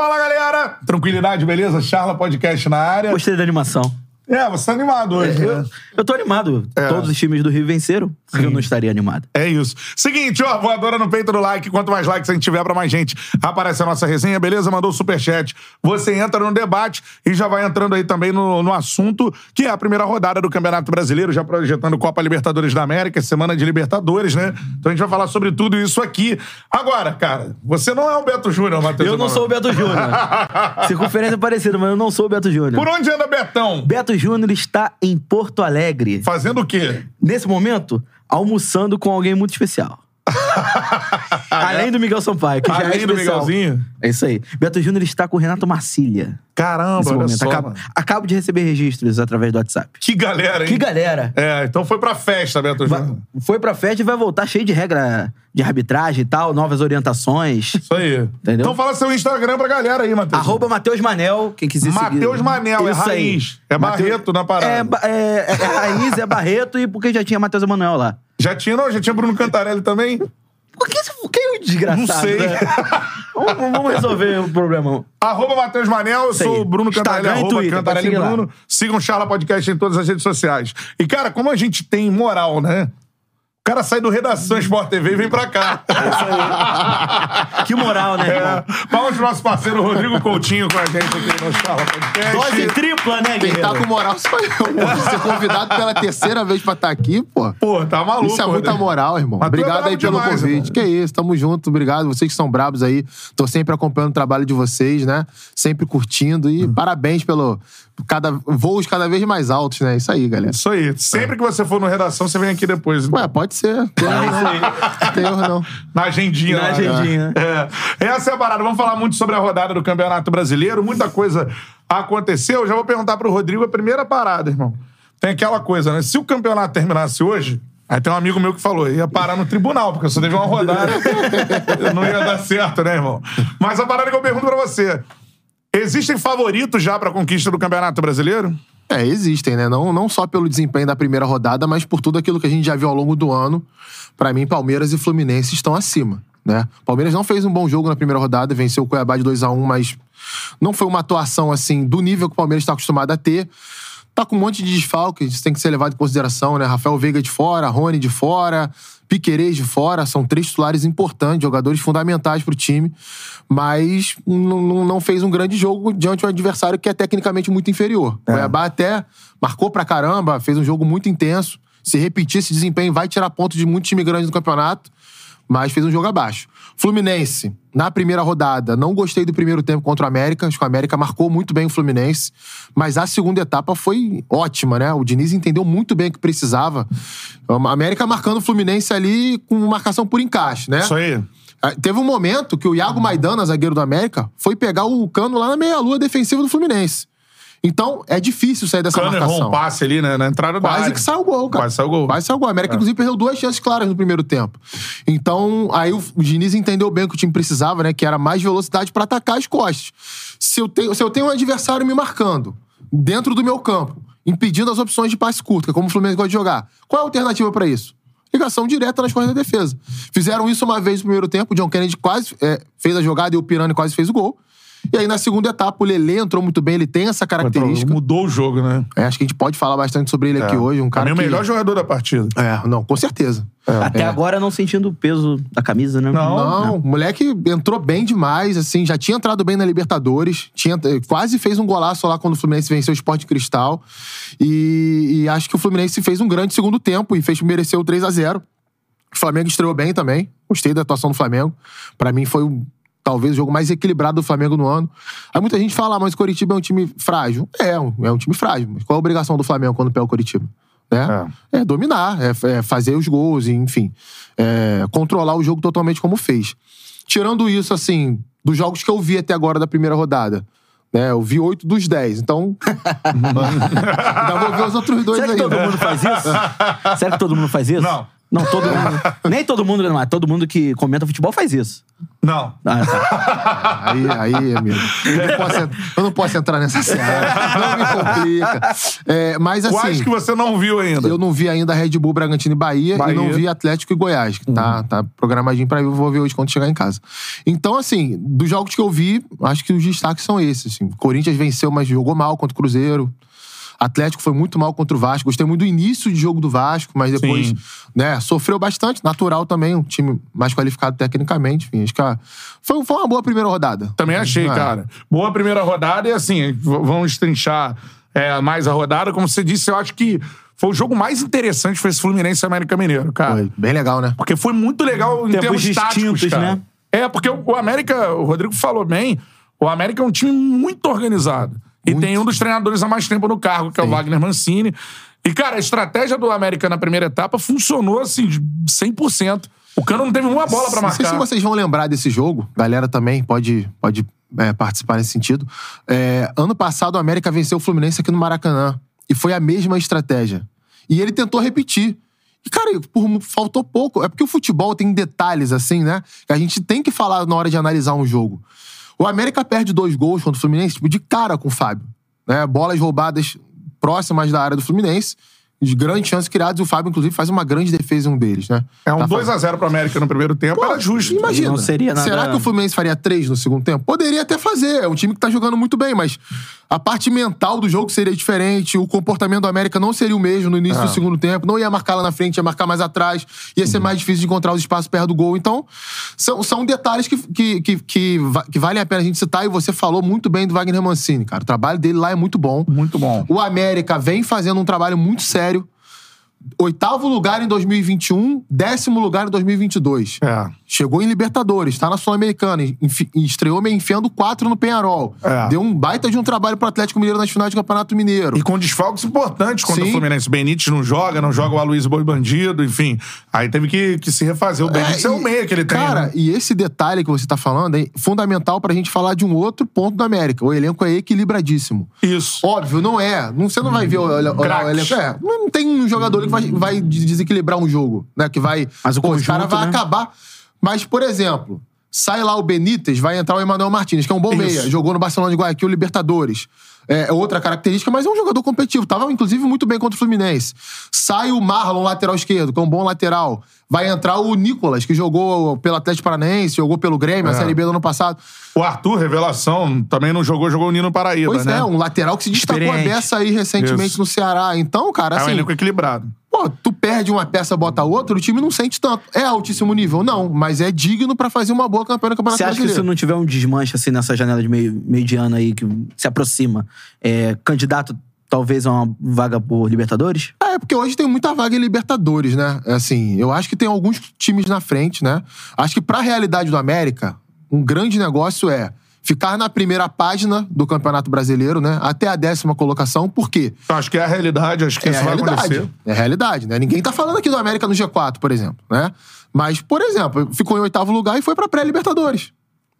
Fala, galera! Tranquilidade, beleza? Charla Podcast na área. Gostei da animação. É, você tá animado hoje, Eu, né? eu tô animado. É. Todos os times do Rio venceram. Eu não estaria animado. É isso. Seguinte, ó, voadora no peito do like. Quanto mais likes a gente tiver pra mais gente, aparece a nossa resenha, beleza? Mandou o superchat. Você entra no debate e já vai entrando aí também no, no assunto, que é a primeira rodada do Campeonato Brasileiro, já projetando Copa Libertadores da América, semana de Libertadores, né? Então a gente vai falar sobre tudo isso aqui. Agora, cara, você não é o Beto Júnior, Matheus. Eu não sou o Beto Júnior. Circunferência é parecida, mas eu não sou o Beto Júnior. Por onde anda Betão? Beto Júnior está em Porto Alegre. Fazendo o quê? Nesse momento, almoçando com alguém muito especial. Além do Miguel Sampaio, que já é Além do especial. Miguelzinho? É isso aí. Beto Júnior está com o Renato Marcília. Caramba, olha só, acabo, acabo de receber registros através do WhatsApp. Que galera, hein? Que galera! É, então foi pra festa, Beto Júnior. Foi pra festa e vai voltar cheio de regra de arbitragem e tal, novas orientações. Isso aí. Entendeu? Então fala seu Instagram pra galera aí, Matheus. Arroba Matheus Manel, quem quiser seguir. Matheus Manel, é aí. raiz. É Barreto na parada. É, ba- é, é raiz, é Barreto e porque já tinha Matheus Emanuel lá. Já tinha, não? Já tinha Bruno Cantarelli também? Por que, quem é o desgraçado? Não sei. né? vamos, vamos resolver o problema. Arroba Matheus Manel, eu sou o Bruno Cantarelli, arroba Twitter, Cantarelli seguir lá. Bruno. Sigam o Charla Podcast em todas as redes sociais. E, cara, como a gente tem moral, né? O cara sai do Redação Sport TV e vem pra cá. Que moral, né, É. irmão? Vamos pro nosso parceiro Rodrigo Coutinho com a gente aqui no Charla Podcast. Dose tripla, né, Quem tá com moral sou eu, pô. Ser convidado pela terceira vez pra estar aqui, pô. Pô, tá maluco. Isso é muita moral, irmão. Mas é obrigado brabo aí pelo demais, convite. irmão. Que isso, tamo junto, obrigado. Vocês que são brabos aí. Tô sempre acompanhando o trabalho de vocês, né? Sempre curtindo. E parabéns pelo cada, voos cada vez mais altos, né? Isso aí, galera. Isso aí. Sempre que você for no Redação, você vem aqui depois. então. Ué, pode ser. Tem erro não. Tem erro não. Na agendinha. Na lá, né? agendinha. É. Essa é a parada. Vamos falar muito sobre a rodada do Campeonato Brasileiro. Muita coisa aconteceu. Já vou perguntar pro Rodrigo a primeira parada, irmão. Tem aquela coisa, né? Se o campeonato terminasse hoje, aí tem um amigo meu que falou, ia parar no tribunal, porque só teve uma rodada. não ia dar certo, né, irmão? Mas a parada que eu pergunto pra você. Existem favoritos já pra conquista do Campeonato Brasileiro? É, existem, né? Não, não só pelo desempenho da primeira rodada, mas por tudo aquilo que a gente já viu ao longo do ano. Pra mim, Palmeiras e Fluminense estão acima, né? Palmeiras não fez um bom jogo na primeira rodada, venceu o Cuiabá de 2 a 1 mas não foi uma atuação, assim, do nível que o Palmeiras está acostumado a ter. Tá com um monte de desfalque, isso tem que ser levado em consideração, né? Rafael Veiga de fora, Rony de fora, Piquerez de fora, são três titulares importantes, jogadores fundamentais pro time, mas não, não- fez um grande jogo diante de um adversário que é tecnicamente muito inferior. O Cuiabá até marcou pra caramba, fez um jogo muito intenso. Se repetir esse desempenho, vai tirar ponto de muitos time grandes no campeonato mas fez um jogo abaixo. Fluminense, na primeira rodada, não gostei do primeiro tempo contra o América. Acho que o América marcou muito bem o Fluminense. Mas a segunda etapa foi ótima, né? O Diniz entendeu muito bem o que precisava. América marcando o Fluminense ali com marcação por encaixe, né? Isso aí. Ah, Teve um momento que o Iago Maidana, zagueiro do América, foi pegar o cano lá na meia-lua defensiva do Fluminense. Então, é difícil sair dessa Cano marcação. um passe ali, né? Na entrada da Quase área. que saiu o gol, cara. Quase saiu o gol. Quase saiu o gol. A É. América, inclusive, perdeu duas chances claras no primeiro tempo. Então, aí o, Diniz entendeu bem o que o time precisava, né? Que era mais velocidade pra atacar as costas. Se eu, tenho, se eu tenho um adversário me marcando dentro do meu campo, impedindo as opções de passe curto, que é como o Fluminense gosta de jogar, qual é a alternativa pra isso? Ligação direta nas costas da defesa. Fizeram isso uma vez no primeiro tempo, o John Kennedy quase é, fez a jogada e o Pirani quase fez o gol. E aí, na segunda etapa, o Lelê entrou muito bem, ele tem essa característica. Mudou o jogo, né? É, acho que a gente pode falar bastante sobre ele aqui hoje. Um cara mim, o que... melhor jogador da partida. É, não, com certeza. Até agora não sentindo o peso da camisa, né? Não. Não, o moleque entrou bem demais, assim, já tinha entrado bem na Libertadores, tinha, eh, quase fez um golaço lá quando o Fluminense venceu o Sport Cristal. E, e acho que o Fluminense fez um grande segundo tempo e fez merecer o 3 a 0 O Flamengo estreou bem também. Gostei da atuação do Flamengo. Pra mim foi o- talvez o jogo mais equilibrado do Flamengo no ano. Aí muita gente fala, ah, mas o Coritiba é um time frágil. É, um- é um time frágil. Mas qual a obrigação do Flamengo quando pega o Coritiba? Né? É. dominar, é, é fazer os gols, e, enfim. é controlar o jogo totalmente como fez. Tirando isso, assim, dos jogos que eu vi até agora da primeira rodada. Né, eu vi oito dos dez, então. Ainda vou ver os outros dois Será que aí. todo mundo faz isso? Será que todo mundo faz isso? Não. Não, todo mundo. nem todo mundo, mas todo mundo que comenta futebol faz isso. Não. Ah, tá. Aí, aí, amigo. Eu não posso, eu não posso entrar nessa seara. Não me complica. É, mas assim. Quais que você não viu ainda? Eu não vi ainda Red Bull, Bragantino e Bahia, Bahia. e não vi Atlético e Goiás, que tá, tá programadinho pra eu vou ver hoje quando chegar em casa. Então, assim, dos jogos que eu vi, acho que os destaques são esses. Assim. Corinthians venceu, mas jogou mal contra o Cruzeiro. Atlético foi muito mal contra o Vasco. Gostei muito do início de jogo do Vasco, mas depois, Sim. né, sofreu bastante. Natural também, um time mais qualificado tecnicamente. Enfim, acho que foi, foi uma boa primeira rodada. Também achei, É. cara. Boa primeira rodada e assim, vamos trinchar é, mais a rodada. Como você disse, eu acho que foi o jogo mais interessante foi esse Fluminense e América Mineiro, cara. Foi bem legal, né? Porque foi muito legal em Tempos termos táticos, distintos, cara. né? É, porque o o América, o Rodrigo falou bem, o América é um time muito organizado. E Muito. tem um dos treinadores há mais tempo no cargo, que é o Sim. Wagner Mancini. E, cara, a estratégia do América na primeira etapa funcionou, assim, de 100%. O Cano não teve uma bola pra Não sei marcar. se vocês vão lembrar desse jogo, galera também pode, pode é, participar nesse sentido. É, ano passado, o América venceu o Fluminense aqui no Maracanã. E foi a mesma estratégia. E ele tentou repetir. E, cara, por- faltou pouco. É porque o futebol tem detalhes, assim, né? Que a gente tem que falar na hora de analisar um jogo. O América perde dois gols contra o Fluminense, tipo, de cara com o Fábio. Né? Bolas roubadas próximas da área do Fluminense. De grandes chances criadas. E o Fábio, inclusive, faz uma grande defesa em um deles, né? É um Tá 2x0 pro América no primeiro tempo, Pô, era justo. Imagina. Não seria nada- Será que o Fluminense faria três no segundo tempo? Poderia até fazer. É um time que tá jogando muito bem, mas a parte mental do jogo seria diferente. O comportamento do América não seria o mesmo no início Ah. do segundo tempo. Não ia marcar lá na frente, ia marcar mais atrás. Ia ser mais difícil de encontrar os espaços perto do gol. Então, são, são detalhes que, que, que, que, que valem a pena a gente citar. E você falou muito bem do Wagner Mancini, cara. O trabalho dele lá é muito bom. Muito bom. O América vem fazendo um trabalho muito sério. Oitavo lugar em 2021, décimo lugar em 2022. É. Chegou em Libertadores, tá na Sul-Americana, estreou me enfiando quatro no Penharol. É. Deu um baita de um trabalho pro Atlético Mineiro nas finais do Campeonato Mineiro. E com desfalques importantes contra Sim. o Fluminense. O Benítez não joga, não joga o Aloysio Boi Bandido, enfim. Aí teve que, que se refazer. O Benítez é, e- o meia que ele tem. Cara, né? e esse detalhe que você tá falando é fundamental pra gente falar de um outro ponto do América. O elenco é equilibradíssimo. Isso. Óbvio, não é. Não, você não vai ver o, o elenco. É, não tem um jogador que vai, vai des- desequilibrar um jogo, né? Que vai. Mas o pô, esse cara conjunto, vai né? acabar. Mas, por exemplo, sai lá o Benítez, vai entrar o Emanuel Martins, que é um bom meia. Jogou no Barcelona de Guayaquil, Libertadores. É é outra característica, mas é um jogador competitivo. Tava, inclusive, muito bem contra o Fluminense. Sai o Marlon, lateral esquerdo, que é um bom lateral. Vai entrar o Nicolas, que jogou pelo Atlético Paranaense, jogou pelo Grêmio, a É. Série B do ano passado. O Arthur, revelação, também não jogou, jogou o Nino Paraíba, Pois né? é, um lateral que se destacou a Experiente. beça aí recentemente Isso. no Ceará. Então, cara, É um assim. elenco equilibrado. Pô, tu perde uma peça, bota outra, o time não sente tanto. É altíssimo nível? Não, mas é digno pra fazer uma boa campanha no Campeonato Você acha que se não tiver um desmanche assim nessa janela de meio, meio de ano aí que se aproxima, é, candidato talvez a uma vaga por Libertadores? É, porque hoje tem muita vaga em Libertadores, né? É Assim, eu acho que tem alguns times na frente, né? Acho que pra realidade do América, um grande negócio é ficar na primeira página do Campeonato Brasileiro, né? Até a décima colocação. Por quê? Acho que é a realidade, acho que É isso a vai realidade. acontecer. É a realidade, né? Ninguém tá falando aqui do América no G4, por exemplo, né? Mas, por exemplo, ficou em oitavo lugar e foi pra pré-Libertadores.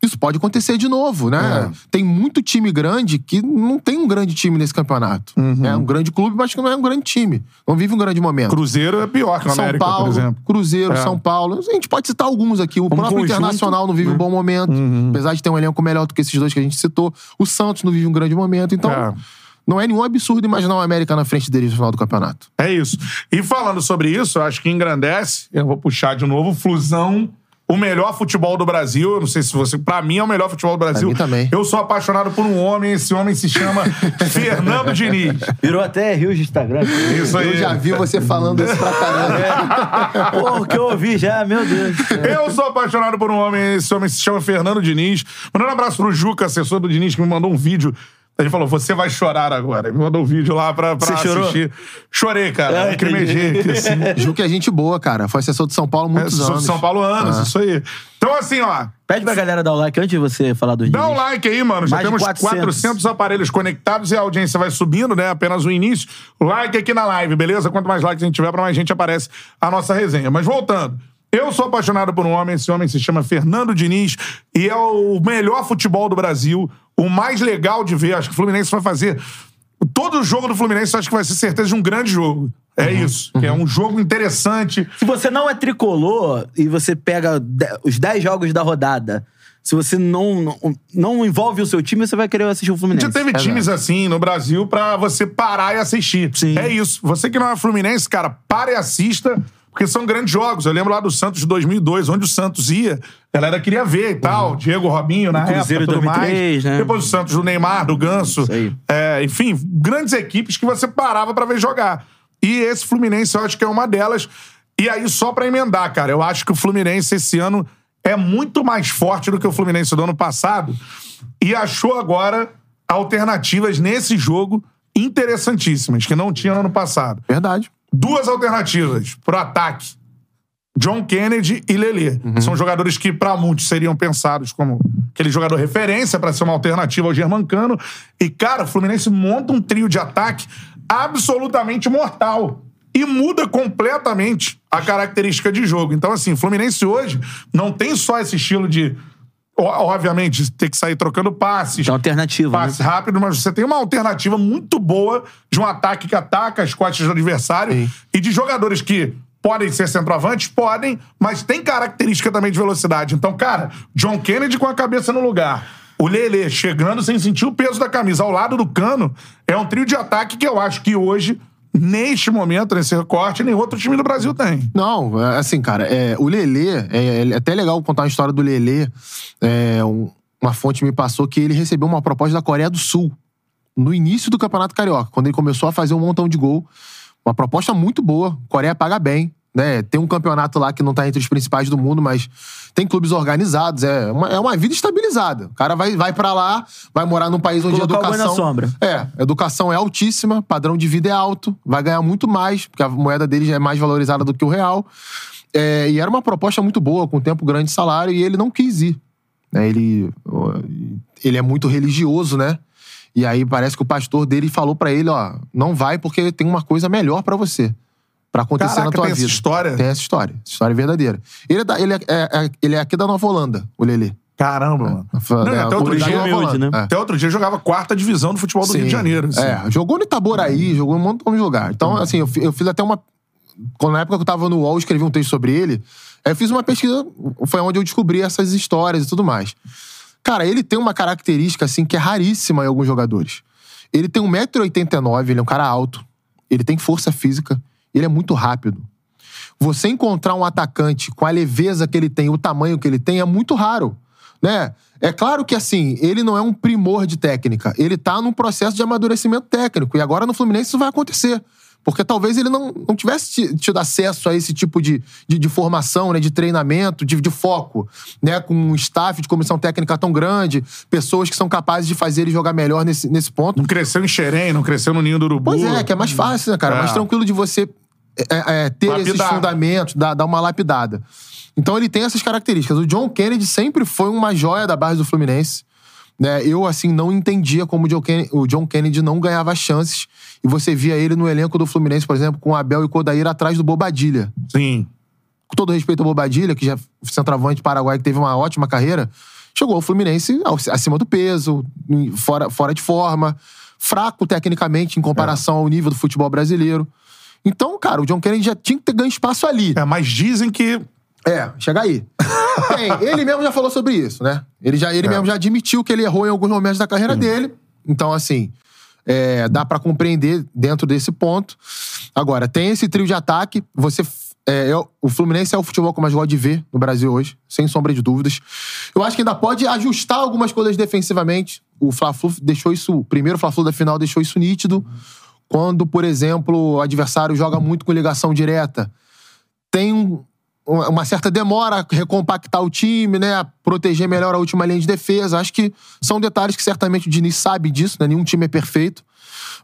Isso pode acontecer de novo, né? É. Tem muito time grande que não tem um grande time nesse campeonato. Uhum. É um grande clube, mas que não é um grande time. Não vive um grande momento. Cruzeiro é pior que o São América, Paulo, por exemplo. Cruzeiro, É. São Paulo. A gente pode citar alguns aqui. O próprio conjunto, Internacional não vive um bom momento. Uhum. Apesar de ter um elenco melhor do que esses dois que a gente citou. O Santos não vive um grande momento. Então, É. não é nenhum absurdo imaginar o América na frente deles no final do campeonato. É isso. E falando sobre isso, eu acho que engrandece. Eu vou puxar de novo. Flusão, o melhor futebol do Brasil. Eu não sei se você. Pra mim é o melhor futebol do Brasil. mim também. Eu sou apaixonado por um homem. Esse homem se chama Fernando Diniz. Virou até rios de Instagram. Isso aí. Eu já vi você falando isso pra caramba. Porra, que eu ouvi já, meu Deus. Eu sou apaixonado por um homem, esse homem se chama Fernando Diniz. Mandando um abraço pro Juca, assessor do Diniz, que me mandou um vídeo. Ele falou, você vai chorar agora. Ele me mandou um vídeo lá pra, pra Você chorou? assistir. Chorei, cara. Ah, Lacrimejei aqui, assim. Ju que é gente boa, cara. Foi assessor de São Paulo há É, muitos sou anos. de São Paulo há anos, Ah. isso aí. Então, assim, ó. Pede pra galera dar o like antes de você falar dos Dá um Diniz. like aí, mano. Já Mais temos 400. 400. aparelhos conectados e a audiência vai subindo, né? Apenas o início. Like aqui na live, beleza? Quanto mais likes a gente tiver, pra mais gente aparece a nossa resenha. Mas voltando. Eu sou apaixonado por um homem, esse homem se chama Fernando Diniz e é o melhor futebol do Brasil, o mais legal de ver. Acho que o Fluminense vai fazer. Todo jogo do Fluminense acho que vai ser certeza de um grande jogo. É isso. Que é um jogo interessante. Se você não é tricolor e você pega os 10 jogos da rodada, se você não, não, não envolve o seu time, você vai querer assistir o Fluminense. Já teve times assim no Brasil pra você parar e assistir. Sim. É isso. Você que não é Fluminense, cara, para e assista, porque são grandes jogos. Eu lembro lá do Santos de 2002, onde o Santos ia, a galera queria ver e tal. Diego Robinho na Cruzeiro época, tudo 2003, mais. né? Depois o Santos do Neymar, do Ganso. É, enfim, grandes equipes que você parava pra ver jogar. E esse Fluminense eu acho que é uma delas. E aí, só pra emendar, cara, eu acho que o Fluminense esse ano é muito mais forte do que o Fluminense do ano passado. E achou agora alternativas nesse jogo interessantíssimas, que não tinha no ano passado. Verdade. Duas alternativas pro ataque. John Kennedy e Lelê. São jogadores que, pra muitos, seriam pensados como aquele jogador referência pra ser uma alternativa ao Germancano. E, cara, o Fluminense monta um trio de ataque absolutamente mortal. E muda completamente a característica de jogo. Então, assim, o Fluminense hoje não tem só esse estilo de, obviamente, ter que sair trocando passes, Tem alternativa, né? passe rápido, mas você tem uma alternativa muito boa de um ataque que ataca as costas do adversário Sim. e de jogadores que podem ser centroavantes, podem, mas tem característica também de velocidade. Então, cara, John Kennedy com a cabeça no lugar. O Lele chegando sem sentir o peso da camisa ao lado do cano é um trio de ataque que eu acho que hoje, neste momento, nesse recorte, nenhum outro time do Brasil tem. Não, é, assim, cara, é, o Lelê, é, é até legal contar uma história do Lelê. É, um- uma fonte me passou que ele recebeu uma proposta da Coreia do Sul no início do Campeonato Carioca, quando ele começou a fazer um montão de gol. Uma proposta muito boa. Coreia paga bem. Né? Tem um campeonato lá que não tá entre os principais do mundo, mas tem clubes organizados. É uma, é uma vida estabilizada. O cara vai, vai para lá, vai morar num país onde a Colocar o boi na educação. sombra. É, educação é altíssima, padrão de vida é alto, vai ganhar muito mais, porque a moeda deles é mais valorizada do que o real. É, e era uma proposta muito boa, com tempo grande de salário, e ele não quis ir. né? Ele, ele é muito religioso, né? E aí parece que o pastor dele falou pra ele, ó, não vai porque tem uma coisa melhor pra você. Pra acontecer Caraca, na tua tem essa vida. história? Tem essa história. Essa história é verdadeira. Ele é, da- ele é, é- é- ele é aqui da Nova Holanda, o Lelê. Caramba, mano. Não, Não, e até outro dia, humilde, né? Até outro dia jogava quarta divisão do futebol do Rio de Janeiro. assim. É, jogou no Itaboraí, jogou em um montão de lugar. Então, assim, eu, eu fiz até uma. Quando, na época que eu tava no UOL, eu escrevi um texto sobre ele. aí Eu fiz uma pesquisa, foi onde eu descobri essas histórias e tudo mais. Cara, ele tem uma característica, assim, que é raríssima em alguns jogadores. Ele tem 1,89m, ele é um cara alto, ele tem força física, ele é muito rápido. Você encontrar um atacante com a leveza que ele tem, o tamanho que ele tem, é muito raro. Né? É claro que, assim, ele não é um primor de técnica. Ele tá num processo de amadurecimento técnico. E agora no Fluminense isso vai acontecer. Porque talvez ele não, não tivesse ti- tido acesso a esse tipo de, de, de formação, né, de treinamento, de, de foco, né, com um staff de comissão técnica tão grande, pessoas que são capazes de fazer ele jogar melhor nesse, nesse ponto. Não cresceu em Xerém, não cresceu no Ninho do Urubu. Pois é, que é mais fácil, né, cara? É. Mais tranquilo de você é, é, ter esses Lapidar. fundamentos, dar, dar uma lapidada. Então ele tem essas características. O John Kennedy sempre foi uma joia da base do Fluminense. Né? Eu, assim, não entendia como o John, Kennedy, o não ganhava chances. E você via ele no elenco do Fluminense, por exemplo, com o Abel e Kodair atrás do Bobadilha. Sim. Com todo respeito ao Bobadilha, que já é centroavante paraguai, que teve uma ótima carreira, chegou ao Fluminense acima do peso, fora, fora de forma, fraco tecnicamente em comparação ao nível do futebol brasileiro. Então, cara, o John Kennedy já tinha que ter ganho espaço ali. É, mas dizem que. É, chega aí. Tem, ele mesmo já falou sobre isso, né? Ele, já, ele É. mesmo já admitiu que ele errou em alguns momentos da carreira dele. Então, assim, é, dá pra compreender dentro desse ponto. Agora, tem esse trio de ataque. Você. é, é, o Fluminense é o futebol que eu mais gosto de ver no Brasil hoje, sem sombra de dúvidas. Eu acho que ainda pode ajustar algumas coisas defensivamente. O Fla-Flu deixou isso. O primeiro Fla-Flu da final deixou isso nítido. Quando, por exemplo, o adversário joga muito com ligação direta tem um- uma certa demora a recompactar o time, né? A proteger melhor a última linha de defesa. Acho que são detalhes que certamente o Diniz sabe disso, né? Nenhum time é perfeito.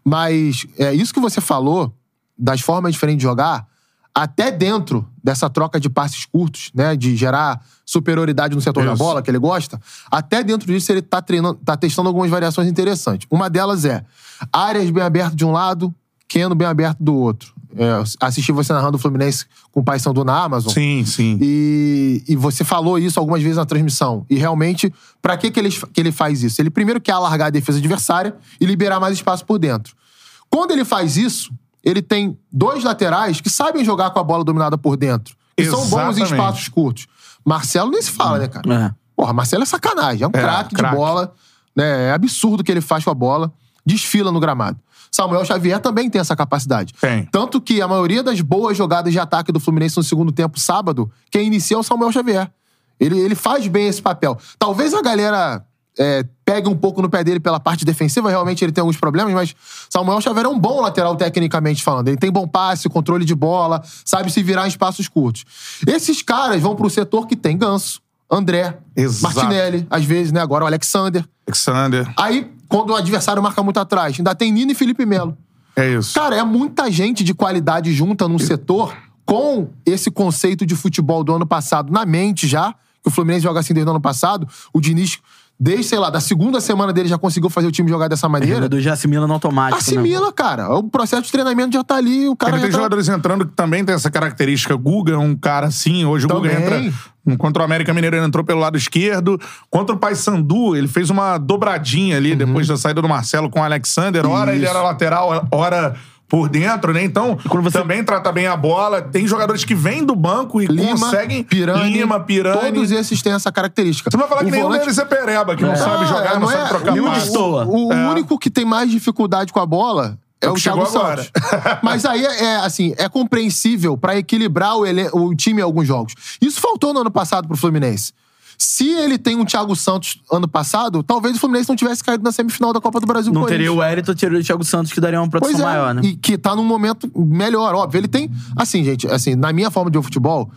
Mas é isso que você falou, das formas diferentes de jogar, até dentro dessa troca de passes curtos, né? De gerar superioridade no setor da Isso. bola, que ele gosta, até dentro disso ele tá, treinando, tá testando algumas variações interessantes. Uma delas é áreas bem abertas de um lado, Keno bem aberto do outro. É, assisti você narrando o Fluminense com o Paysandu na Amazon. Sim, sim. E, e você falou isso algumas vezes na transmissão. E realmente, pra que, que, ele, que ele faz isso? Ele primeiro quer alargar a defesa adversária e liberar mais espaço por dentro. Quando ele faz isso, ele tem dois laterais que sabem jogar com a bola dominada por dentro. Que são bons em espaços curtos. Marcelo nem se fala, né, cara? É. Porra, Marcelo é sacanagem. É um É, craque de bola. Né? É absurdo o que ele faz com a bola. Desfila no gramado. Samuel Xavier também tem essa capacidade. Tem. Tanto que a maioria das boas jogadas de ataque do Fluminense no segundo tempo, sábado, quem inicia é o Samuel Xavier. Ele, ele faz bem esse papel. Talvez a galera é, pegue um pouco no pé dele pela parte defensiva, realmente ele tem alguns problemas, mas Samuel Xavier é um bom lateral tecnicamente falando. Ele tem bom passe, controle de bola, sabe se virar em espaços curtos. Esses caras vão pro setor que tem Ganso, André, Exato. Martinelli, às vezes, né? Agora o Alexander. Alexander. Aí, quando o adversário marca muito atrás, ainda tem Nino e Felipe Melo. É isso. Cara, é muita gente de qualidade junta num setor com esse conceito de futebol do ano passado na mente já, que o Fluminense joga assim desde o ano passado. O Diniz, desde, sei lá, da segunda semana dele já conseguiu fazer o time jogar dessa O maneira. jogador já assimila no automático. né? Assimila, cara. O processo de treinamento já tá ali, o cara Ele já tem tá... jogadores entrando que também tem essa característica. Guga é um cara assim. Hoje o Guga Também. entra. Contra o América Mineiro, ele entrou pelo lado esquerdo. Contra o Paysandu, ele fez uma dobradinha ali depois da saída do Marcelo com o Alexander. Ora ele Uhum. Isso. era lateral, ora por dentro, né? Então, quando você- também trata bem a bola. Tem jogadores que vêm do banco e Lima, conseguem. Pirani, Lima, Pirani. Todos esses têm essa característica. Você vai falar que O nenhum volante- deles é pereba, que não Ah, sabe jogar, não, não sabe é. trocar Nenhum passe. O, o É. único que tem mais dificuldade com a bola é É o que Thiago chegou agora. Santos. Mas aí é, é, assim, é compreensível pra equilibrar o, ele- o time em alguns jogos. Isso faltou no ano passado pro Fluminense. Se ele tem um Thiago Santos ano passado, talvez o Fluminense não tivesse caído na semifinal da Copa do Brasil Não teria o Wellington, teria o Thiago Santos, que daria uma proteção é, maior, né? e que tá num momento melhor, óbvio. Ele tem, assim, gente, assim, na minha forma de ver futebol,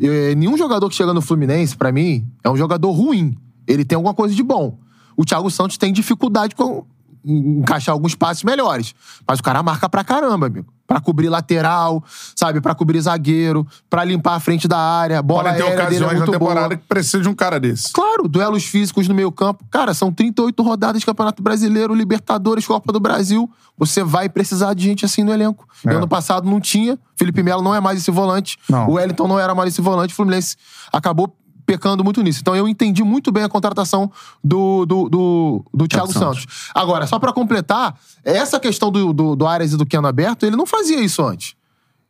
eh, nenhum jogador que chega no Fluminense, pra mim, é um jogador ruim. Ele tem alguma coisa de bom. O Thiago Santos tem dificuldade com encaixar alguns passes melhores. Mas o cara marca pra caramba, amigo. Pra cobrir lateral, sabe? Pra cobrir zagueiro, pra limpar a frente da área. Bola Podem ter é ocasiões na muito temporada boa. que precisa de um cara desse. Claro, duelos físicos no meio campo. Cara, são 38 rodadas de Campeonato Brasileiro, Libertadores, Copa do Brasil. Você vai precisar de gente assim no elenco. É. Ano passado não tinha. Felipe Melo não é mais esse volante. Não. O Wellington não era mais esse volante. O Fluminense acabou pecando muito nisso. Então eu entendi muito bem a contratação do, do, do, do Thiago Santos. Santos. Agora, só pra completar, essa questão do, do, do Arias e do Keno aberto, ele não fazia isso antes.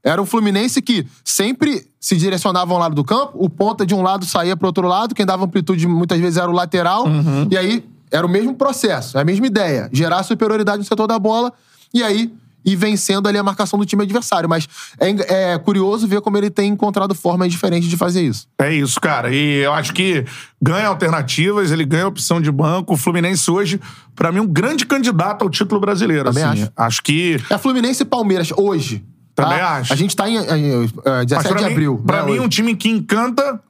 Era o Fluminense que sempre se direcionava a um lado do campo, o ponta de um lado saía pro outro lado, quem dava amplitude muitas vezes era o lateral, e aí era o mesmo processo, a mesma ideia, gerar superioridade no setor da bola, e aí ir vencendo ali a marcação do time adversário. Mas é, é curioso ver como ele tem encontrado formas diferentes de fazer isso. É isso, cara. E eu acho que ganha alternativas, ele ganha opção de banco. O Fluminense hoje, pra mim, um grande candidato ao título brasileiro. Também assim. acho. Acho que. É Fluminense e Palmeiras hoje. tá? Também acho. A gente tá em, em, em, eh, 17 Mas pra de mim, abril. pra né, mim, um hoje. time que encanta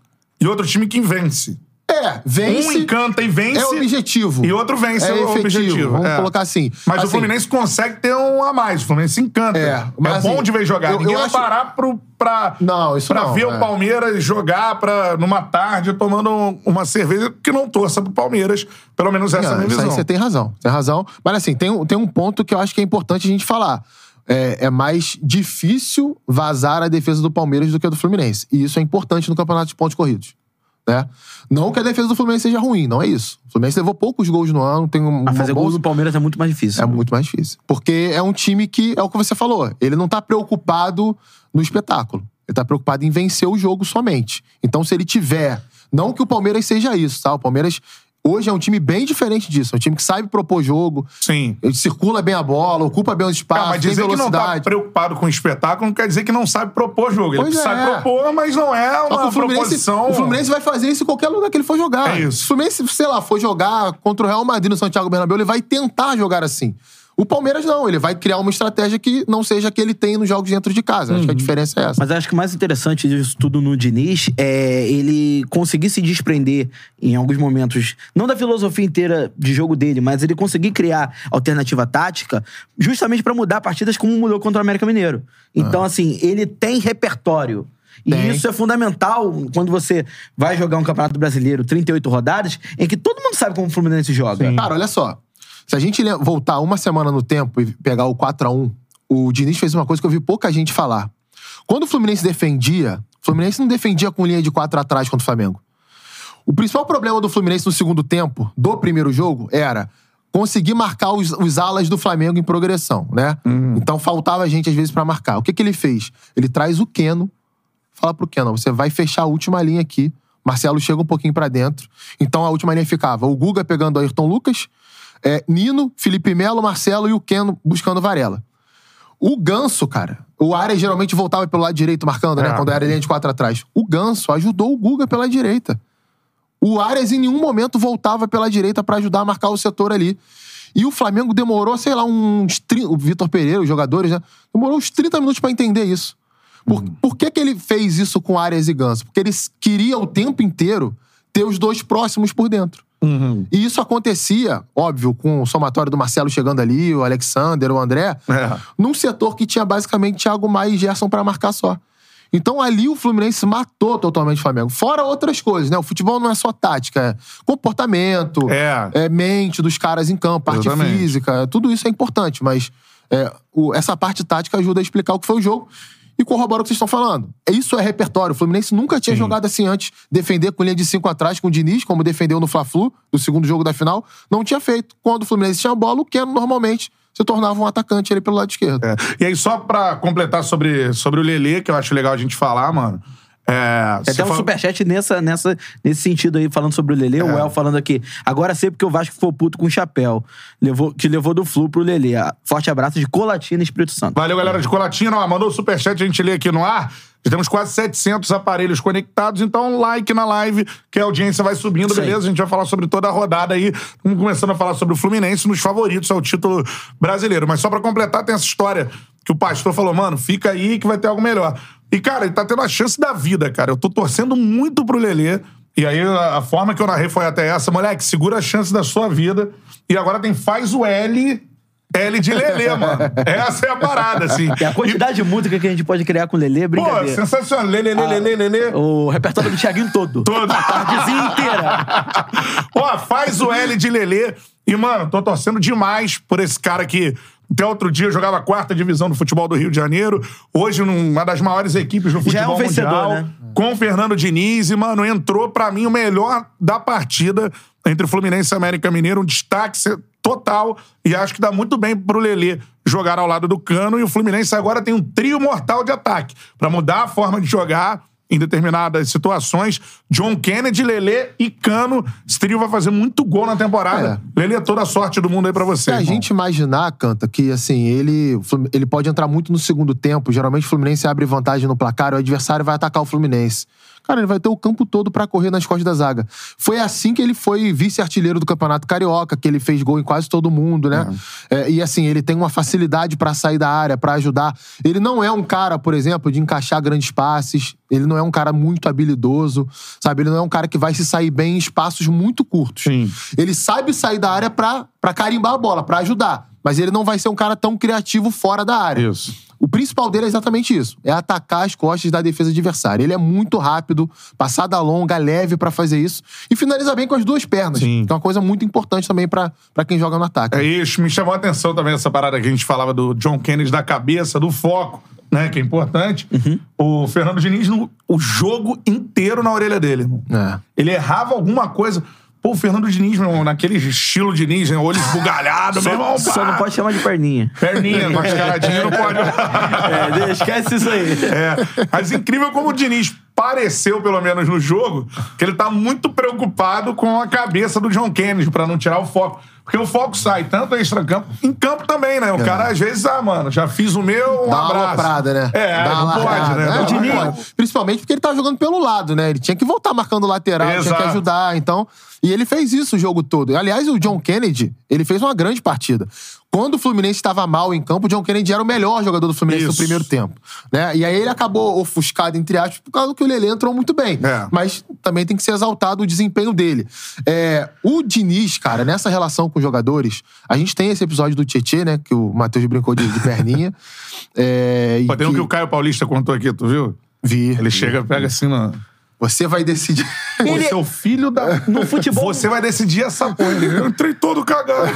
e outro time que vence. É, vence. Um encanta e vence. É objetivo. E outro vence é o efetivo. objetivo. Vamos É. colocar assim. Mas o Assim, Fluminense consegue ter um a mais. O Fluminense encanta. É, mas bom assim, de ver jogar. eu- Ninguém eu vai acho- parar pro, pra, Não, isso pra não, ver é. o Palmeiras jogar pra, numa tarde tomando uma cerveja que não torça pro Palmeiras. Pelo menos essa é a Não, minha visão. você tem razão. Tem razão. Mas assim, tem, um- tem um ponto que eu acho que é importante a gente falar. É, é mais difícil vazar a defesa do Palmeiras do que a do Fluminense. E isso é importante no campeonato de pontos corridos. Né? Não que a defesa do Fluminense seja ruim, não é isso. O Fluminense levou poucos gols no ano, tem um. Mas uma fazer gols no Palmeiras é muito mais difícil. É muito mais difícil. Porque é um time que, é o que você falou, ele não tá preocupado no espetáculo. Ele tá preocupado em vencer o jogo somente. Então, se ele tiver. Não que o Palmeiras seja isso, tá? O Palmeiras hoje é um time bem diferente disso. É um time que sabe propor jogo, Sim. ele circula bem a bola, ocupa bem os Ah, espaços, mas tem dizer que não tá velocidade. preocupado com o espetáculo não quer dizer que não sabe propor jogo. Ele Pois sabe é. propor, mas não é uma o proposição. o Fluminense vai fazer isso em qualquer lugar que ele for jogar. É isso. Se o Fluminense, sei lá, for jogar contra o Real Madrid no Santiago Bernabéu, ele vai tentar jogar assim. O Palmeiras não, ele vai criar uma estratégia que não seja a que ele tem nos jogos dentro de casa. Acho que a Uhum. diferença é essa. Mas acho que o mais interessante disso tudo no Diniz é ele conseguir se desprender em alguns momentos, não da filosofia inteira de jogo dele, mas ele conseguir criar alternativa tática justamente pra mudar partidas como mudou contra o América Mineiro. Então, assim, ele tem repertório. E Tem. isso é fundamental quando você vai jogar um Campeonato Brasileiro, 38 rodadas, em que todo mundo sabe como o Fluminense joga. Cara, olha só. Se a gente voltar uma semana no tempo e pegar o 4x1, o Diniz fez uma coisa que eu vi pouca gente falar. Quando o Fluminense defendia, o Fluminense não defendia com linha de quatro atrás contra o Flamengo. O principal problema do Fluminense no segundo tempo, do primeiro jogo, era conseguir marcar os, os alas do Flamengo em progressão, né? Então faltava gente às vezes pra marcar. O que, que ele fez? Ele traz o Keno, fala pro Keno, você vai fechar a última linha aqui. Marcelo chega um pouquinho pra dentro. Então a última linha ficava o Guga pegando o Ayrton Lucas, é, Nino, Felipe Melo, Marcelo e o Keno buscando Varela. O Ganso, cara, o Arias geralmente voltava pelo lado direito marcando, né? É. Quando era linha de quatro atrás. O Ganso ajudou o Guga pela direita. O Arias em nenhum momento voltava pela direita pra ajudar a marcar o setor ali. E o Flamengo demorou, sei lá, uns 30, o Vitor Pereira, os jogadores, né? Demorou uns 30 minutos pra entender isso. Por, por que, que ele fez isso com Arias e Ganso? Porque ele queria o tempo inteiro ter os dois próximos por dentro. E isso acontecia, óbvio, com o somatório do Marcelo chegando ali, o Alexander, o André, É. num setor que tinha basicamente Thiago Maia e Gerson pra marcar só. Então ali o Fluminense matou totalmente o Flamengo. Fora outras coisas, né? O futebol não é só tática, é comportamento, É. mente dos caras em campo, parte Exatamente. física, tudo isso é importante, mas é, o- essa parte tática ajuda a explicar o que foi o jogo e corrobora o que vocês estão falando. Isso é repertório. O Fluminense nunca tinha jogado assim antes, defender com linha de cinco atrás com o Diniz, como defendeu no Fla-Flu, no segundo jogo da final, não tinha feito. Quando o Fluminense tinha a bola, o Keno normalmente se tornava um atacante ali pelo lado esquerdo. É. E aí, só pra completar sobre, sobre o Lelê, que eu acho legal a gente falar, mano. É, Tem até um fala- superchat nessa, nessa, nesse sentido aí, falando sobre o Lelê. É. O El falando aqui. Agora sei porque o Vasco ficou puto com o chapéu. Levou, que levou do Flu pro Lelê. Ah, Forte abraço de Colatina, Espírito Santo. Valeu, galera de Colatina. Ó, mandou o superchat, a gente lê aqui no ar. Já temos quase 700 aparelhos conectados, então like na live, que a audiência vai subindo, aí. beleza? A gente vai falar sobre toda a rodada aí. Vamos começando a falar sobre o Fluminense, nos favoritos ao título brasileiro. Mas só pra completar, tem essa história que o pastor falou, mano, fica aí que vai ter algo melhor. E, cara, ele tá tendo a chance da vida, cara. Eu tô torcendo muito pro Lelê. E aí, a a forma que eu narrei foi até essa. Moleque, segura a chance da sua vida. E agora tem faz o L... L de Lelê, mano. Essa é a parada, assim. E a quantidade de música que a gente pode criar com o Lelê, Pô, brincadeira. sensacional. Lê, lê, lê, lê, lê, lê, lê. O repertório do Thiaguinho todo. Todo. A tardezinha inteira. Ó, faz o L de Lelê. E, mano, tô torcendo demais por esse cara que até outro dia jogava a quarta divisão do futebol do Rio de Janeiro. Hoje, numa das maiores equipes do Já é futebol um vencedor, mundial. né? Com o Fernando Diniz. E, mano, entrou pra mim o melhor da partida entre Fluminense e América Mineiro. Um destaque total. E acho que dá muito bem pro Lelê jogar ao lado do Cano. E o Fluminense agora tem um trio mortal de ataque. Pra mudar a forma de jogar em determinadas situações. John Kennedy, Lelê e Cano. Esse trio vai fazer muito gol na temporada. Lelê, toda a sorte do mundo aí pra você. Se a irmão. gente imaginar, Canta, que assim, ele, ele pode entrar muito no segundo tempo. Geralmente o Fluminense abre vantagem no placar, o adversário vai atacar o Fluminense. Cara, ele vai ter o campo todo pra correr nas costas da zaga. Foi assim que ele foi vice-artilheiro do Campeonato Carioca, que ele fez gol em quase todo mundo, né? É, e assim, ele tem uma facilidade pra sair da área, pra ajudar. Ele não é um cara, por exemplo, de encaixar grandes passes. Ele não é um cara muito habilidoso, sabe? Ele não é um cara que vai se sair bem em espaços muito curtos. Sim. Ele sabe sair da área pra carimbar a bola, pra ajudar. Mas ele não vai ser um cara tão criativo fora da área. Isso. O principal dele é exatamente isso: é atacar as costas da defesa adversária. Ele é muito rápido, passada longa, leve pra fazer isso e finaliza bem com as duas pernas. Sim. Que é uma coisa muito importante também pra pra quem joga no ataque. É isso, me chamou a atenção também essa parada que a gente falava do John Kennedy da cabeça, do foco, né? Que é importante. O Fernando Diniz, no, o jogo inteiro na orelha dele. É. Ele errava alguma coisa. Pô, o Fernando Diniz, meu irmão, naquele estilo Diniz, né? Olho esbugalhado, meu irmão. Só não pode chamar de perninha. Perninha, mascaradinho, não pode. É, esquece isso aí. É, mas incrível como o Diniz pareceu, pelo menos no jogo, que ele tá muito preocupado com a cabeça do John Kennedy pra não tirar o foco. Porque o foco sai tanto extra-campo, em campo também, né? O cara, às vezes, ah, mano, já fiz o meu, um Dá uma abraço. aloprada, né? É, Dá uma não pode, né? É, não uma- pode. Principalmente porque ele tava jogando pelo lado, né? Ele tinha que voltar marcando o lateral, tinha Exato. que ajudar. Então, e ele fez isso o jogo todo. Aliás, o John Kennedy, ele fez uma grande partida. Quando o Fluminense estava mal em campo, o John Kennedy era o melhor jogador do Fluminense no Isso. primeiro tempo. Né? E aí ele acabou ofuscado, entre aspas, por causa que o Lelê entrou muito bem. É. Mas também tem que ser exaltado o desempenho dele. É, o Diniz, cara, nessa relação com os jogadores, a gente tem esse episódio do Tietê, né? Que o Matheus brincou de, de perninha. É, e Pô, tem um que- que o Caio Paulista contou aqui, tu viu? Vi. Ele chega, pega assim, na... Você vai decidir. Você é o filho da. No futebol- Você vai decidir essa porra. Ele, Eu entrei todo cagado.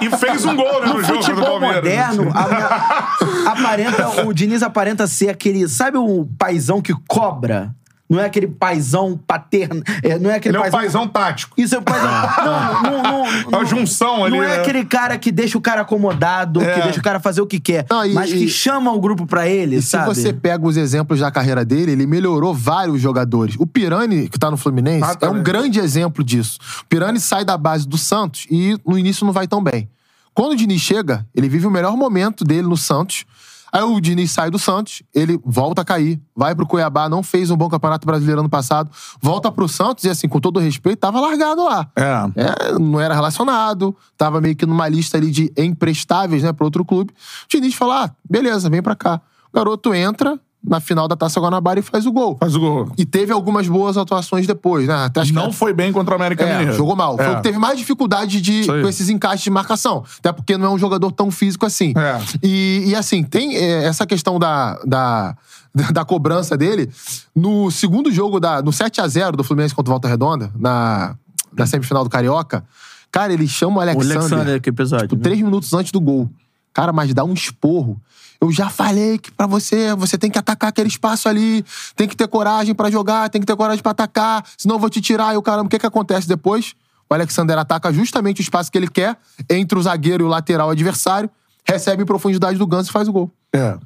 E fez um gol, né? No, No jogo do futebol Palmeiras. moderno, a- aparenta, o Diniz aparenta ser aquele. Sabe o paizão que cobra? Não é aquele paizão paterno. é, não é aquele Ele é o paizão tático. Isso é o paizão. não, não, não, É não. a junção ali, Não é né? aquele cara que deixa o cara acomodado, É. que deixa o cara fazer o que quer. Não, e- mas que e- chama o grupo pra ele, E se sabe? você pega os exemplos da carreira dele, ele melhorou vários jogadores. O Pirani, que tá no Fluminense, é um grande exemplo disso. O Pirani sai da base do Santos e no início não vai tão bem. Quando o Diniz chega, ele vive o melhor momento dele no Santos. Aí o Diniz sai do Santos, ele volta a cair, vai pro Cuiabá, não fez um bom campeonato brasileiro ano passado, volta pro Santos e, assim, com todo respeito, tava largado lá. É. É, não era relacionado, tava meio que numa lista ali de emprestáveis, né, pra outro clube. O Diniz fala: ah, beleza, vem pra cá. O garoto entra na final da Taça Guanabara e faz o gol. Faz o gol. E teve algumas boas atuações depois, né? Até acho que- Não foi bem contra o América é, Mineiro. jogou mal. Foi É. o que teve mais dificuldade de, com esses encaixes de marcação. Até porque não é um jogador tão físico assim. É. E, e, assim, tem é, essa questão da, da, da cobrança dele. No segundo jogo, da, no 7x0 do Fluminense contra o Volta Redonda, na, na semifinal do Carioca, cara, ele chama o O Alexander, Alexander, que episódio. tipo, né? três minutos antes do gol. Cara, mas dá um esporro. Eu já falei que pra você, você tem que atacar aquele espaço ali, tem que ter coragem pra jogar, tem que ter coragem pra atacar, senão eu vou te tirar. E o caramba, o que que acontece depois? O Alexander ataca justamente o espaço que ele quer, entre o zagueiro e o lateral adversário, recebe em profundidade do Ganso e faz o gol. É.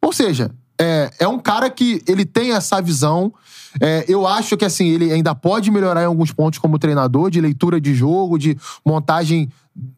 Ou seja, é, é um cara que ele tem essa visão. É, eu acho que assim, ele ainda pode melhorar em alguns pontos como treinador, de leitura de jogo, de montagem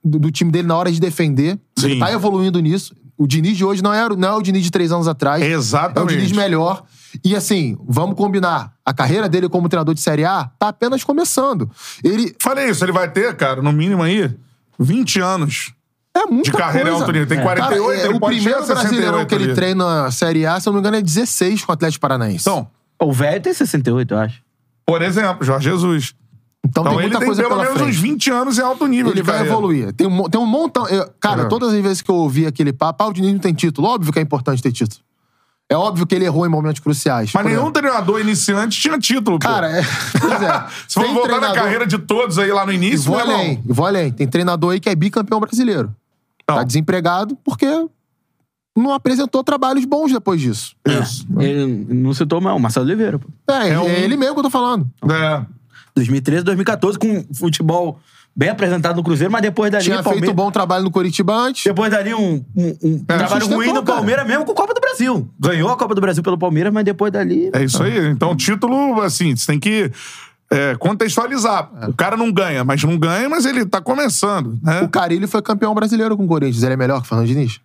do, do time dele na hora de defender. Sim. Ele tá evoluindo nisso. O Diniz de hoje não é, não é o Diniz de três anos atrás. Exatamente. É o Diniz melhor. E assim, vamos combinar. A carreira dele como treinador de Série A tá apenas começando. Ele Falei isso, ele vai ter, cara, no mínimo aí, 20 anos. é muita De carreira coisa. alto nível. Tem 48, Cara, é, ele o pode primeiro chegar a 68 brasileirão que ele ali. treina Série A, se eu não me engano, é 16 com o Atlético Paranaense. Então, O velho tem 68, eu acho. por exemplo, Jorge Jesus. Então, Então tem ele muita tem coisa pelo pela menos frente. uns 20 anos em alto nível Ele vai carreira. evoluir. Tem um, tem um montão. eu- cara, É. todas as vezes que eu ouvi aquele papo, ah, o Diniz não tem título. Óbvio que é importante ter título. É óbvio que ele errou em momentos cruciais. Mas nenhum exemplo. treinador iniciante tinha título, pô. Cara, é. Pois é. Se for voltar na treinador- carreira de todos aí lá no E início, vou além, vou além. Tem treinador aí que é bicampeão brasileiro. Não. Tá desempregado porque não apresentou trabalhos bons depois disso. Isso. Ele não citou mal, o Marcelo Oliveira, pô. É, é, um- ele mesmo que eu tô falando. É. 2013, 2014, com futebol bem apresentado no Cruzeiro, mas depois dali, Tinha Palmeiras... feito um bom trabalho no Curitiba antes. Depois dali, um, um, um trabalho sustentou, ruim no. Palmeiras, mesmo com a Copa do Brasil. Ganhou a Copa do Brasil pelo Palmeiras, mas depois dali... É isso aí. Então, título, assim, você tem que é, contextualizar. O cara não ganha, mas não ganha, mas ele tá começando, né? O Carilli foi campeão brasileiro com o Corinthians. Ele é melhor que o Fernando Diniz?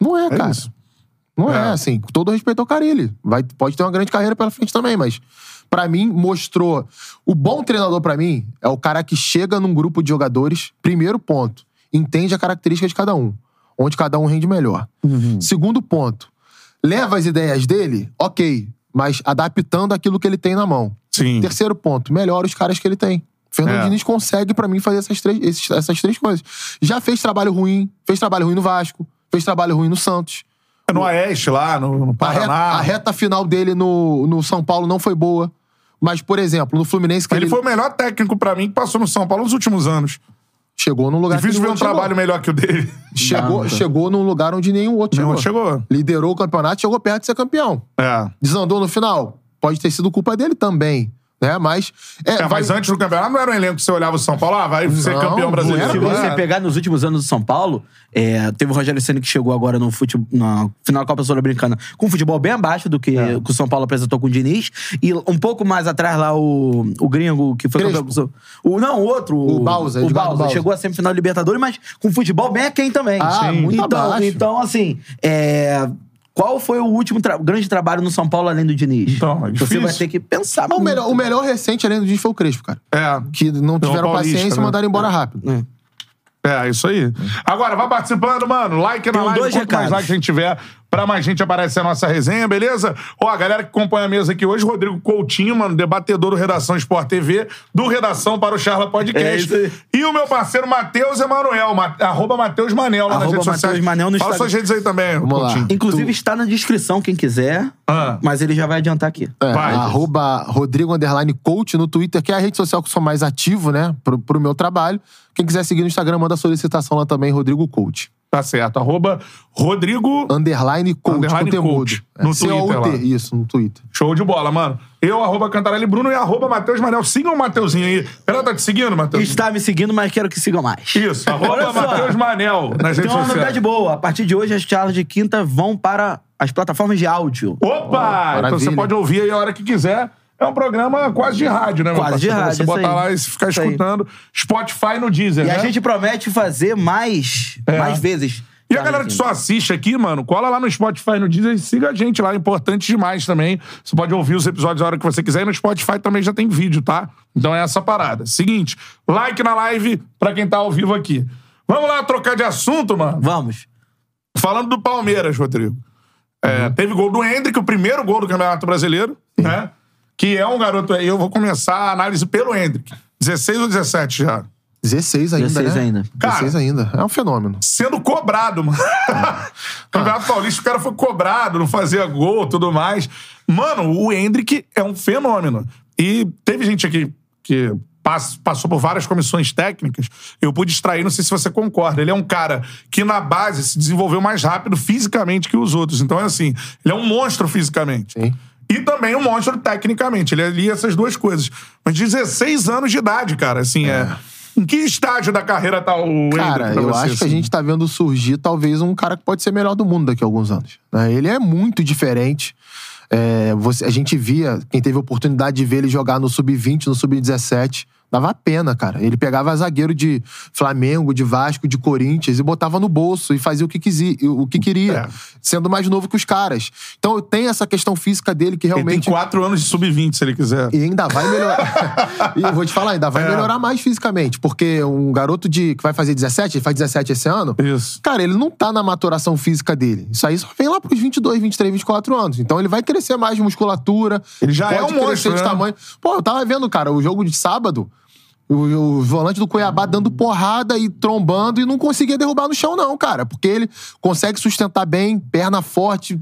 Não é, É cara. isso. Não é. É. assim. Com todo respeito ao Carilli. Vai, pode ter uma grande carreira pela frente também, mas pra mim mostrou. O bom treinador pra mim é o cara que chega num grupo de jogadores, primeiro ponto, entende a característica de cada um, onde cada um rende melhor. Segundo ponto, leva as ideias dele, ok, mas adaptando aquilo que ele tem na mão. Sim. Terceiro ponto, melhora os caras que ele tem. Fernando É. Diniz consegue, pra mim, fazer essas três, esses- essas três coisas. Já fez trabalho ruim, fez trabalho ruim no Vasco, fez trabalho ruim no Santos. No Oeste, lá, no, no A reta, Paraná. a reta final dele no, no São Paulo não foi boa. Mas, por exemplo, no Fluminense, que Ele ele, foi o melhor técnico pra mim que passou no São Paulo nos últimos anos. chegou num lugar Difícil que ver um outro trabalho melhor que o dele. chegou. Chegou, chegou num lugar onde nenhum outro Nenhum chegou. outro chegou. Liderou o campeonato, chegou perto de ser campeão. É. Desandou no final? Pode ter sido culpa dele também. Né? Mas. É, É, vai- mas antes do campeonato não era um elenco que você olhava o São Paulo, ah, vai ser Não, campeão não brasileiro. Se você É. pegar nos últimos anos do São Paulo, é, teve o Rogério Senna que chegou agora no futebol, na final da Copa Sul-Americana com um futebol bem abaixo do que, É. que o São Paulo apresentou com o Diniz. E um pouco mais atrás lá o, o gringo que foi Crespo. campeão. O, não, o outro. O Bausa, O Edgardo Bausa. Bausa. Chegou a semifinal da Libertadores, mas com futebol bem aquém também. Ah, Sim. muito então, abaixo. então, assim, é, qual foi o último tra- grande trabalho no São Paulo além do Diniz? Então, é Você difícil. vai ter que pensar Mas o melhor, o melhor recente, além do Diniz, foi o Crespo, cara. É. Que não tiveram Paulista, paciência e né? mandaram embora rápido. É. É, isso aí. Agora, vai participando, mano. Like na Tenho live. dois Quanto mais recados. like a gente tiver, pra mais gente aparecer a nossa resenha, beleza? Ó, a galera que acompanha a mesa aqui hoje, Rodrigo Coutinho, mano, debatedor do Redação Sport TV, do Redação para o Charla É Podcast. aí. e o meu parceiro Matheus Emanuel, ma arroba Matheus Manel lá nas Arroba redes sociais. Mateus Manel no Fala Instagram. suas redes aí também, Vamos lá. Coutinho. Inclusive, está na descrição, quem quiser. Ah. Mas ele já vai adiantar aqui. É, Vai. arroba Rodrigo Underline Coach no Twitter, que é a rede social que eu sou mais ativo, né? Pro, pro meu trabalho. Quem quiser seguir no Instagram, manda solicitação lá também, Rodrigo Coach. Tá certo. Arroba Rodrigo. Underline coach Underline coach. No Twitter lá. Isso, no Twitter. Show de bola, mano. Eu, arroba Cantarelli Bruno e arroba Matheus Manel. Sigam o Mateuzinho aí. Ela tá te seguindo, Matheus? Está me seguindo, mas quero que sigam mais. Isso, arroba. Matheus Manel nas Tem redes uma sociais. novidade boa. A partir de hoje, as charlas de quinta vão para as plataformas de áudio. Opa! então maravilha. você pode ouvir aí a hora que quiser. É um programa quase de rádio, né, meu Quase de rádio, Você botar lá e ficar Isso aí. escutando. Spotify no Deezer, E né? a gente promete fazer mais, É. mais vezes. E a galera que só assiste aqui, mano, cola lá no Spotify no Deezer e siga a gente lá. É importante demais também. Você pode ouvir os episódios a hora que você quiser. E no Spotify também já tem vídeo, tá? Então é essa parada. Seguinte, like na live pra quem tá ao vivo aqui. Vamos lá trocar de assunto, mano. Vamos. Falando do Palmeiras, Rodrigo. É, Teve gol do Hendrick, o primeiro gol do Campeonato Brasileiro, né? Que é um garoto aí. Eu vou começar a análise pelo Hendrick. 16 ou 17 já. 16 ainda, 16 né? ainda. Cara, 16 ainda. É um fenômeno. sendo cobrado, mano. Campeonato Paulista, o cara foi cobrado, não fazia gol tudo mais. Mano, o Hendrick é um fenômeno. E teve gente aqui que pass- passou por várias comissões técnicas. Eu pude extrair, não sei se você concorda. Ele é um cara que na base se desenvolveu mais rápido fisicamente que os outros. Então é assim, ele é um monstro fisicamente. Sim. E também um monstro tecnicamente. Ele alia essas duas coisas. Mas 16 anos de idade, cara. Assim, é. Em que estágio da carreira tá o Cara, Hendrick eu você, acho que a assim? gente tá vendo surgir talvez um cara que pode ser melhor do mundo daqui a alguns anos. né? Ele é muito diferente. É, você- a gente via, quem teve a oportunidade de ver ele jogar no Sub-20, no Sub-17, dava pena, cara. Ele pegava zagueiro de Flamengo, de Vasco, de Corinthians e botava no bolso e fazia o que, quisi, o que queria, É. sendo mais novo que os caras. Então tem essa questão física dele que Ele tem realmente. quatro anos de sub-20, se ele quiser. E ainda vai melhorar. e eu vou te falar, ainda vai É. melhorar mais fisicamente. Porque um garoto de que vai fazer 17, ele faz 17 esse ano. Isso. Cara, ele não tá na maturação física dele. Isso aí só vem lá pros 22, 23, 24 anos. Então ele vai crescer mais de musculatura. Ele já é um monstro, de né? tamanho. Pô, eu tava vendo, cara, o jogo de sábado. O, volante do Cuiabá dando porrada e trombando e não conseguia derrubar no chão, não, cara. Porque ele consegue sustentar bem, perna forte,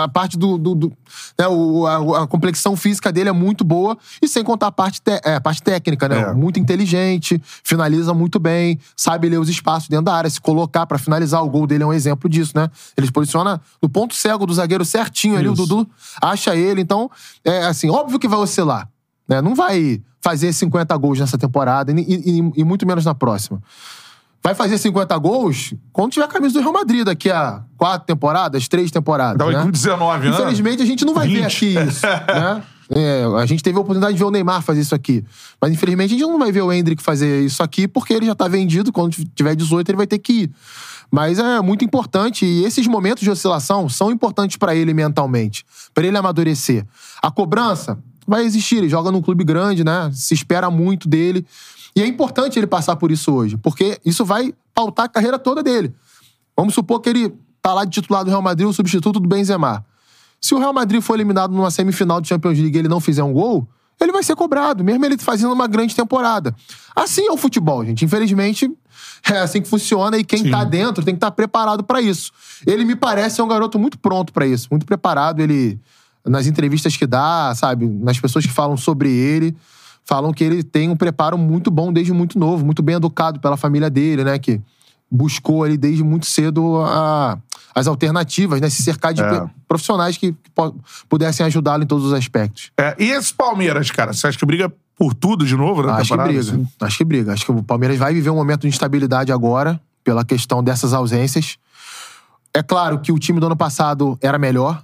a parte do. do- do- né, o- a, a complexão física dele é muito boa. E sem contar a parte, te- é, a parte técnica, né? É. Muito inteligente, finaliza muito bem, sabe ler os espaços dentro da área, se colocar pra finalizar. O gol dele é um exemplo disso, né? Ele se posiciona no ponto cego do zagueiro certinho ali, o. Dudu acha ele. Então, é assim, óbvio que vai oscilar. Né? Não vai fazer 50 gols nessa temporada e, e- e muito menos na próxima. Vai fazer 50 gols quando tiver a camisa do Real Madrid daqui a quatro temporadas, três temporadas. Aí né? com 19 anos. Infelizmente, a gente não vai ver 20. aqui isso, né? É, a gente teve a oportunidade de ver o Neymar fazer isso aqui. Mas, infelizmente, a gente não vai ver o Hendrick fazer isso aqui porque ele já tá vendido. Quando tiver 18, ele vai ter que ir. Mas é muito importante e esses momentos de oscilação são importantes pra ele mentalmente, Pra ele amadurecer. A cobrança vai existir, ele joga num clube grande, né? Se espera muito dele. E é importante ele passar por isso hoje, porque isso vai pautar a carreira toda dele. Vamos supor que ele tá lá de titular do Real Madrid, o substituto do Benzema. Se o Real Madrid for eliminado numa semifinal de Champions League e ele não fizer um gol, ele vai ser cobrado, mesmo ele fazendo uma grande temporada. Assim é o futebol, gente. Infelizmente, é assim que funciona e quem Sim. tá dentro tem que estar preparado pra isso. Ele me parece ser um garoto muito pronto pra isso, muito preparado. Ele, nas entrevistas que dá, sabe, nas pessoas que falam sobre ele, falam que ele tem um preparo muito bom desde muito novo, muito bem educado pela família dele, né? Que buscou ali desde muito cedo a- as alternativas, né? Se cercar de É. profissionais que, que pudessem ajudá-lo em todos os aspectos. É, e esse Palmeiras, cara, você acha que briga por tudo de novo na Acho que briga. assim? Acho que briga. Acho que o Palmeiras vai viver um momento de instabilidade agora, pela questão dessas ausências. É claro que o time do ano passado era melhor.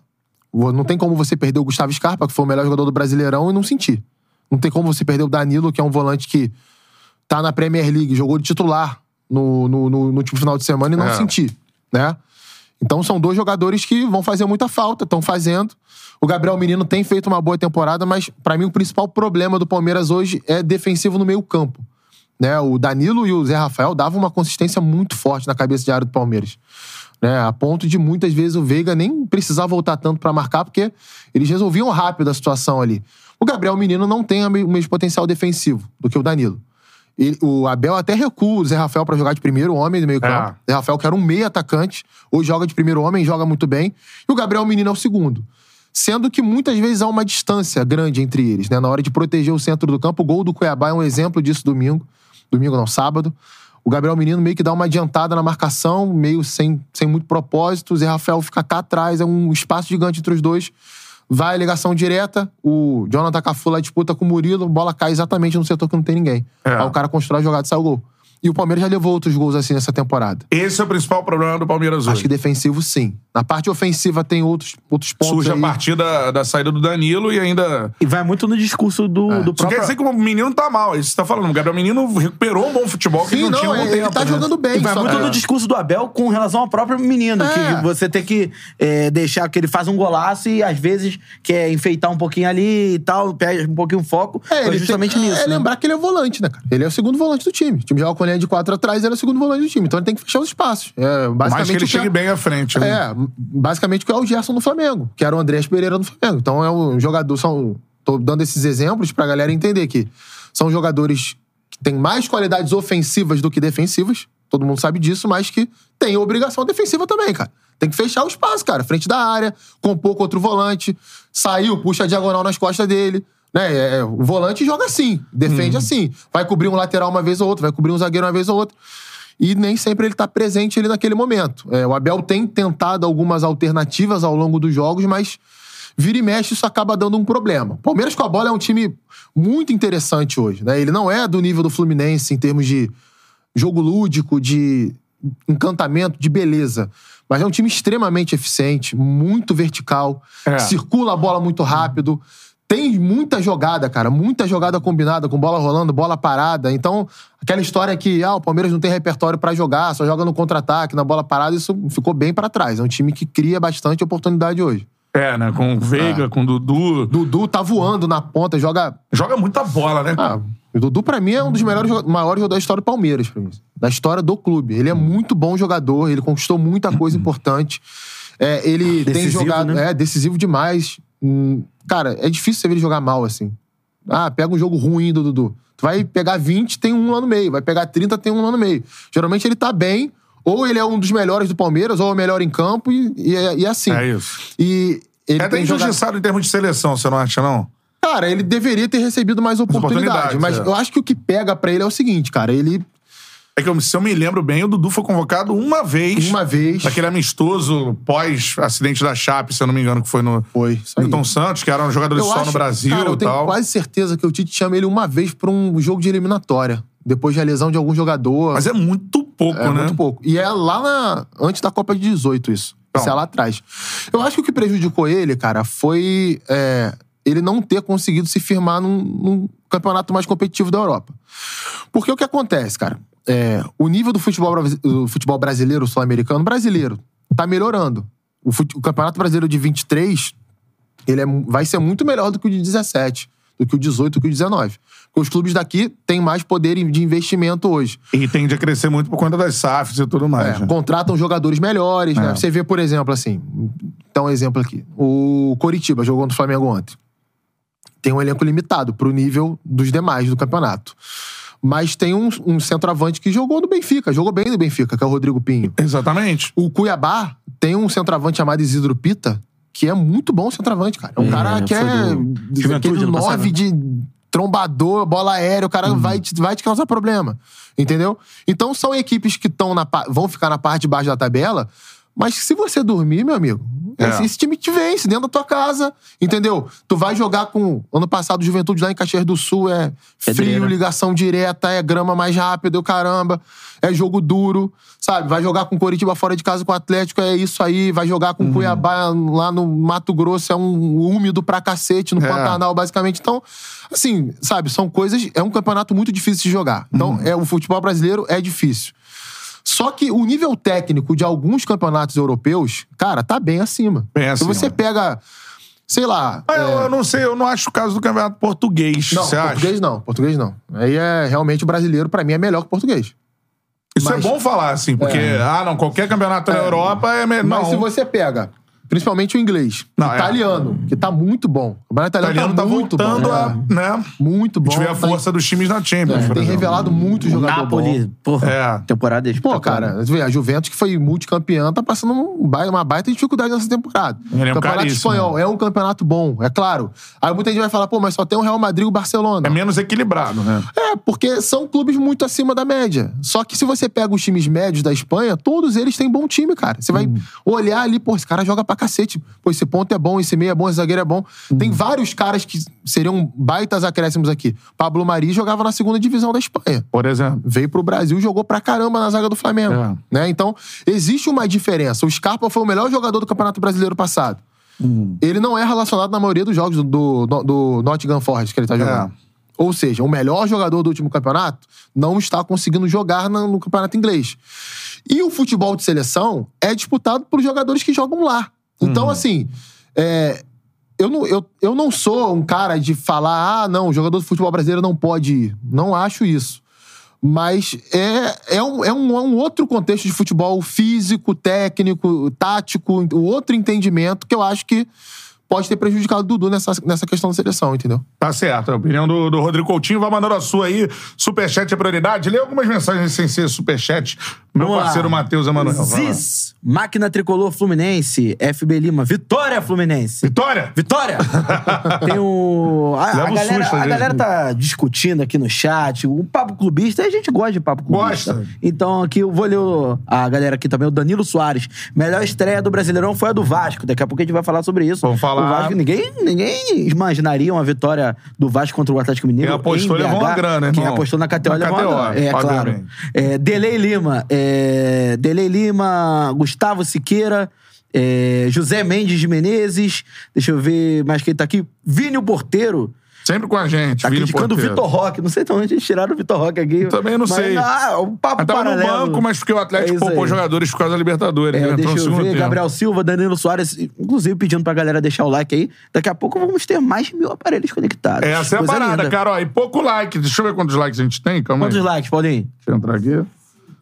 Não tem como você perder o Gustavo Scarpa, que foi o melhor jogador do Brasileirão, e não sentir. Não tem como você perder o Danilo, que é um volante que tá na Premier League, jogou de titular no, no, no, no último final de semana e não É. sentir, né? Então são dois jogadores que vão fazer muita falta, estão fazendo. O Gabriel Menino tem feito uma boa temporada, mas pra mim o principal problema do Palmeiras hoje é defensivo no meio-campo. Né? O Danilo e o Zé Rafael davam uma consistência muito forte na cabeça de área do Palmeiras. Né? A ponto de muitas vezes o Veiga nem precisar voltar tanto pra marcar, porque eles resolviam rápido a situação ali. O Gabriel Menino não tem o me- o mesmo potencial defensivo do que o Danilo. Ele- o Abel até recua o Zé Rafael pra jogar de primeiro homem no meio-campo. É. Zé Rafael, que era um meio atacante, hoje joga de primeiro homem, joga muito bem. E o Gabriel Menino é o segundo. Sendo que muitas vezes há uma distância grande entre eles, né? Na hora de proteger o centro do campo. O gol do Cuiabá é um exemplo disso domingo. Domingo não, sábado. O Gabriel Menino meio que dá uma adiantada na marcação, meio sem, sem muito propósito. O Zé Rafael fica cá atrás, é um espaço gigante entre os dois. Vai a ligação direta, o Jonathan Cafu lá disputa com o Murilo, bola cai exatamente no setor que não tem ninguém. É. Aí o cara constrói a jogada e sai o gol. E o Palmeiras já levou outros gols assim nessa temporada. Esse é o principal problema do Palmeiras hoje. Acho que defensivo, sim. Na parte ofensiva tem outros, outros pontos Surge aí. a partir da, da saída do Danilo e ainda. E vai muito no discurso do, do Isso quer próprio... dizer que o menino tá mal. Isso que você tá falando. O Gabriel Menino recuperou um bom futebol que Sim, ele não, não, tinha algum ele tempo. tá né? jogando bem. E vai só- muito é. no discurso do Abel com relação ao próprio menino. É. Que você tem que é, deixar que ele faz um golaço e às vezes quer enfeitar um pouquinho ali e tal, perde um pouquinho o foco. É, É, ele justamente tem, nisso. É né? lembrar que ele é volante, né, cara? Ele é o segundo volante do time. O time joga com a linha de quatro atrás, ele é o segundo volante do time. Então ele tem que fechar os espaços. É, basicamente Mais que ele o chegue é- bem à frente. né? É, basicamente o que é o Gerson no Flamengo, que era o Andrés Pereira no Flamengo. Então é um jogador. São, tô dando esses exemplos pra galera entender que são jogadores que têm mais qualidades ofensivas do que defensivas. Todo mundo sabe disso, mas que tem obrigação defensiva também, cara. Tem que fechar o espaço, cara. Frente da área, compor com outro volante. Saiu, puxa a diagonal nas costas dele. Né? É, é, o volante joga assim, defende assim. Vai cobrir um lateral uma vez ou outra, vai cobrir um zagueiro uma vez ou outra e nem sempre ele tá presente ali naquele momento. É, o Abel tem tentado algumas alternativas ao longo dos jogos, mas vira e mexe isso acaba dando um problema. Palmeiras com a bola é um time muito interessante hoje, né? Ele não é do nível do Fluminense em termos de jogo lúdico, de encantamento, de beleza. Mas é um time extremamente eficiente, muito vertical, É. circula a bola muito rápido. Tem muita jogada, cara, muita jogada combinada, com bola rolando, bola parada. Então, aquela história que ah, o Palmeiras não tem repertório pra jogar, só joga no contra-ataque, na bola parada, isso ficou bem pra trás. É um time que cria bastante oportunidade hoje. É, né? Com o Veiga, com o Dudu. Dudu tá voando na ponta, joga. Joga muita bola, né? Ah, o Dudu, pra mim, é um dos melhores, maiores jogadores da história do Palmeiras, pra mim. Da história do clube. Ele é muito bom jogador, ele conquistou muita coisa importante. É, ele tem Decisivo, jogado. né? É, decisivo demais. Hum, cara, é difícil você ver ele jogar mal assim. Ah, pega um jogo ruim do Dudu. Tu vai pegar 20, tem um lá no meio. Vai pegar 30, tem um lá no meio. Geralmente ele tá bem, ou ele é um dos melhores do Palmeiras, ou é o melhor em campo, e, e é, e é assim. É isso. E ele É até tem jogado... injustiçado em termos de seleção, você não acha, não? Cara, ele deveria ter recebido mais oportunidade. Mas é. eu acho que o que pega pra ele é o seguinte, cara. Ele, É que eu- se eu me lembro bem, o Dudu foi convocado uma vez. uma vez. Daquele amistoso pós-acidente da Chape, se eu não me engano, que foi no Foi. Newton Santos, que era um jogador Eu só no Brasil cara, eu e tenho tal. quase certeza que o Tite chama ele uma vez pra um jogo de eliminatória. Depois da lesão de algum jogador. Mas é muito pouco, É né? muito pouco. E é lá na, antes da Copa de 18 isso. Então. Isso é lá atrás. Eu acho que o que prejudicou ele, cara, foi é, ele não ter conseguido se firmar num, num campeonato mais competitivo da Europa. Porque o que acontece, cara? É, o nível do futebol, do futebol brasileiro, sul-americano, brasileiro, tá melhorando. O, o Campeonato Brasileiro de 23, ele é vai ser muito melhor do que o de 17, do que o 18, do que o 19. Porque os clubes daqui têm mais poder de investimento hoje. E tende a crescer muito por conta das SAFs e tudo mais. É, né? contratam jogadores melhores, né? É. Você vê, por exemplo, assim, dá um exemplo aqui. O Coritiba jogou no Flamengo ontem. Tem um elenco limitado pro nível dos demais do campeonato. Mas tem um, um centroavante que jogou no Benfica, jogou bem no Benfica, que é o Rodrigo Pinho. Exatamente. O Cuiabá tem um centroavante chamado Isidro Pita, que é muito bom centroavante, cara. É um É, cara que é do aquele ano passado, nove né? de trombador, bola aérea, o cara vai, te, vai te causar problema. Entendeu? Então são equipes que estão na vão ficar na parte de baixo da tabela, mas se você dormir, meu amigo, É. esse, esse time te vence dentro da tua casa, entendeu? Tu vai jogar com. Ano passado, Juventude lá em Caxias do Sul é frio, Pedreira. ligação direta, é grama mais rápida, o caramba, é jogo duro, sabe? Vai jogar com Coritiba fora de casa com o Atlético, é isso aí. Vai jogar com Cuiabá lá no Mato Grosso, é um úmido pra cacete, no É. Pantanal, basicamente. Então, assim, sabe, são coisas. É um campeonato muito difícil de jogar. Então, é, o futebol brasileiro é difícil. Só que o nível técnico de alguns campeonatos europeus, cara, tá bem acima. Bem Se acima. você pega, sei lá. Eu, é, eu não sei, eu não acho o caso do campeonato português. não, você acha? português não, português não. Aí é realmente o brasileiro, pra mim, é melhor que o português. Isso mas- é bom falar, assim, porque, ah, não, qualquer campeonato na Europa é melhor. Mas Não. se você pega Principalmente o inglês. Não, é. italiano, que tá muito bom. O campeonato O italiano, italiano tá muito voltando bom. a, é. né? Muito bom. Vê a Tá- força dos times na Champions, é, tem revelado muito O jogador Napoli, bom. porra, É. temporada Pô, cara, você vê, a Juventus, que foi multicampeã, tá passando um uma baita dificuldade nessa temporada. Ele é um o campeonato caríssimo, espanhol é um campeonato bom, é claro. Aí muita gente vai falar, pô, mas só tem o Real Madrid e o Barcelona. É menos equilibrado, né? É, porque são clubes muito acima da média. Só que se você pega os times médios da Espanha, todos eles têm bom time, cara. Você vai olhar ali, pô, esse cara joga pra cacete. Pô, esse ponto é bom, esse meio é bom, esse zagueiro é bom. Tem vários caras que seriam baitas acréscimos aqui. Pablo Mari jogava na segunda divisão da Espanha. Por exemplo. Veio pro Brasil e jogou pra caramba na zaga do Flamengo. É. Né? Então, existe uma diferença. O Scarpa foi o melhor jogador do Campeonato Brasileiro passado. Ele não é relacionado na maioria dos jogos do, do, do Nottingham Forest que ele tá jogando. É. Ou seja, o melhor jogador do último campeonato não está conseguindo jogar no campeonato inglês. E o futebol de seleção é disputado por jogadores que jogam lá. Então, assim, é, eu, não, eu, eu não sou um cara de falar, ah, não, o jogador do futebol brasileiro não pode ir. Não acho isso. Mas é, é, um, é, um, é um outro contexto de futebol físico, técnico, tático, um outro entendimento que eu acho que pode ter prejudicado o Dudu nessa, nessa questão da seleção, entendeu? Tá certo. A opinião do, do Rodrigo Coutinho. Vai mandando a sua aí. Superchat é prioridade. Lê algumas mensagens sem ser superchat. Meu Vamos parceiro Matheus Emanuel. Ziz, Máquina Tricolor Fluminense, FB Lima, Vitória Fluminense. Vitória! Vitória! Tem o. A, a um galera, susto, a vezes. galera tá discutindo aqui no chat. O papo clubista, a gente gosta de papo clubista. Gosta. Então aqui eu vou ler o- a galera aqui também, o Danilo Soares. Melhor estreia do Brasileirão foi a do Vasco. Daqui a pouco a gente vai falar sobre isso. Vamos falar. O Vasco, ninguém, ninguém imaginaria uma vitória do Vasco contra o Atlético Mineiro. Quem apostou levou uma grana, Quem irmão. apostou na KTO levou uma grana. É, claro. obviamente. É, Delei Lima, é, Delei Lima, Gustavo Siqueira, é, José Mendes de Menezes, deixa eu ver mais quem tá aqui, Vini o Porteiro, Sempre com a gente. tá Vini criticando o Porteiro. Vitor Roque, não sei de onde eles tiraram o Vitor Roque aqui. Também não Mas, sei. Ah, um papo tava no paralelo. banco, mas porque o Atlético É poupou aí. jogadores por causa da Libertadores. É, né? Deixa no eu segundo ver, tempo. Gabriel Silva, Danilo Soares, inclusive pedindo pra galera deixar o like aí. Daqui a pouco vamos ter mais de mil aparelhos conectados. Essa é a parada, linda. cara. Ó, e pouco like. Deixa eu ver quantos likes a gente tem. Calma Quantos aí. likes, Paulinho? Deixa eu entrar aqui.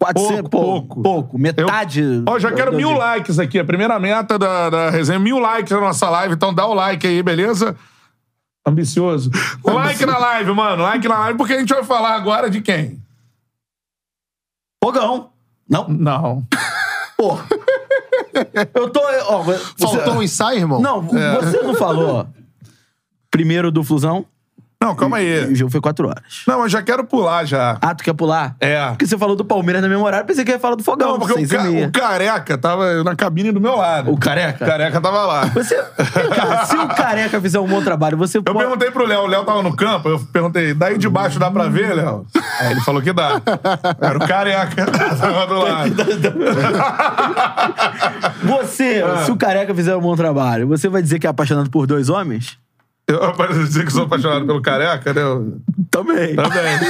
400, Pouco, pouco. pouco. Metade. Eu, ó, já quero do- mil do- likes aqui. A primeira meta da, da resenha, mil likes na nossa live. Então dá o like aí, beleza? Ambicioso. Like na live, mano. Like na live, porque a gente vai falar agora de quem? Fogão. Não, Não. porra. Eu tô. Ó, você- Faltou um ensaio, irmão? Não, você não falou. Primeiro do Flusão, Não, calma o aí. jogo foi quatro horas. Não, mas já quero pular já. Ah, tu quer pular? É. Porque você falou do Palmeiras na mesma horário, pensei que ia falar do Fogão. Não, porque o, ca- o careca tava na cabine do meu lado. O careca? O careca tava lá. Você. Cara, se o careca fizer um bom trabalho, você Eu pode. perguntei pro Léo, o Léo tava no campo, eu perguntei, daí de baixo dá pra ver, Léo? Aí ele falou que dá. Era o careca, tava do lado. Você, Ah. se o careca fizer um bom trabalho, você vai dizer que é apaixonado por dois homens? Eu pareço dizer que sou apaixonado pelo careca, né? Eu- Também. Também.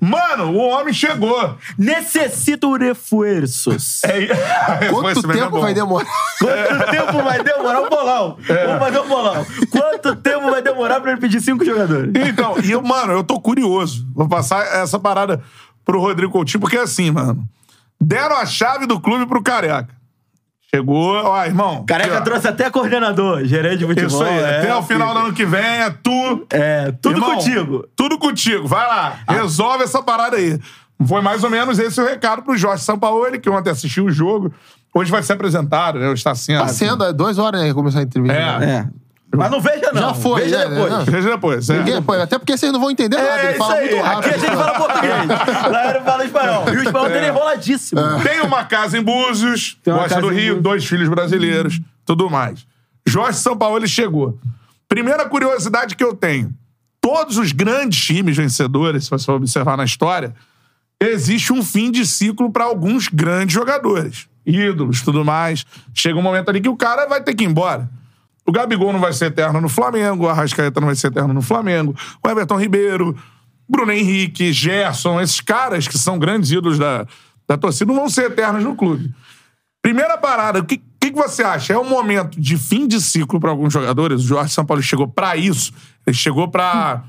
Mano, o homem chegou. Necessito reforços. É, Foi Quanto é tempo bom. vai demorar? Quanto tempo vai demorar o bolão? É. Vamos fazer um bolão. Quanto tempo vai demorar pra ele pedir cinco jogadores? Então, e eu, mano, eu tô curioso. Vou passar essa parada pro Rodrigo Coutinho, porque é assim, mano. Deram a chave do clube pro Careca. Chegou, ó, irmão. Careca aqui, ó. trouxe até coordenador, gerente de futebol. Isso aí, é, até o final do ano que vem é tu. É, tudo Irmão, contigo. Ah. Tudo contigo. Vai lá, resolve essa parada aí. Foi mais ou menos esse o recado pro Jorge Sampaoli, que ontem assistiu o jogo. Hoje vai ser apresentado, né? Está sendo. Tá sendo, é duas horas, né? que Começar a entrevista. É. né? É. Mas não veja, não. Já foi, Veja né, depois. né? Veja depois. é. Até porque vocês não vão entender nada. É, Ele isso fala aí. muito rápido. Aqui a gente fala português. Lá ele fala espanhol. E o espanhol dele é enroladíssimo. Tem uma casa em Búzios, casa do Rio, dois filhos brasileiros, tudo mais. Jorge Sampaoli chegou. Primeira curiosidade que eu tenho. Todos os grandes times vencedores, se você observar na história, existe um fim de ciclo para alguns grandes jogadores. Ídolos, tudo mais. Chega um momento ali que o cara vai ter que ir embora. O Gabigol não vai ser eterno no Flamengo, o Arrascaeta não vai ser eterno no Flamengo, o Everton Ribeiro, Bruno Henrique, Gerson, esses caras que são grandes ídolos da, da torcida não vão ser eternos no clube. Primeira parada, o que, que, que você acha? É um momento de fim de ciclo para alguns jogadores? O Jorge Sampaoli chegou para isso. Ele chegou para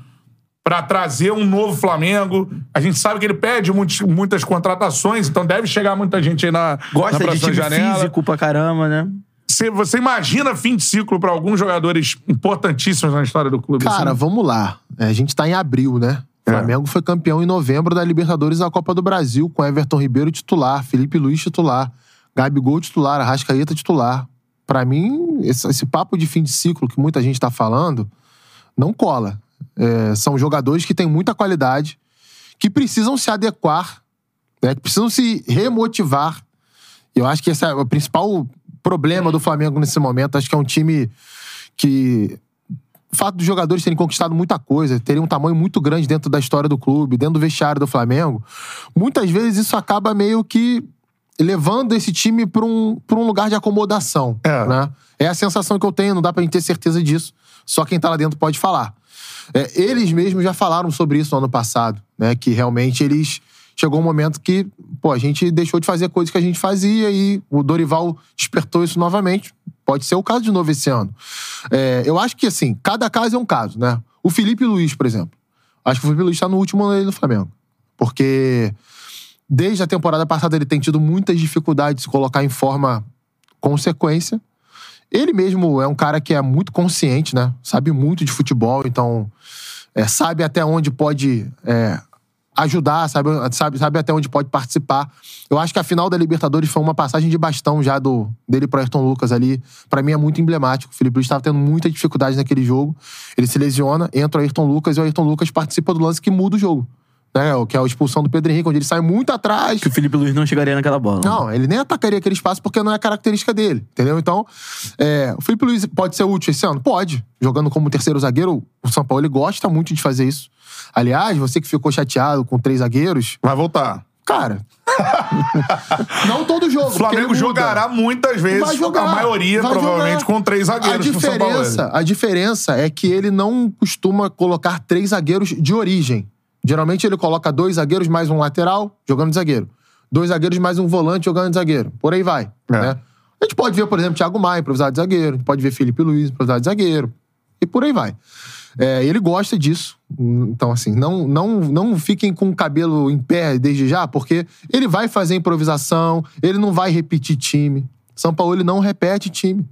pra trazer um novo Flamengo. A gente sabe que ele pede muitos- muitas contratações, então deve chegar muita gente aí na, Gosta na de time janela. físico pra caramba, né? Você, você imagina fim de ciclo pra alguns jogadores importantíssimos na história do clube? Cara, assim? vamos lá. É, a gente tá em abril, né? O É. Flamengo foi campeão em novembro da Libertadores da Copa do Brasil, com Everton Ribeiro titular, Felipe Luiz titular, Gabigol titular, Arrascaeta titular. Pra mim, esse, esse papo de fim de ciclo que muita gente tá falando, não cola. É, são jogadores que têm muita qualidade, que precisam se adequar, né? que precisam se remotivar. Eu acho que esse é o principal problema do Flamengo nesse momento. Acho que é um time que o fato dos jogadores terem conquistado muita coisa, terem um tamanho muito grande dentro da história do clube, dentro do vestiário do Flamengo, muitas vezes isso acaba meio que levando esse time para um, pra um lugar de acomodação. É. Né? é a sensação que eu tenho, não dá pra gente ter certeza disso. Só quem tá lá dentro pode falar. É, eles mesmos já falaram sobre isso no ano passado, né? Que realmente eles. Chegou um momento que, pô, a gente deixou de fazer coisas que a gente fazia e o Dorival despertou isso novamente. Pode ser o caso de novo esse ano. É, eu acho que, assim, cada caso é um caso, né? O Felipe Luiz, por exemplo. Acho que o Felipe Luiz tá no último ano dele no Flamengo. Porque desde a temporada passada ele tem tido muitas dificuldades de se colocar em forma consequência. Ele mesmo é um cara que é muito consciente, né? Sabe muito de futebol, então é, sabe até onde pode é, ajudar, sabe, sabe, sabe até onde pode participar. Eu acho que a final da Libertadores foi uma passagem de bastão já do dele pro Ayrton Lucas ali. Pra mim é muito emblemático. O Felipe Luiz estava tendo muita dificuldade naquele jogo. Ele se lesiona, entra o Ayrton Lucas e o Ayrton Lucas participa do lance que muda o jogo. Né? Que é a expulsão do Pedro Henrique, onde ele sai muito atrás. Que o Felipe Luiz não chegaria naquela bola. Não, ele nem atacaria aquele espaço porque não é característica dele, entendeu? Então, é, o Felipe Luiz pode ser útil esse ano? Pode. Jogando como terceiro zagueiro, o São Paulo ele gosta muito de fazer isso. Aliás, você que ficou chateado com três zagueiros, Vai voltar. cara. não todo jogo. O Flamengo jogará muitas vezes, Vai jogar, a maioria, vai provavelmente, jogar. com três A zagueiros Paulo. diferença, a diferença é que ele não costuma colocar três zagueiros de origem. Geralmente ele coloca dois zagueiros mais um lateral jogando de zagueiro. Dois zagueiros mais um volante jogando de zagueiro. Por aí vai. É. né? A gente pode ver, por exemplo, Thiago Maia improvisado de zagueiro. A gente pode ver Felipe Luiz improvisado de zagueiro. E por aí vai. É, ele gosta disso. Então, assim, não, não, não fiquem com o cabelo em pé desde já, porque ele vai fazer improvisação, ele não vai repetir time. São Paulo ele não repete time.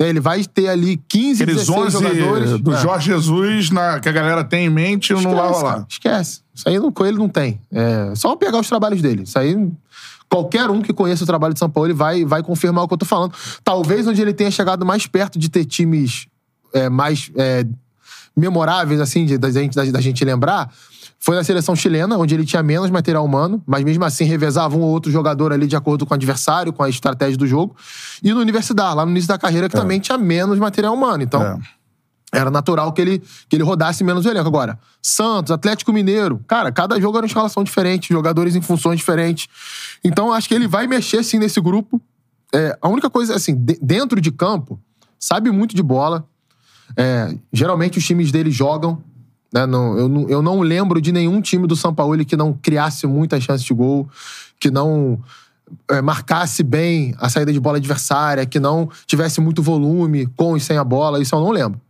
É, Ele vai ter ali 15, Aqueles 16 11 jogadores. do É. Jorge Jesus na- que a galera tem em mente, não vai rolar. cara, esquece. Isso aí no Coelho não tem. É só pegar os trabalhos dele. Isso aí. Qualquer um que conheça o trabalho de São Paulo ele vai, vai confirmar o que eu tô falando. Talvez onde ele tenha chegado mais perto de ter times é, mais é, memoráveis, assim, de- da, gente, da, da gente lembrar, foi na seleção chilena, onde ele tinha menos material humano, mas mesmo assim revezava um ou outro jogador ali de acordo com o adversário, com a estratégia do jogo. E no Universidade, lá no início da carreira, que também tinha menos material humano. Então, É. era natural que ele, que ele rodasse menos o elenco. Agora, Santos, Atlético Mineiro, cara, cada jogo era uma escalação diferente, jogadores em funções diferentes. Então, acho que ele vai mexer, sim, nesse grupo. É, a única coisa, assim, de- dentro de campo, sabe muito de bola. É, geralmente os times dele jogam. Né? Não, eu, não, eu não lembro de nenhum time do São Paulo que não criasse muitas chances de gol, que não é, marcasse bem a saída de bola adversária, que não tivesse muito volume com e sem a bola. Isso eu não lembro.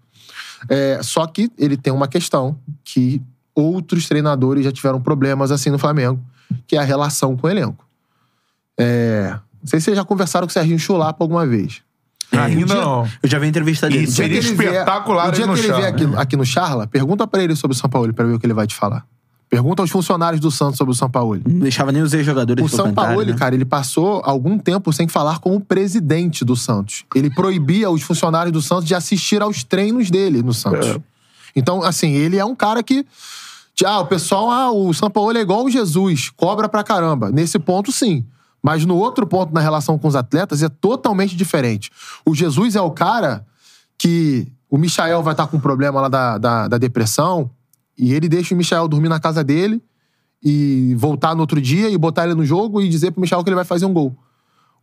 É, só que ele tem uma questão que outros treinadores já tiveram problemas assim no Flamengo, que é a relação com o elenco. É, não sei se vocês já conversaram com o Serginho Chulapa alguma vez. Ainda dia- não. Eu já vi a entrevista dele. Isso. Seria O dia que ele vier- espetacular O dia que ele vier aqui, aqui no Charla, pergunta pra ele sobre o São Paulo pra ver o que ele vai te falar. Pergunta aos funcionários do Santos sobre o São Paulo. Não deixava nem os ex-jogadores O São Paulo, né? cara, ele passou algum tempo sem falar com o presidente do Santos. Ele proibia os funcionários do Santos de assistir aos treinos dele no Santos. É. Então, assim, ele é um cara que. Ah, o pessoal, ah, o São Paulo é igual o Jesus, cobra pra caramba. Nesse ponto, sim. Mas no outro ponto, na relação com os atletas, é totalmente diferente. O Jesus é o cara que o Michael vai estar com um problema lá da, da, da depressão e ele deixa o Michael dormir na casa dele e voltar no outro dia e botar ele no jogo e dizer pro Michel que ele vai fazer um gol.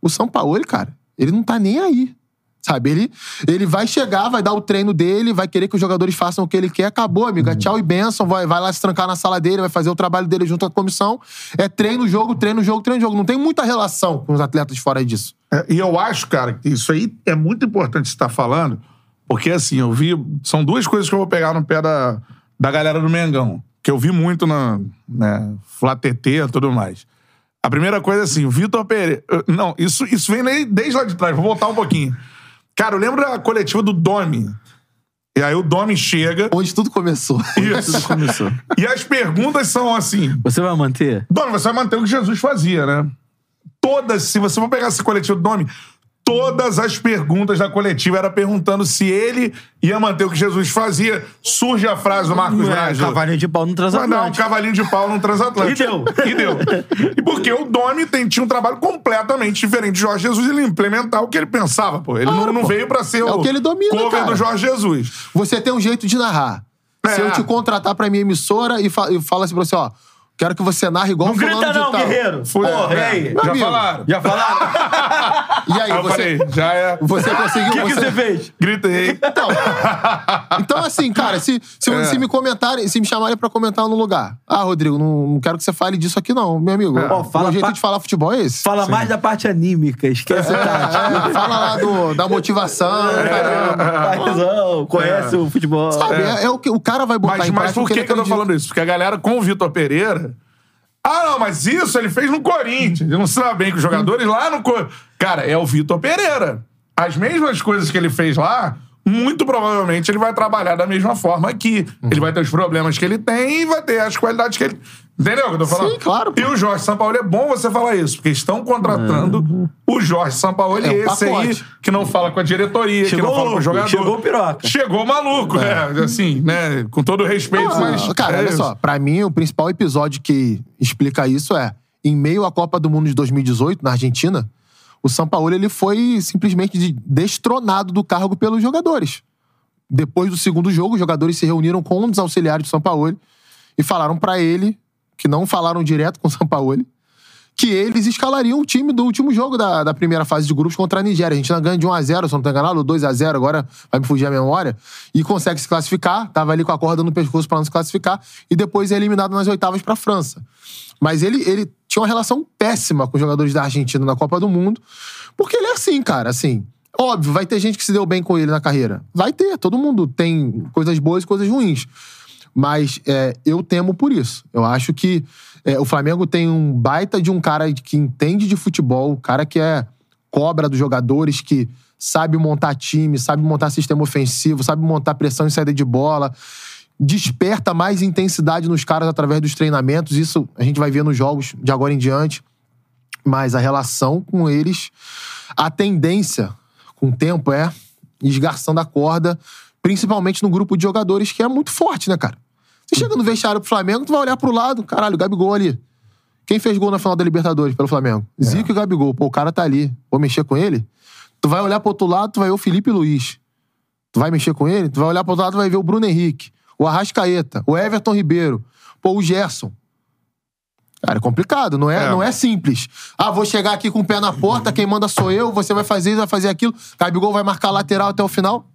O São Paulo, cara, ele não tá nem aí. Sabe? Ele, ele vai chegar, vai dar o treino dele, vai querer que os jogadores façam o que ele quer, acabou, amigo. É tchau e benção, vai, vai lá se trancar na sala dele, vai fazer o trabalho dele junto com a comissão. É treino, jogo, treino, jogo, treino, jogo. Não tem muita relação com os atletas fora disso. É, E eu acho, cara, que isso aí é muito importante você estar falando, porque assim, eu vi. São duas coisas que eu vou pegar no pé da, da galera do Mengão, que eu vi muito na né, Flá TT e tudo mais. A primeira coisa é assim, o Vitor Pereira. Não, isso, isso vem desde lá de trás, vou voltar um pouquinho. Cara, eu lembro da coletiva do Domi. E aí o Domi chega. Onde tudo começou. Isso. Começou. E as perguntas são assim: Você vai manter? Domi, você vai manter o que Jesus fazia, né? Todas, se você for pegar esse coletivo do Domi, todas as perguntas da coletiva era perguntando se ele ia manter o que Jesus fazia. Surge a frase do Marcos Não é, cavalinho de pau no Mas não, um transatlântico. cavalinho de pau no transatlântico. E deu. E deu. E porque o Domi tem- tinha um trabalho completamente diferente de Jorge Jesus, ele implementar o que ele pensava, pô. Ele não, Claro, não pô. veio pra ser É o que ele domina, cover cara. do Jorge Jesus. Você tem um jeito de narrar. Se É. eu te contratar pra minha emissora e, fa e fala assim pra você, ó, quero que você narre igual Não fulano grita de não, tal. guerreiro. Porra, e é. aí? Já amigo. falaram. Já falaram? E aí, Aí eu você, falei, já é. você conseguiu... O que, que você fez? Gritei. Então, então, assim, cara, se, se, É. se me comentarem, se me chamarem pra comentar no lugar. Ah, Rodrigo, não, não quero que você fale disso aqui, não, meu amigo. Ó, fala o jeito pa- de falar futebol é esse. Fala mais da parte anímica, esquece o tático. É, fala lá do, da motivação, caramba. Paizão, conhece o futebol. Sabe, é, é o que o cara vai botar Mas, em mas prática por o que, ele que eu tô acredita. falando isso? Porque a galera com o Vitor Pereira. Ah, não, mas isso ele fez no Corinthians. Ele não dá bem com os jogadores lá no. Co- Cara, é o Vitor Pereira. As mesmas coisas que ele fez lá, muito provavelmente ele vai trabalhar da mesma forma aqui. Ele vai ter os problemas que ele tem e vai ter as qualidades que ele. Entendeu o que eu tô falando? Sim, claro, pô. E o Jorge Sampaoli é bom você falar isso, porque estão contratando o Jorge Sampaoli, É um esse aí, pacote. que não fala com a diretoria, que Chegou não fala com o jogador. chegou o piroca. Chegou maluco, é. Assim, né? Com todo o respeito, Ah, mas. cara, é olha isso. só, pra mim o principal episódio que explica isso é, em meio à Copa do Mundo de 2018, na Argentina, o Sampaoli ele foi simplesmente de- destronado do cargo pelos jogadores. Depois do segundo jogo, os jogadores se reuniram com um dos auxiliares do Sampaoli e falaram pra ele, que não falaram direto com o Sampaoli, que eles escalariam o time do último jogo da, da primeira fase de grupos contra a Nigéria. A gente ganha de 1x0, se não tô enganado, ou 2x0, agora vai me fugir a memória, e consegue se classificar, tava ali com a corda no pescoço pra não se classificar, e depois é eliminado nas oitavas pra França. Mas ele, ele tinha uma relação péssima com os jogadores da Argentina na Copa do Mundo, porque ele é assim, cara, assim. Óbvio, vai ter gente que se deu bem com ele na carreira. Vai ter, todo mundo tem coisas boas e coisas ruins. Mas é, eu temo por isso. Eu acho que é, o Flamengo tem um baita de um cara que entende de futebol, um cara que é cobra dos jogadores, que sabe montar time, sabe montar sistema ofensivo, sabe montar pressão em saída de bola, desperta mais intensidade nos caras através dos treinamentos. Isso a gente vai ver nos jogos de agora em diante. Mas a relação com eles, a tendência com o tempo é esgarçando a corda, principalmente no grupo de jogadores que é muito forte, né, cara? Você chega no vestiário pro Flamengo, tu vai olhar pro lado, caralho, o Gabigol ali. Quem fez gol na final da Libertadores pelo Flamengo? Zico e Gabigol. Pô, o cara tá ali. Vou mexer com ele? Tu vai olhar pro outro lado, tu vai ver o Felipe Luiz. Tu vai mexer com ele? Tu vai olhar pro outro lado, tu vai ver o Bruno Henrique, o Arrascaeta, o Everton Ribeiro, pô, o Gerson. Cara, é complicado, não é, É. não é simples. Ah, vou chegar aqui com o pé na porta, quem manda sou eu, você vai fazer isso, vai fazer aquilo. Gabigol vai marcar lateral até o final.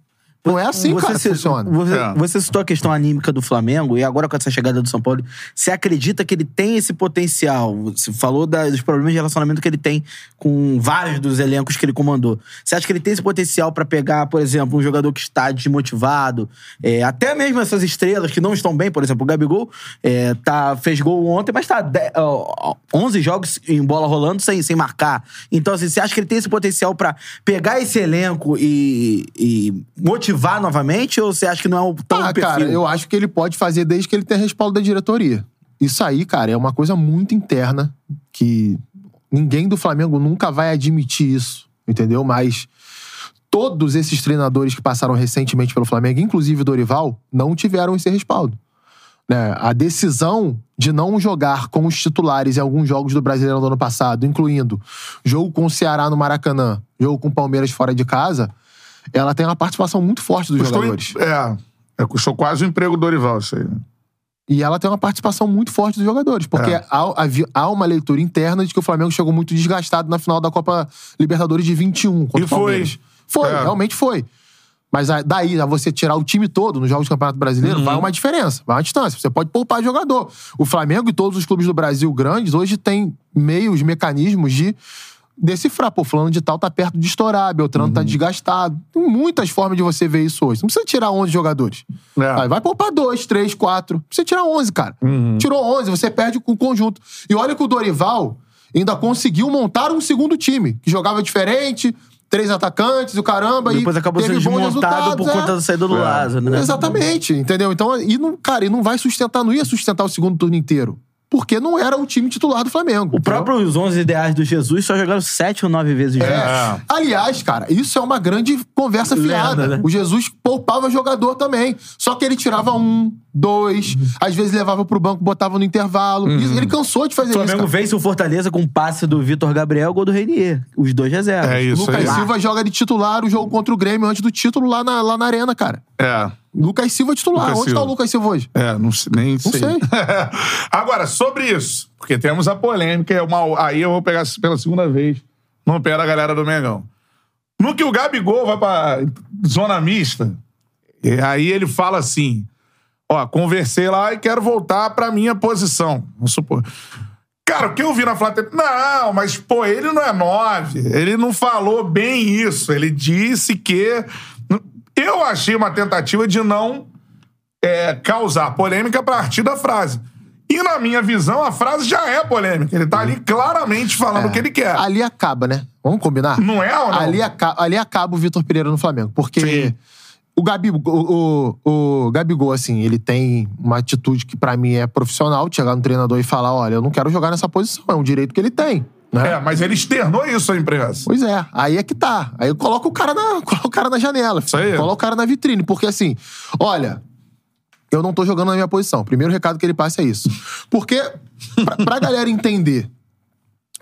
Não é assim, cara, que se- funciona. Você, É. você citou a questão anímica do Flamengo, e agora com essa chegada do São Paulo, você acredita que ele tem esse potencial? Você falou da- dos problemas de relacionamento que ele tem com vários dos elencos que ele comandou. Você acha que ele tem esse potencial pra pegar, por exemplo, um jogador que está desmotivado, é, até mesmo essas estrelas que não estão bem, por exemplo, o Gabigol é, tá, fez gol ontem, mas tá ó, 11 jogos em bola rolando sem, sem marcar. Então, assim, você acha que ele tem esse potencial pra pegar esse elenco e, e motivar novamente? Ou você acha que não é o tão Ah, perfil? cara, eu acho que ele pode fazer desde que ele tenha respaldo da diretoria. Isso aí, cara, é uma coisa muito interna que ninguém do Flamengo nunca vai admitir isso, entendeu? Mas todos esses treinadores que passaram recentemente pelo Flamengo, inclusive o Dorival, não tiveram esse respaldo. Né? A decisão de não jogar com os titulares em alguns jogos do Brasileirão do ano passado, incluindo jogo com o Ceará no Maracanã, jogo com o Palmeiras fora de casa, ela tem uma participação muito forte dos Custou, jogadores. é, é, custou quase o emprego do Dorival, isso aí. né? E ela tem uma participação muito forte dos jogadores, porque É. há, há uma leitura interna de que o Flamengo chegou muito desgastado na final da Copa Libertadores de 21 contra E o Palmeiras. Foi, É. realmente foi. Mas daí, a você tirar o time todo nos jogos do Campeonato Brasileiro, Uhum. vai uma diferença, vai uma distância. Você pode poupar jogador. O Flamengo e todos os clubes do Brasil grandes hoje têm meios, mecanismos de decifrar. Pô, fulano de tal tá perto de estourar, Beltrano tá desgastado. Tem muitas formas de você ver isso hoje. Não precisa tirar 11 jogadores. É. Vai, vai poupar dois, três, quatro. Não precisa tirar 11, cara. Tirou 11, você perde com o conjunto. E olha que o Dorival ainda conseguiu montar um segundo time, que jogava diferente, três atacantes, o caramba. Depois e acabou sendo desmontado por é. conta da saída do Lázaro, né? Exatamente, entendeu? Então, e não, cara, e não vai sustentar, não ia sustentar o segundo turno inteiro. Porque não era o time titular do Flamengo. O próprio os 11 ideais do Jesus só jogaram sete ou nove vezes juntos. É. Aliás, cara, isso é uma grande conversa Lenda, fiada. né? O Jesus poupava jogador também. Só que ele tirava um, dois, às vezes levava pro banco, botava no intervalo. Isso- Ele cansou de fazer O Flamengo isso. Vence o Fortaleza com um passe do Vitor Gabriel e gol do Reinier. Os dois reservas. É isso Lucas aí. Silva joga de titular o jogo contra o Grêmio antes do título lá na, lá na Arena, cara. É. Lucas Silva titular. Lucas Onde Silva. tá o Lucas Silva hoje? É, não, sei- nem sei. sei. Agora, sobre isso, porque temos a polêmica, é uma, aí eu vou pegar pela segunda vez no pé da galera do Mengão. No que o Gabigol vai pra zona mista, e aí ele fala assim: ó, conversei lá e quero voltar pra minha posição. Vamos supor. Cara, o que eu vi na Flávia Não, mas, pô, ele não é nove. Ele não falou bem isso. Ele disse que. Eu achei uma tentativa de não é, causar polêmica a partir da frase. E na minha visão, a frase já é polêmica. Ele tá ali claramente falando o que ele quer. Ali acaba, né? Vamos combinar? Não é ou não? Ali, aca- ali acaba o Vitor Pereira no Flamengo. Porque Sim. o Gabigol, o, o, o Gabigol, assim, ele tem uma atitude que pra mim é profissional, chegar no treinador e falar, olha, eu não quero jogar nessa posição, é um direito que ele tem. Né? É, mas ele externou isso à imprensa. Pois é, aí é que tá. Aí coloca o cara na, coloca o cara na janela. Isso aí. Coloca o cara na vitrine. Porque assim, olha, eu não tô jogando na minha posição. Primeiro recado que ele passa é isso. Porque, pra, pra galera entender,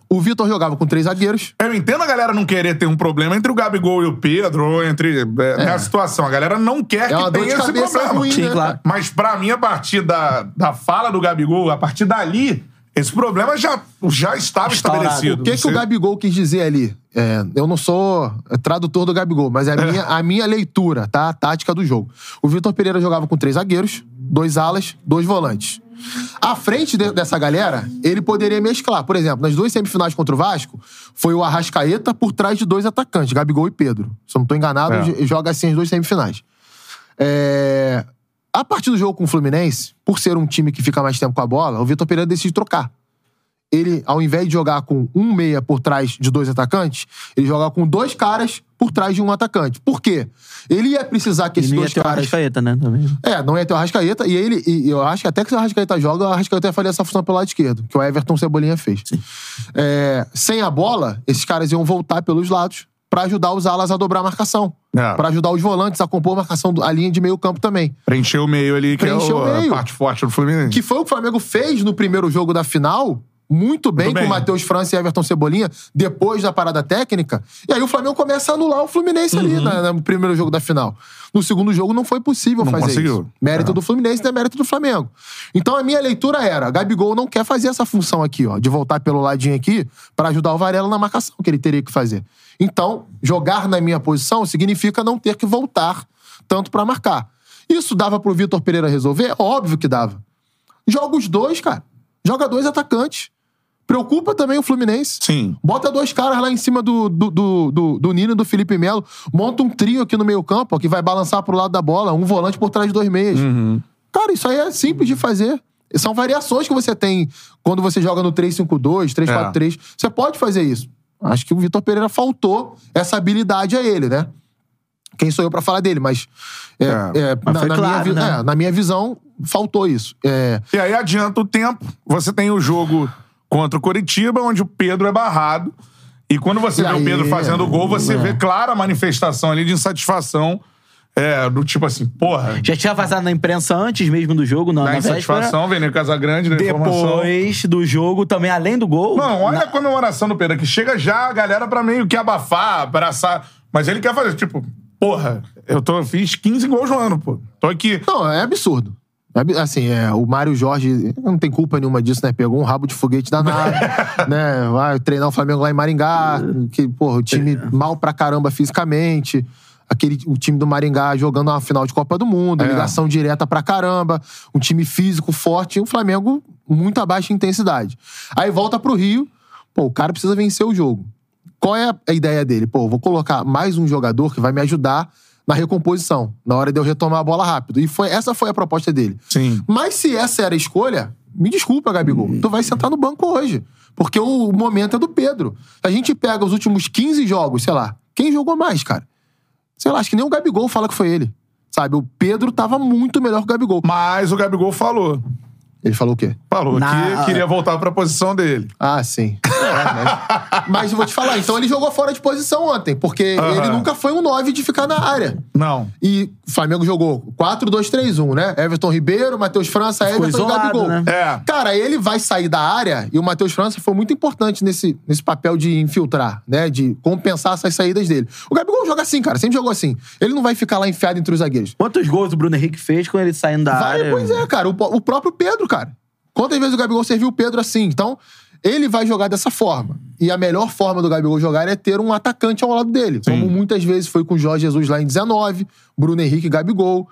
o Vitor jogava com três zagueiros. Eu entendo a galera não querer ter um problema entre o Gabigol e o Pedro, ou entre. É, Nessa situação. A galera não quer É que tenha esse problema. ruim, Sim, né? claro. Mas pra mim, a partir da, da fala do Gabigol, a partir dali, esse problema já, já estava Instaurado. estabelecido. O que, que o Gabigol quis dizer ali? É, eu não sou tradutor do Gabigol, mas é a minha, a minha leitura, tá? A tática do jogo. O Vitor Pereira jogava com três zagueiros, dois alas, dois volantes. À frente de- dessa galera, ele poderia mesclar. Por exemplo, nas duas semifinais contra o Vasco, foi o Arrascaeta por trás de dois atacantes, Gabigol e Pedro. Se eu não tô enganado, É. joga assim as duas semifinais. É, A partir do jogo com o Fluminense, por ser um time que fica mais tempo com a bola, o Vitor Pereira decide trocar ele, ao invés de jogar com um meia por trás de dois atacantes, ele joga com dois caras por trás de um atacante. Por quê? Ele ia precisar que E esses não ia dois ter o caras. Arrascaeta, né? Também. É, não ia ter o Arrascaeta. E ele, e eu acho que até que se o Arrascaeta joga, o Arrascaeta ia fazer essa função pelo lado esquerdo, que o Everton Cebolinha fez. É, sem a bola, esses caras iam voltar pelos lados pra ajudar os alas a dobrar a marcação. É. Pra ajudar os volantes a compor a marcação, a linha de meio campo também. Preencher o meio ali, que Preencher é o- o meio. a parte forte do Fluminense. Que foi o que o Flamengo fez no primeiro jogo da final, muito bem, Muito bem. com o Matheus França e Everton Cebolinha, depois da parada técnica. E aí o Flamengo começa a anular o Fluminense ali na- no primeiro jogo da final. No segundo jogo não foi possível Não fazer conseguiu. isso. Mérito É. do Fluminense não é mérito do Flamengo. Então a minha leitura era: Gabigol não quer fazer essa função aqui, ó, de voltar pelo ladinho aqui pra ajudar o Varela na marcação que ele teria que fazer. Então, jogar na minha posição significa não ter que voltar tanto pra marcar. Isso dava pro Vitor Pereira resolver? Óbvio que dava. Joga os dois, cara. Joga dois atacantes. Preocupa também o Fluminense. Sim. Bota dois caras lá em cima do, do, do, do, do Nino e do Felipe Melo. Monta um trio aqui no meio campo, ó, que vai balançar pro lado da bola. Um volante por trás de dois meias. Cara, isso aí é simples de fazer. São variações que você tem quando você joga no 3-5-2, 3-4-3. Você pode fazer isso. Acho que o Vitor Pereira faltou essa habilidade a ele, né? Quem sou eu pra falar dele, mas, é, É, é, mas na, na claro, minha, né? é, na minha visão, faltou isso. É, E aí adianta o tempo. Você tem o jogo contra o Coritiba, onde o Pedro é barrado. E quando você E vê o aí, Pedro fazendo o gol, você é. vê clara a manifestação ali de insatisfação. É, do tipo assim, porra, Já tinha vazado na imprensa antes mesmo do jogo, na, da na véspera. insatisfação, Vene Casagrande, da informação. Depois do jogo, também além do gol. Não, olha a comemoração do Pedro, que chega já a galera pra meio que abafar, abraçar. Mas ele quer fazer, tipo, porra, eu tô, fiz 15 gols no ano, pô. Tô aqui. Não, é absurdo. É Assim, é, o Mário Jorge não tem culpa nenhuma disso, né? Pegou um rabo de foguete danado, né? Vai treinar o Flamengo lá em Maringá, que, porra, o time mal pra caramba fisicamente. Aquele, o time do Maringá jogando uma final de Copa do Mundo, É. ligação direta pra caramba, um time físico forte, e o Flamengo muito abaixo de intensidade. Aí volta pro Rio, pô, o cara precisa vencer o jogo. qual é a ideia dele? Pô, vou colocar mais um jogador que vai me ajudar na recomposição, na hora de eu retomar a bola rápido. E foi, essa foi a proposta dele. Sim. Mas se essa era a escolha, me desculpa, Gabigol, tu vai sentar no banco hoje. Porque o momento é do Pedro. A gente pega os últimos 15 jogos, sei lá, quem jogou mais, cara? Sei lá, acho que nem o Gabigol fala que foi ele. Sabe, o Pedro tava muito melhor que o Gabigol. Mas o Gabigol falou. Ele falou o quê? Falou Na- que queria voltar pra posição dele. Ah, sim. É, mas, mas eu vou te falar, então ele jogou fora de posição ontem, porque ele nunca foi um 9 de ficar na área. Não. E o Flamengo jogou 4-2-3-1, né? Everton Ribeiro, Matheus França, Ficou Everton e isolado, Gabigol. né? É. Cara, ele vai sair da área e o Matheus França foi muito importante nesse, nesse papel de infiltrar, né? De compensar essas saídas dele. O Gabigol joga assim, cara, sempre jogou assim. Ele não vai ficar lá enfiado entre os zagueiros. Quantos gols o Bruno Henrique fez com ele saindo da Vai, área? pois é, cara. O, o próprio Pedro, cara. Quantas vezes o Gabigol serviu o Pedro assim? Então, ele vai jogar dessa forma. E a melhor forma do Gabigol jogar é ter um atacante ao lado dele. Como muitas vezes foi com o Jorge Jesus lá em 19, Bruno Henrique e Gabigol.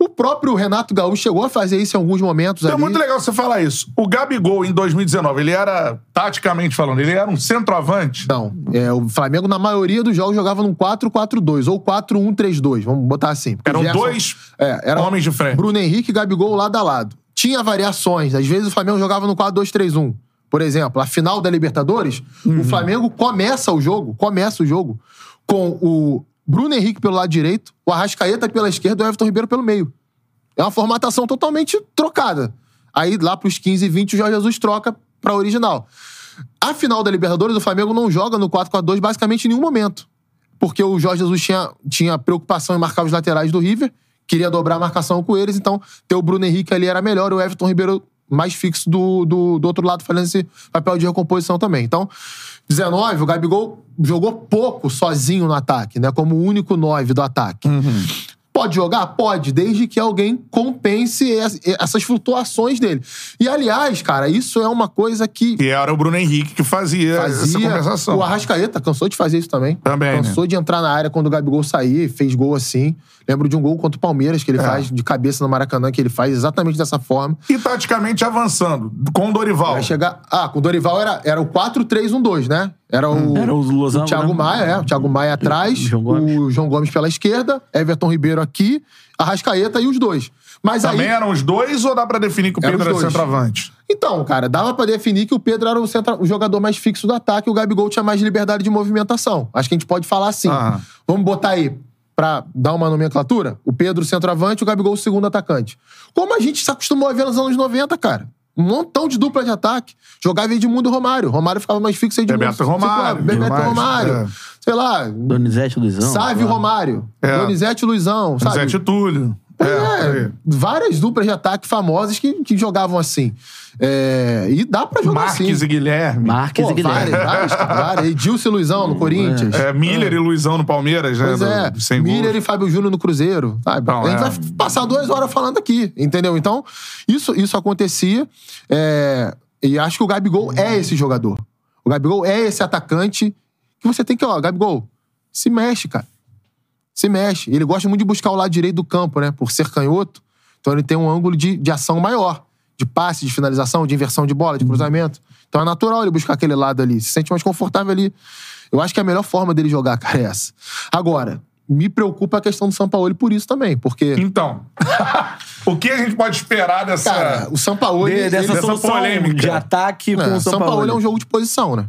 O próprio Renato Gaúcho chegou a fazer isso em alguns momentos Então é ali. muito legal você falar isso. O Gabigol, em 2019, ele era, taticamente falando, ele era um centroavante. Não. É, o Flamengo, na maioria dos jogos, jogava num 4-4-2 ou 4-1-3-2. Vamos botar assim. Eram Gerson- dois é, era homens de frente. Bruno Henrique e Gabigol lado a lado. Tinha variações. Às vezes o Flamengo jogava no 4-2-3-1. Por exemplo, a final da Libertadores, Uhum. o Flamengo começa o jogo, começa o jogo com o Bruno Henrique pelo lado direito, o Arrascaeta pela esquerda e o Everton Ribeiro pelo meio. É uma formatação totalmente trocada. Aí lá pros 15 e 20 o Jorge Jesus troca pra original. A final da Libertadores, o Flamengo não joga no 4-4-2 basicamente em nenhum momento. Porque o Jorge Jesus tinha, tinha preocupação em marcar os laterais do River, queria dobrar a marcação com eles, então ter o Bruno Henrique ali era melhor, o Everton Ribeiro mais fixo do, do, do outro lado, fazendo esse papel de recomposição também. Então, 19, o Gabigol jogou pouco sozinho no ataque, né? Como o único 9 do ataque. Pode jogar? Pode, desde que alguém compense es- essas flutuações dele. E, aliás, cara, isso é uma coisa que E era o Bruno Henrique que fazia, essa fazia. compensação. O Arrascaeta cansou de fazer isso também. Também, né? Cansou de entrar na área quando o Gabigol sair, fez gol assim. Lembro de um gol contra o Palmeiras que ele É. faz de cabeça no Maracanã, que ele faz exatamente dessa forma. E taticamente avançando, com o Dorival. Vai chegar. Ah, com o Dorival era, era o 4-3-1-2, né? Era o. Era o Losango, Thiago né? Maia, é. O Thiago Maia atrás. O João Gomes. O João Gomes pela esquerda. Everton Ribeiro aqui. Arrascaeta e os dois. Mas Também aí. eram os dois ou dá pra definir que o Pedro era dois. centroavante? Então, cara, dava pra definir que o Pedro era o, centra- o jogador mais fixo do ataque e o Gabigol tinha mais liberdade de movimentação. Acho que a gente pode falar assim. Aham. Vamos botar aí, pra dar uma nomenclatura, o Pedro centroavante e o Gabigol segundo atacante. Como a gente se acostumou a ver nos anos 90, cara. Um montão de dupla de ataque. Jogava Edmundo e Romário. Romário ficava mais fixo Edmundo. Bebeto Romário, Bebeto mais, Romário. é. Sei lá, Donizete Luizão. Sávio claro. Romário. É. Donizete Luizão, sabe? Zé Túlio. É, É, várias duplas de ataque famosas que, que jogavam assim. É, e dá pra jogar Marques assim. e Guilherme. Marques Pô, e Guilherme. várias, várias, várias. Edilson e Luizão no Corinthians. É, Miller e Luizão no Palmeiras, né? Pois é. do- sem Miller gols. e Fábio Júnior no Cruzeiro, sabe? Então, a gente é. vai passar duas horas falando aqui, entendeu? Então, isso, isso acontecia. é, e acho que o Gabigol é esse jogador. O Gabigol é esse atacante que você tem que, ó, Gabigol, se mexe, cara. Se mexe. Ele gosta muito de buscar o lado direito do campo, né? Por ser canhoto. Então ele tem um ângulo de, de ação maior. De passe, de finalização, de inversão de bola, de cruzamento. Então é natural ele buscar aquele lado ali. Se sente mais confortável ali. Eu acho que a melhor forma dele jogar, cara, é essa. Agora, me preocupa a questão do São Paulo por isso também. Porque, Então, o que a gente pode esperar dessa... cara, o São Paulo... De- dessa dessa polêmica. de ataque com É, o São, São Paulo é um jogo de posição, né?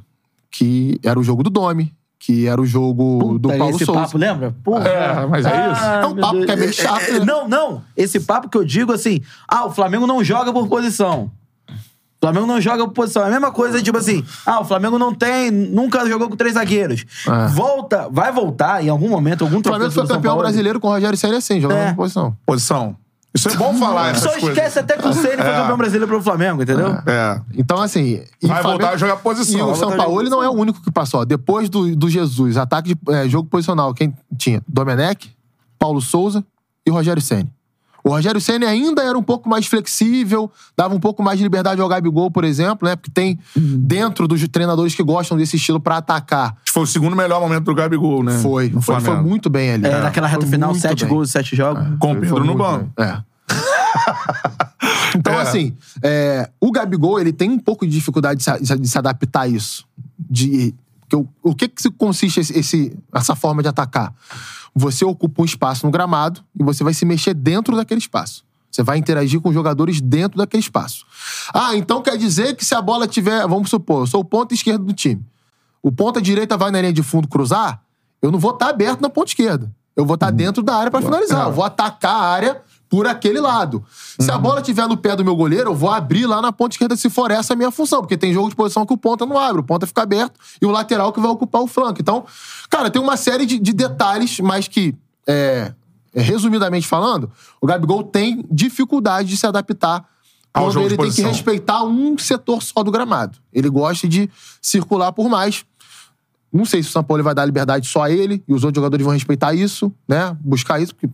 Que era o jogo do Domi, que era o jogo Puta, do Paulo esse Souza. papo, lembra? Porra. É, mas é isso. Ah, É um papo Deus. que é meio chato, É, é, né? Não, não. Esse papo que eu digo assim, ah, o Flamengo não joga por posição. O Flamengo não joga por posição. É a mesma coisa, tipo assim, ah, o Flamengo não tem, nunca jogou com três zagueiros. É. Volta, vai voltar em algum momento, algum O Flamengo foi campeão brasileiro com o Rogério Ceni assim, jogando É. em posição. Posição. Isso é bom falar essas Só coisas. esquece até que o Ceni foi É. campeão brasileiro pro Flamengo, entendeu? É. Então, assim. e Vai Flamengo- voltar a jogar posição. E o Vai São voltar a Paulo jogar não é o único que passou. ó. Depois do, do Jesus, ataque de é, jogo posicional, quem tinha? Domenech, Paulo Souza e Rogério Ceni. O Rogério Ceni ainda era um pouco mais flexível, dava um pouco mais de liberdade ao Gabigol, por exemplo, né? Porque tem dentro dos treinadores que gostam desse estilo pra atacar. Acho que foi o segundo melhor momento do Gabigol, né? Foi, foi, foi muito bem ali. É, naquela reta Foi final, sete bem. gols, sete jogos. Com o Pedro foi no muito banco. bem. É. então, É. assim, é, o Gabigol, ele tem um pouco de dificuldade de se, de se adaptar a isso. De Porque o, o que, que consiste esse, esse- essa forma de atacar? Você ocupa um espaço no gramado e você vai se mexer dentro daquele espaço. Você vai interagir com os jogadores dentro daquele espaço. Ah, então quer dizer que se a bola tiver. Vamos supor, eu sou o ponta esquerdo do time. O ponta direita vai na linha de fundo cruzar, eu não vou estar aberto na ponta esquerda. Eu vou estar dentro da área para finalizar. Eu vou atacar a área por aquele lado. Se a bola estiver no pé do meu goleiro, eu vou abrir lá na ponta esquerda se for essa a minha função. Porque tem jogo de posição que o ponta não abre, o ponta fica aberto e o lateral que vai ocupar o flanco. Então, cara, tem uma série de, de detalhes, mas que, é, é, resumidamente falando, o Gabigol tem dificuldade de se adaptar Ao quando ele tem que respeitar um setor só do gramado. Ele gosta de circular por mais. Não sei se o São Paulo vai dar liberdade só a ele e os outros jogadores vão respeitar isso, né? Buscar isso, porque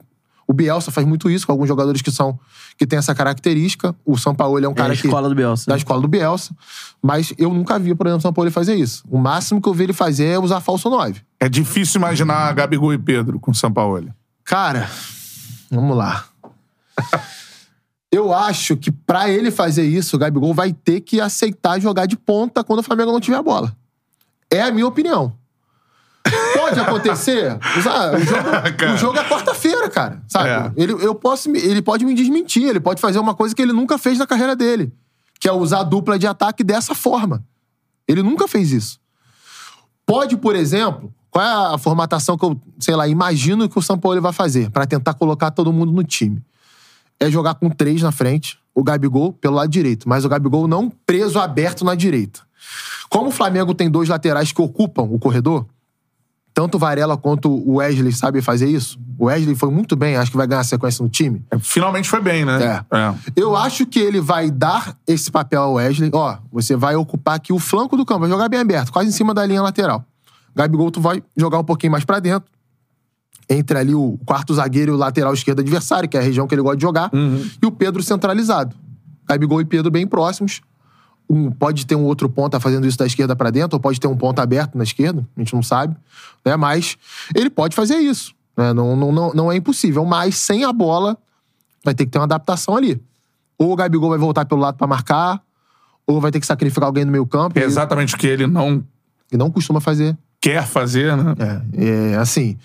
o Bielsa faz muito isso com alguns jogadores que são que têm essa característica. O São Paulo é um É cara a que escola do Bielsa. da escola do Bielsa, mas eu nunca vi, por exemplo, o São Paulo fazer isso. O máximo que eu vi ele fazer é usar falso 9. É difícil imaginar Gabigol e Pedro com o Sampaoli. Cara, vamos lá. Eu acho que pra ele fazer isso, o Gabigol vai ter que aceitar jogar de ponta quando o Flamengo não tiver a bola. É a minha opinião. Pode acontecer. O jogo, o jogo é quarta-feira, cara. Sabe? É. Ele, eu posso, ele pode me desmentir, ele pode fazer uma coisa que ele nunca fez na carreira dele, que é usar a dupla de ataque dessa forma. Ele nunca fez isso. Pode, por exemplo, qual é a formatação que eu, sei lá, imagino que o São Paulo vai fazer pra tentar colocar todo mundo no time? É jogar com três na frente, o Gabigol pelo lado direito, mas o Gabigol não preso aberto na direita. Como o Flamengo tem dois laterais que ocupam o corredor, tanto o Varela quanto o Wesley sabem fazer isso. O Wesley foi muito bem, acho que vai ganhar sequência no time. Finalmente foi bem, né? É. Eu acho que ele vai dar esse papel ao Wesley. Ó, você vai ocupar aqui o flanco do campo, vai jogar bem aberto, quase em cima da linha lateral. Gabigol, tu vai jogar um pouquinho mais pra dentro. Entre ali o quarto zagueiro e o lateral esquerdo adversário, que é a região que ele gosta de jogar. E o Pedro centralizado. Gabigol e Pedro bem próximos. Um, pode ter um outro ponta fazendo isso da esquerda pra dentro, ou pode ter um ponta aberto na esquerda, a gente não sabe. Né? Mas ele pode fazer isso. né? Não, não, não, não é impossível. Mas sem a bola, vai ter que ter uma adaptação ali. Ou o Gabigol vai voltar pelo lado pra marcar, ou vai ter que sacrificar alguém no meio campo. É exatamente o que ele não E não costuma fazer. Quer fazer, né? É, é assim.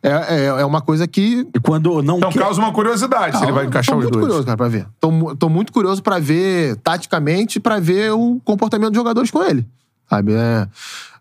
É, é, é uma coisa que. E quando não Então quer... causa uma curiosidade se ele vai encaixar tô os muito dois. curioso, cara, pra ver. Tô, tô muito curioso pra ver, taticamente, pra ver o comportamento dos jogadores com ele. Sabe? É,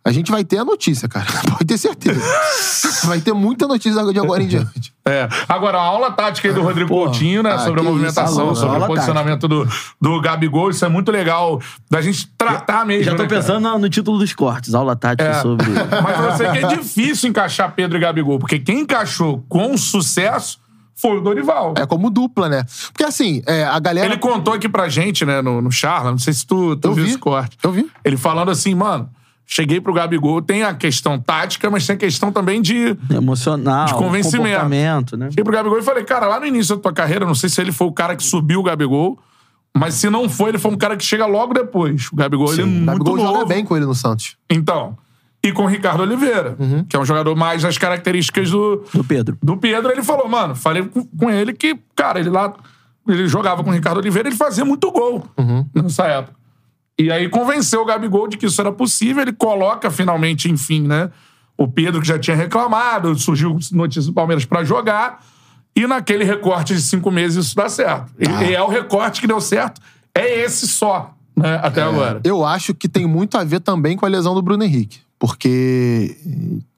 a gente vai ter a notícia, cara. Pode ter certeza. vai ter muita notícia de agora em diante. É. Agora, a aula tática aí do Rodrigo Porra. Coutinho, né? Ah, sobre a movimentação, isso, sobre o posicionamento do, do Gabigol. Isso é muito legal da gente tratar mesmo. Já tô né, pensando no, no título dos cortes, aula tática É. sobre... Mas eu sei que é difícil encaixar Pedro e Gabigol, porque quem encaixou com sucesso foi o Dorival. É como dupla, né? Porque assim, é, a galera. Ele contou aqui pra gente, né, no, no Charla, não sei se tu, tu Eu viu vi. esse corte. Eu vi. Ele falando assim, mano, cheguei pro Gabigol, tem a questão tática, mas tem a questão também de. Emocional, De convencimento. comportamento, né? Cheguei pro Gabigol e falei, cara, lá no início da tua carreira, não sei se ele foi o cara que subiu o Gabigol, mas se não foi, ele foi um cara que chega logo depois. O Gabigol, ele é o muito Gabigol novo. joga bem com ele no Santos. Então, e com o Ricardo Oliveira, Uhum. que é um jogador mais das características do, Do Pedro. do Pedro, ele falou, mano, falei com, com ele que, cara, ele lá. Ele jogava com o Ricardo Oliveira, ele fazia muito gol Uhum. nessa época. E aí convenceu o Gabigol de que isso era possível, ele coloca finalmente, enfim, né? O Pedro, que já tinha reclamado, surgiu notícia do Palmeiras pra jogar, e naquele recorte de cinco meses isso dá certo. Ah. e é o recorte que deu certo, é esse só, né? Até agora. Eu acho que tem muito a ver também com a lesão do Bruno Henrique. Porque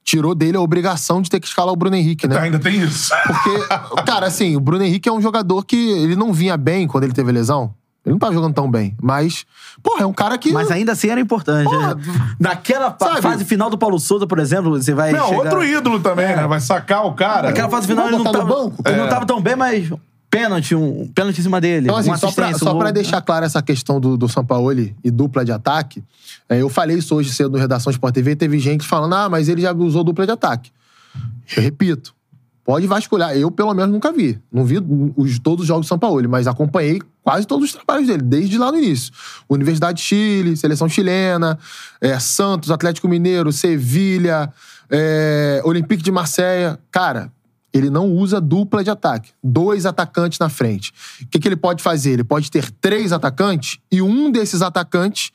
tirou dele a obrigação de ter que escalar o Bruno Henrique, né? Ainda tem isso. Porque, cara, assim, o Bruno Henrique é um jogador que ele não vinha bem quando ele teve lesão. Ele não tava jogando tão bem. Mas, porra, é um cara que. Mas ainda assim era importante. Porra, né? Naquela sabe? fase final do Paulo Souza, por exemplo, você vai Não, chegar... outro ídolo também, né? Vai sacar o cara. Naquela fase final ele não tava, banco? ele não É. tava tão bem, mas pênalti, um pênalti em cima dele. Então, assim, só pra, só um pra gol. deixar clara essa questão do, do Sampaoli e dupla de ataque, é, eu falei isso hoje cedo no Redação Sport TV e teve gente falando, ah, mas ele já usou dupla de ataque. Eu repito, pode vasculhar. Eu, pelo menos, nunca vi. Não vi os, todos os jogos do Sampaoli, mas acompanhei quase todos os trabalhos dele, desde lá no início. Universidade de Chile, Seleção Chilena, é, Santos, Atlético Mineiro, Sevilha, é, Olympique de Marseille. Cara, ele não usa dupla de ataque. Dois atacantes na frente. O que, que ele pode fazer? Ele pode ter três atacantes e um desses atacantes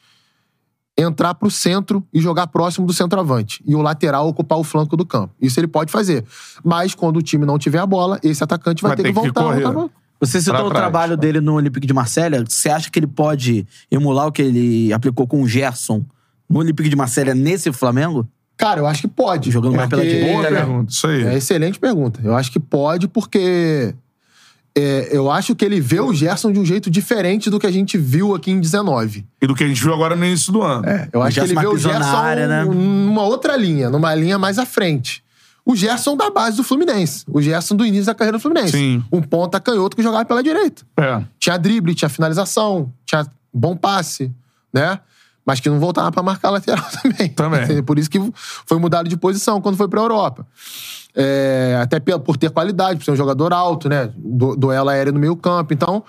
entrar pro centro e jogar próximo do centroavante. E o lateral ocupar o flanco do campo. Isso ele pode fazer. Mas quando o time não tiver a bola, esse atacante vai, Vai ter, ter que que voltar. voltar pra- Você citou Pra o trás, trabalho tá. dele no Olympique de Marselha. Você acha que ele pode emular o que ele aplicou com o Gerson no Olympique de Marselha nesse Flamengo? Cara, eu acho que pode. Jogando mais pela direita, Boa né? pergunta, isso aí. É excelente pergunta. Eu acho que pode porque é, eu acho que ele vê o Gerson de um jeito diferente do que a gente viu aqui em 19. E do que a gente viu agora no início do ano. É, eu O acho que ele vê o Gerson área, né? numa outra linha, numa linha mais à frente. O Gerson da base do Fluminense. O Gerson do início da carreira do Fluminense. Sim. Um ponta canhoto que jogava pela direita. É. Tinha drible, tinha finalização, tinha bom passe, né? Mas que não voltava pra marcar lateral também. Também. Por isso que foi mudado de posição quando foi pra Europa. É, até por ter qualidade, por ser um jogador alto, né? Du- duelo aéreo no meio campo. Então,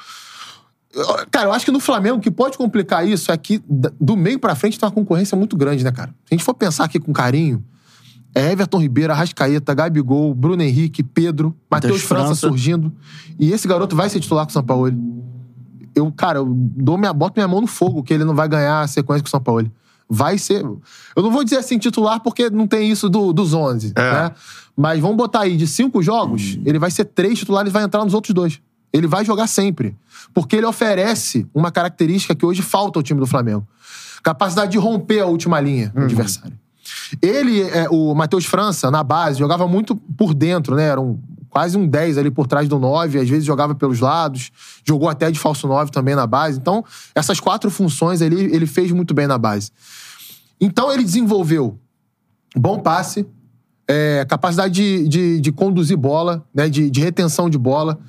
cara, eu acho que no Flamengo o que pode complicar isso é que do meio pra frente tem uma concorrência muito grande, né, cara? Se a gente for pensar aqui com carinho, é Everton Ribeiro, Arrascaeta, Gabigol, Bruno Henrique, Pedro, Matheus França, França. surgindo. E esse garoto vai ser titular com o São Paulo. Eu, cara, eu dou minha, boto minha mão no fogo que ele não vai ganhar a sequência com o São Paulo. Vai ser. Eu não vou dizer assim titular porque não tem isso do- dos 11, É. né? Mas vamos botar aí de cinco jogos, ele vai ser três titulares e vai entrar nos outros dois. Ele vai jogar sempre. Porque ele oferece uma característica que hoje falta ao time do Flamengo: capacidade de romper a última linha do adversário. Ele, é, o Matheus França, na base, jogava muito por dentro, né? Era um, quase um 10 ali por trás do 9, às vezes jogava pelos lados, jogou até de falso 9 também na base. Então, essas quatro funções ali, ele fez muito bem na base. Então, ele desenvolveu bom passe, é, capacidade de, de, de conduzir bola, né? de, de retenção de bola,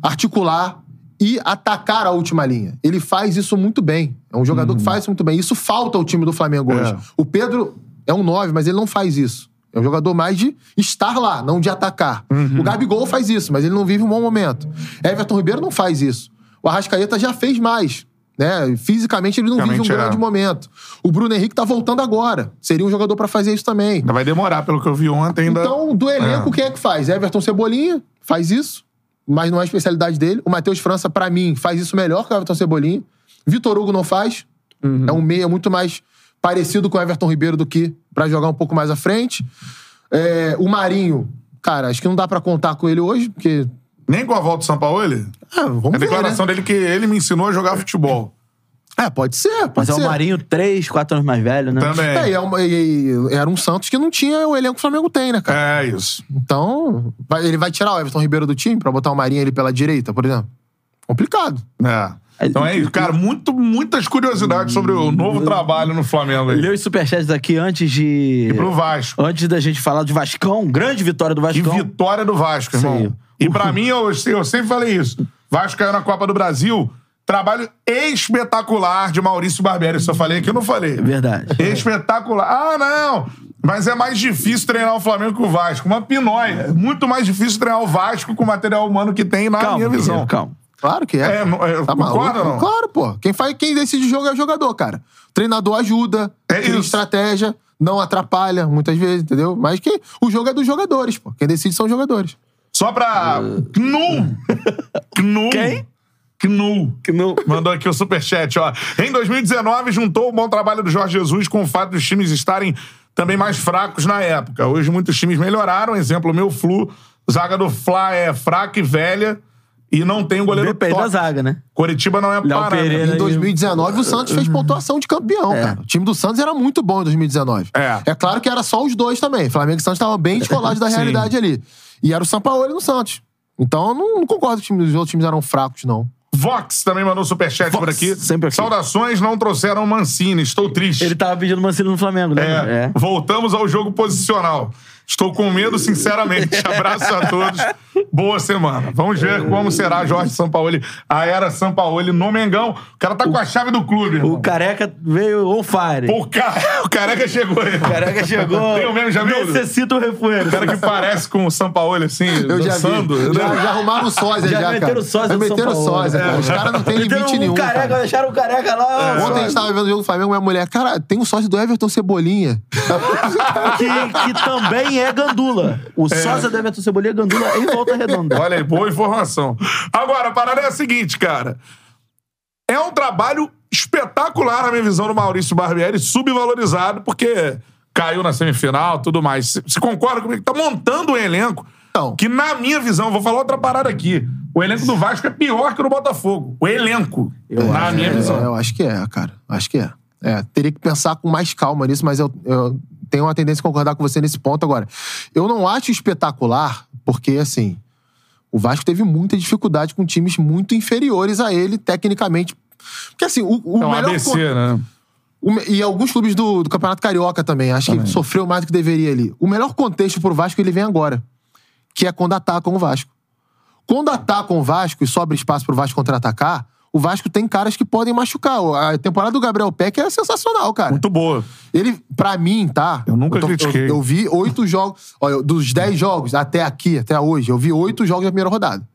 articular e atacar a última linha. Ele faz isso muito bem. É um jogador que faz isso muito bem. Isso falta ao time do Flamengo É. hoje. O Pedro é um 9, mas ele não faz isso. É um jogador mais de estar lá, não de atacar. O Gabigol faz isso, mas ele não vive um bom momento. Everton Ribeiro não faz isso. O Arrascaeta já fez mais. Né? Fisicamente ele não vive um é. grande momento. O Bruno Henrique tá voltando agora. Seria um jogador pra fazer isso também. Ainda vai demorar, pelo que eu vi ontem. Ainda... Então, do elenco, É. quem é que faz? Everton Cebolinha faz isso, mas não é a especialidade dele. O Matheus França, pra mim, faz isso melhor que o Everton Cebolinha. Vitor Hugo não faz. Uhum. É um meia muito mais parecido com o Everton Ribeiro do que pra jogar um pouco mais à frente. É, o Marinho, cara, acho que não dá pra contar com ele hoje, porque. Nem com a volta do São Paulo, ele? Ah, vamos A ver, declaração né? dele que ele me ensinou a jogar futebol. É, pode ser, pode Mas é ser. o Marinho, três, quatro anos mais velho, né? Também. É, e é uma- e- e era um Santos que não tinha o elenco que o Flamengo tem, né, cara? É isso. Então, vai- ele vai tirar o Everton Ribeiro do time pra botar o Marinho ali pela direita, por exemplo? Complicado. É. Então é isso. Cara, muito, muitas curiosidades sobre o novo trabalho no Flamengo aí. Leu os superchats aqui antes de. E pro Vasco. Antes da gente falar de Vascão, grande vitória do E Vascão. vitória do Vasco, irmão. E pra mim, eu, eu sempre falei isso. Vasco caiu na Copa do Brasil. Trabalho espetacular de Maurício Barbieri. Isso eu falei aqui, eu não falei. Verdade. Espetacular. Ah, não! Mas é mais difícil treinar o Flamengo que o Vasco. Uma pinóia. É muito mais difícil treinar o Vasco com o material humano que tem, na Calma, minha visão. Calma. Claro que é. É, é, tá concorda maluco? ou não? Claro, pô. Quem, faz, quem decide o jogo é o jogador, cara. O treinador ajuda, É cria estratégia, não atrapalha, muitas vezes, entendeu? Mas que o jogo é dos jogadores, pô. Quem decide são os jogadores. Só pra. Knu! Knu! Quem? Knu. Knu. Mandou aqui o superchat, ó. Em 2019, juntou o bom trabalho do Jorge Jesus com o fato dos times estarem também mais fracos na época. Hoje muitos times melhoraram. Exemplo, o meu Flu. Zaga do Fla é fraca e velha. E não tem o goleiro Depende da top. zaga, né? Coritiba não é Léo parâmetro. Pereira. Em 2019, o Santos fez pontuação de campeão, cara. O time do Santos era muito bom em 2019. É. É claro que era só os dois também. Flamengo e Santos estavam bem descolados da realidade ali. E era o Sampaoli no Santos. Então, eu não, não concordo que os outros times eram fracos, não. Vox também mandou superchat Vox, por aqui. sempre aqui. Saudações não trouxeram Mancini. Estou triste. Ele tava pedindo Mancini no Flamengo, né? É, voltamos ao jogo posicional. Estou com medo, sinceramente. Abraço a todos. Boa semana. Vamos ver como será Jorge Sampaoli, a era Sampaoli no Mengão. O cara tá com a chave do clube, irmão. O Careca veio on fire. O, ca... o careca chegou aí. O Careca chegou. Tem o mesmo, já viu? Necessita o refueiro. O cara que parece com o Sampaoli, assim, Eu já dançando. vi. Já, já arrumaram o sósia, Já já, meteram cara. sósia Já meteram Paulo. sósia, cara. É. Os caras não têm Meteram limite um nenhum, careca, cara. deixaram o careca lá. Ontem a gente tava vendo o jogo do Flamengo, minha mulher, cara, tem um sócio do Everton Cebolinha. que, que também é gandula. O sósia do Everton Cebolinha é gandula em volta redonda. Olha aí, boa informação. Agora, a parada é a seguinte, cara. É um trabalho espetacular na minha visão do Maurício Barbieri, subvalorizado, porque caiu na semifinal tudo mais. Você concorda comigo? Tá montando um elenco Não. que, na minha visão, vou falar outra parada aqui. O elenco do Vasco é pior que o do Botafogo. O elenco, na minha É, visão. Eu acho que é, cara. Acho que é. É, teria que pensar com mais calma nisso, mas eu, eu tenho uma tendência a concordar com você nesse ponto agora. Eu não acho espetacular, porque, assim, o Vasco teve muita dificuldade com times muito inferiores a ele, tecnicamente. Porque, assim, o, o É um melhor. ABC, con- né? o e alguns clubes do, do Campeonato Carioca também. Acho que sofreu mais do que deveria ali. O melhor contexto pro Vasco ele vem agora, que é quando atacam o Vasco. Quando atacam o Vasco e sobra espaço pro Vasco contra-atacar, o Vasco tem caras que podem machucar. A temporada do Gabriel Peck é sensacional, cara. Muito boa. Ele, pra mim, tá? Eu nunca tô- critiquei. Eu, eu vi oito jogos. Olha, dos dez jogos até aqui, até hoje, eu vi oito jogos na primeira rodada.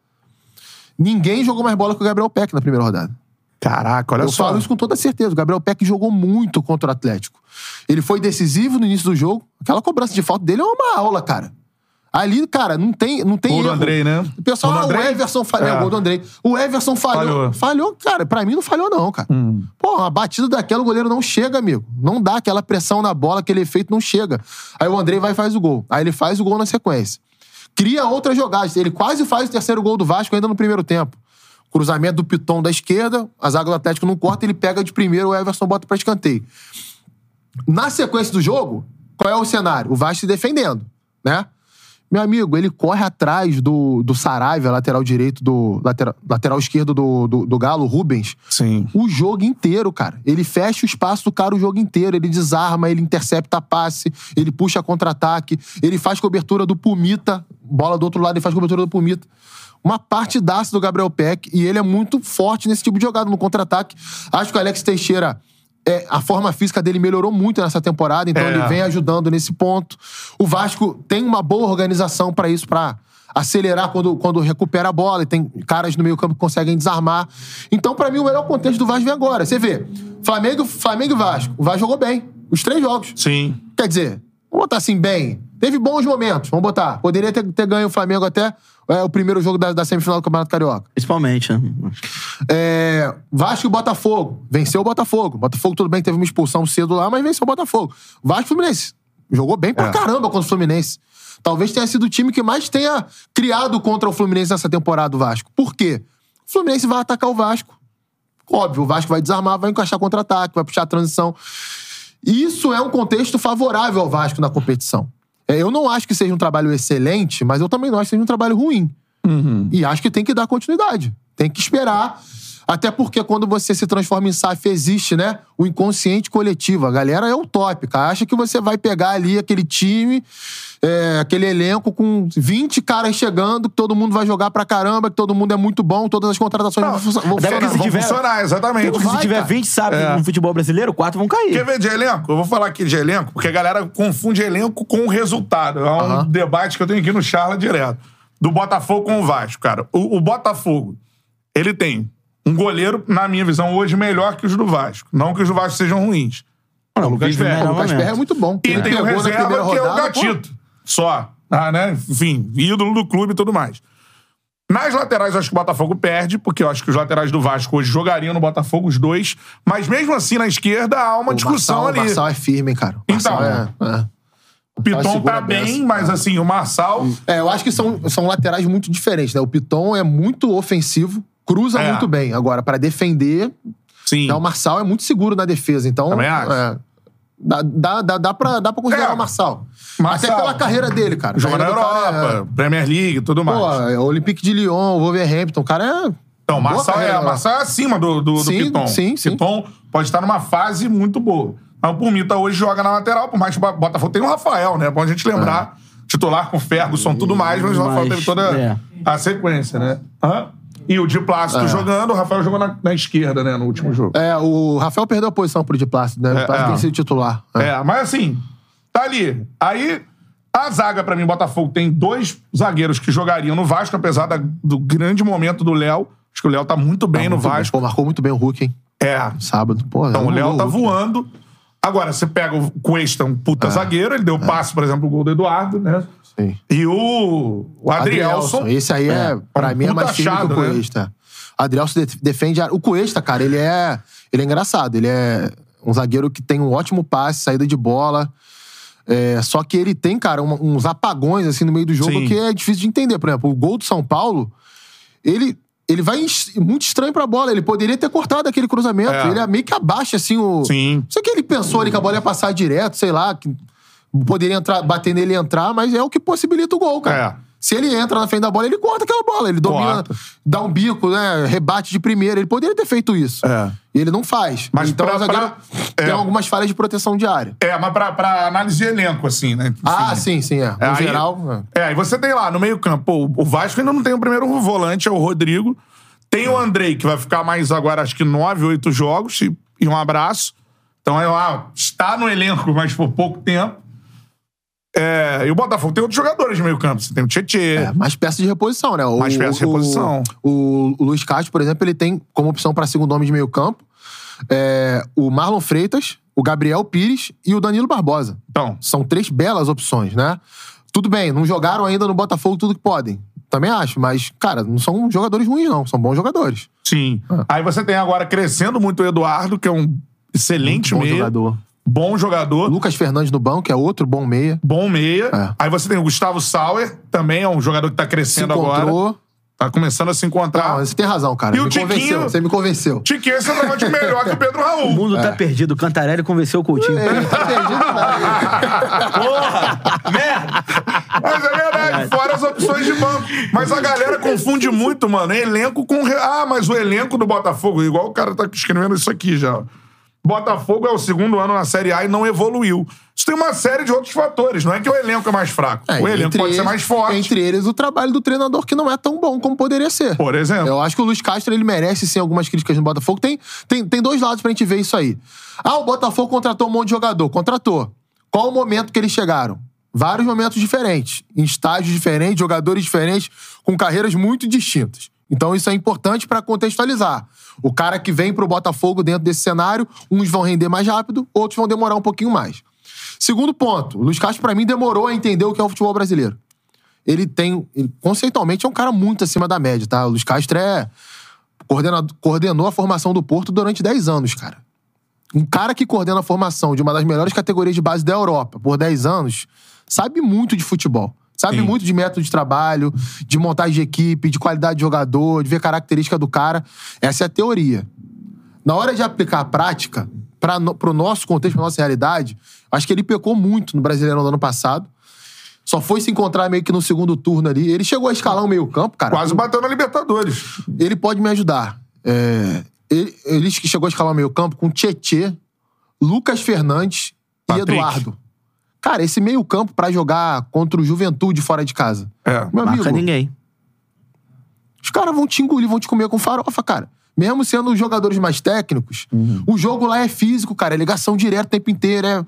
Ninguém jogou mais bola que o Gabriel Peck na primeira rodada. Caraca, olha Eu só. falo isso com toda certeza. O Gabriel Peck jogou muito contra o Atlético. Ele foi decisivo no início do jogo. Aquela cobrança de falta dele é uma aula, cara. Ali, cara, não tem, não tem Gol do erro. Andrei, né? O pessoal, do ah, o? Everson falhou. É. O gol do Andrei. O Everson falhou. Falhou. falhou. cara. Pra mim não falhou, não, cara. Hum. Pô, uma batida daquela, o goleiro não chega, amigo. Não dá aquela pressão na bola, aquele efeito não chega. Aí o Andrei vai e faz o gol. Aí ele faz o gol na sequência. Cria outras jogadas. Ele quase faz o terceiro gol do Vasco ainda no primeiro tempo. Cruzamento do Piton da esquerda, a zaga do Atlético não corta, ele pega de primeiro, o Everson bota pra escanteio. Na sequência do jogo, qual é o cenário? O Vasco se defendendo, né? Meu amigo, ele corre atrás do, do Saravia, lateral direito do. Lateral, lateral esquerdo do, do, do Galo, Rubens, Sim. o jogo inteiro, cara. Ele fecha o espaço do cara o jogo inteiro. Ele desarma, ele intercepta passe, ele puxa contra-ataque, ele faz cobertura do Pumita. Bola do outro lado, ele faz cobertura do Pumita. Uma partidaça do Gabriel Peck e ele é muito forte nesse tipo de jogada, no contra-ataque. Acho que o Alex Teixeira. É, a forma física dele melhorou muito nessa temporada, então É. ele vem ajudando nesse ponto. O Vasco tem uma boa organização pra isso, pra acelerar quando, quando recupera a bola, e tem caras no meio-campo que conseguem desarmar. Então, pra mim, o melhor contexto do Vasco vem agora. Você vê, Flamengo, Flamengo e Vasco. O Vasco jogou bem, os três jogos. Sim. Quer dizer, vamos botar assim, bem. Teve bons momentos, vamos botar. Poderia ter, ter ganho o Flamengo até é, o primeiro jogo da, da semifinal do Campeonato Carioca. Principalmente, né? É, Vasco e Botafogo. Venceu o Botafogo. Botafogo, tudo bem, teve uma expulsão cedo lá, mas venceu o Botafogo. Vasco e Fluminense. Jogou bem pra É. caramba contra o Fluminense. Talvez tenha sido o time que mais tenha criado contra o Fluminense nessa temporada, o Vasco. Por quê? O Fluminense vai atacar o Vasco. Óbvio, o Vasco vai desarmar, vai encaixar contra-ataque, vai puxar a transição. Isso é um contexto favorável ao Vasco na competição. É, Eu não acho que seja um trabalho excelente, mas eu também não acho que seja um trabalho ruim. E acho que tem que dar continuidade. Tem que esperar. Até porque quando você se transforma em SAF, existe, né? O inconsciente coletivo. A galera é utópica. Acha que você vai pegar ali aquele time, é, aquele elenco com 20 caras chegando, que todo mundo vai jogar pra caramba, que todo mundo é muito bom, todas as contratações Não, vão, funcionar- vão funcionar. se Vão tiver- funcionar, exatamente. Porque se vai, tiver cara. 20 sábios É. no futebol brasileiro, quatro vão cair. Quer ver de elenco? Eu vou falar aqui de elenco, porque a galera confunde elenco com o resultado. É um Aham. debate que eu tenho aqui no Charla direto. Do Botafogo com o Vasco, cara. O, o Botafogo, ele tem um goleiro, na minha visão, hoje melhor que os do Vasco. Não que os do Vasco sejam ruins. É o Lucas Ferreira. O melhor Lucas. Perry é muito bom. E Ele tem o reserva, que é o rodada, pô. Gatito. Só. Ah, né? Enfim, ídolo do clube e tudo mais. Nas laterais, eu acho que o Botafogo perde, porque eu acho que os laterais do Vasco hoje jogariam no Botafogo, os dois. Mas mesmo assim, na esquerda, há uma O discussão Marçal, ali. O Marçal é firme, hein, cara. O Então. É, é. O Piton tá bem bem, essa. mas assim, o Marçal. É, eu acho que são, são laterais muito diferentes, né? O Piton é muito ofensivo, cruza É. muito bem. Agora, pra defender, Sim. o Marçal é muito seguro na defesa. Então, Também acho. é, dá, dá, dá, dá, pra, dá pra considerar É. o Marçal. Marçal. Até pela carreira dele, cara. Joga na do Europa, Premier League e tudo É, mais. pô, é Olympique de Lyon, Wolverhampton, o cara é. Então, Marçal é, carreira. Marçal é acima do, do, do Sim, Piton. sim, sim. Piton pode estar numa fase muito boa. Mas o Pumita hoje joga na lateral, por mais que o Botafogo tem o Rafael, né? Bom a gente lembrar. Titular com Ferguson, tudo mais, mas o Rafael teve toda é. a sequência, né? Hã? E o Di Plácido jogando, o Rafael jogou na, na esquerda, né? No último jogo. É, o Rafael perdeu a posição pro Di Plácido, né? O É, Di Plácido é. tem sido titular. É, mas assim, tá ali. Aí, a zaga, pra mim, Botafogo tem dois zagueiros que jogariam no Vasco, apesar da- do grande momento do Léo. Acho que o Léo tá muito bem no Muito Vasco. Pô, marcou muito bem o Hulk, hein? É. Sábado. Pô, Então, o Léo tá voando. Agora, você pega o Cuesta, um puta zagueiro, ele deu passe, por exemplo, o gol do Eduardo, né? Sim. E o, o Adrielson. Esse aí é, pra um mim, é mais firme que o né? Cuesta. Adriel se de- defende. a- O Cuesta, cara, ele é. Ele é engraçado. Ele é um zagueiro que tem um ótimo passe, saída de bola. É, só que ele tem, cara, uns apagões assim no meio do jogo Sim. que é difícil de entender. Por exemplo, o gol do São Paulo, ele. Ele vai muito estranho pra bola. Ele poderia ter cortado aquele cruzamento. É. Ele é meio que abaixa, assim, o. Sim. Não sei que ele pensou ali que a bola ia passar direto, sei lá. Que poderia entrar, bater nele e entrar, mas é o que possibilita o gol, cara. É. Se ele entra na frente da bola, ele corta aquela bola. Ele domina, Corta. dá um bico, né? Rebate de primeira. Ele poderia ter feito isso. É. E ele não faz. Mas então pra- o zagueiro pra- tem é. algumas falhas de proteção diária. É, mas pra, pra análise de elenco, assim, né? Ah, Enfim. sim, sim, é. No Aí- geral. é. É, aí você tem lá no meio-campo, pô, o Vasco ainda não tem o primeiro volante, é o Rodrigo. Tem o Andrei, que vai ficar mais agora, acho que nove, oito jogos, e, e um abraço. Então é lá, está no elenco, mas por pouco tempo. É, e o Botafogo tem outros jogadores de meio-campo. Você tem o Tietê. É, mais peça de reposição, né? O, Mais peça de reposição. O, o Luiz Castro, por exemplo, ele tem como opção para segundo homem de meio campo é, o Marlon Freitas, o Gabriel Pires e o Danilo Barbosa. Então, São três belas opções, né? Tudo bem, não jogaram ainda no Botafogo tudo que podem. Também acho, mas, cara, não são jogadores ruins, não. São bons jogadores. sim. Ah. Aí você tem agora crescendo muito o Eduardo, que é um excelente meia. jogador. Bom jogador. Lucas Fernandes no banco, que é outro bom meia. Bom meia. É. Aí você tem o Gustavo Sauer, também é um jogador que tá Se crescendo agora. encontrou. Tá começando a se encontrar. Não, você tem razão, cara. E o me Tiquinho? convenceu. Você me convenceu. Tiquinho é centroavante melhor que o Pedro O Raul. mundo tá perdido. O Cantarelli convenceu o Coutinho. Ele tá perdido, nada. Porra! Merda! Mas é verdade, fora as opções de banco. Mas a galera confunde muito, mano. Elenco com. Ah, mas o elenco do Botafogo, igual o cara tá escrevendo isso aqui já. Botafogo é o segundo ano na Série A e não evoluiu. Isso tem uma série de outros fatores. Não é que o elenco é mais fraco. É, o elenco pode ser eles- mais forte. Entre eles, o trabalho do treinador que não é tão bom como poderia ser. Por exemplo. Eu acho que o Luiz Castro ele merece sim algumas críticas no Botafogo. Tem, tem, tem dois lados pra gente ver isso aí. Ah, o Botafogo contratou um monte de jogador. Contratou. Qual o momento que eles chegaram? Vários momentos diferentes, em estágios diferentes, jogadores diferentes, com carreiras muito distintas. Então isso é importante pra contextualizar. O cara que vem pro Botafogo dentro desse cenário, uns vão render mais rápido, outros vão demorar um pouquinho mais. Segundo ponto, o Luiz Castro pra mim demorou a entender o que é o futebol brasileiro ele tem. Ele, conceitualmente é um cara muito acima da média, tá? O Luiz Castro é. coordenou a formação do Porto durante 10 anos, cara. Um cara que coordena a formação de uma das melhores categorias de base da Europa por 10 anos sabe muito de futebol. Sabe Sim. muito de método de trabalho, de montagem de equipe, de qualidade de jogador, de ver característica do cara. Essa é a teoria. Na hora de aplicar a prática, para no, pro nosso contexto, pra nossa realidade, acho que ele pecou muito no Brasileirão do ano passado. Só foi se encontrar meio que no segundo turno ali. Ele chegou a escalar um meio-campo, cara. Quase bateu na Libertadores. Ele pode me ajudar. É, ele, ele que chegou a escalar o meio-campo com Tietê, Lucas Fernandes Patrick. e Eduardo. Cara, esse meio-campo pra jogar contra o Juventude fora de casa. É. Meu amigo, Marca ninguém. os caras vão te engolir, vão te comer com farofa, cara. Mesmo sendo os jogadores mais técnicos, Uhum. o jogo lá é físico, cara. É ligação direta o tempo inteiro, é,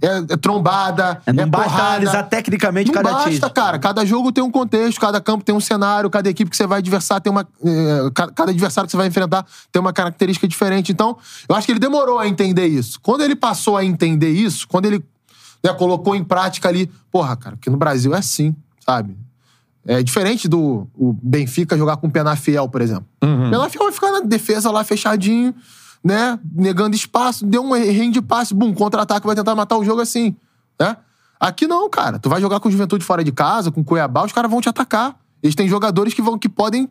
é- é trombada, É, não é basta porrada. analisar tecnicamente Não cada basta, time. cara. Cada jogo tem um contexto, cada campo tem um cenário, cada equipe que você vai adversar tem uma. eh, ca- cada adversário que você vai enfrentar tem uma característica diferente. Então, eu acho que ele demorou a entender isso. Quando ele passou a entender isso, quando ele né, colocou em prática ali, porra, cara, que no Brasil é assim, sabe? É diferente do o Benfica jogar com o Penafiel, por exemplo. O Penafiel vai ficar na defesa lá fechadinho, né? Negando espaço, deu um errinho de passe, bum, contra-ataque, vai tentar matar o jogo assim, né? Aqui não, cara. Tu vai jogar com Juventude fora de casa, com Cuiabá, os caras vão te atacar. Eles têm jogadores que, vão, que podem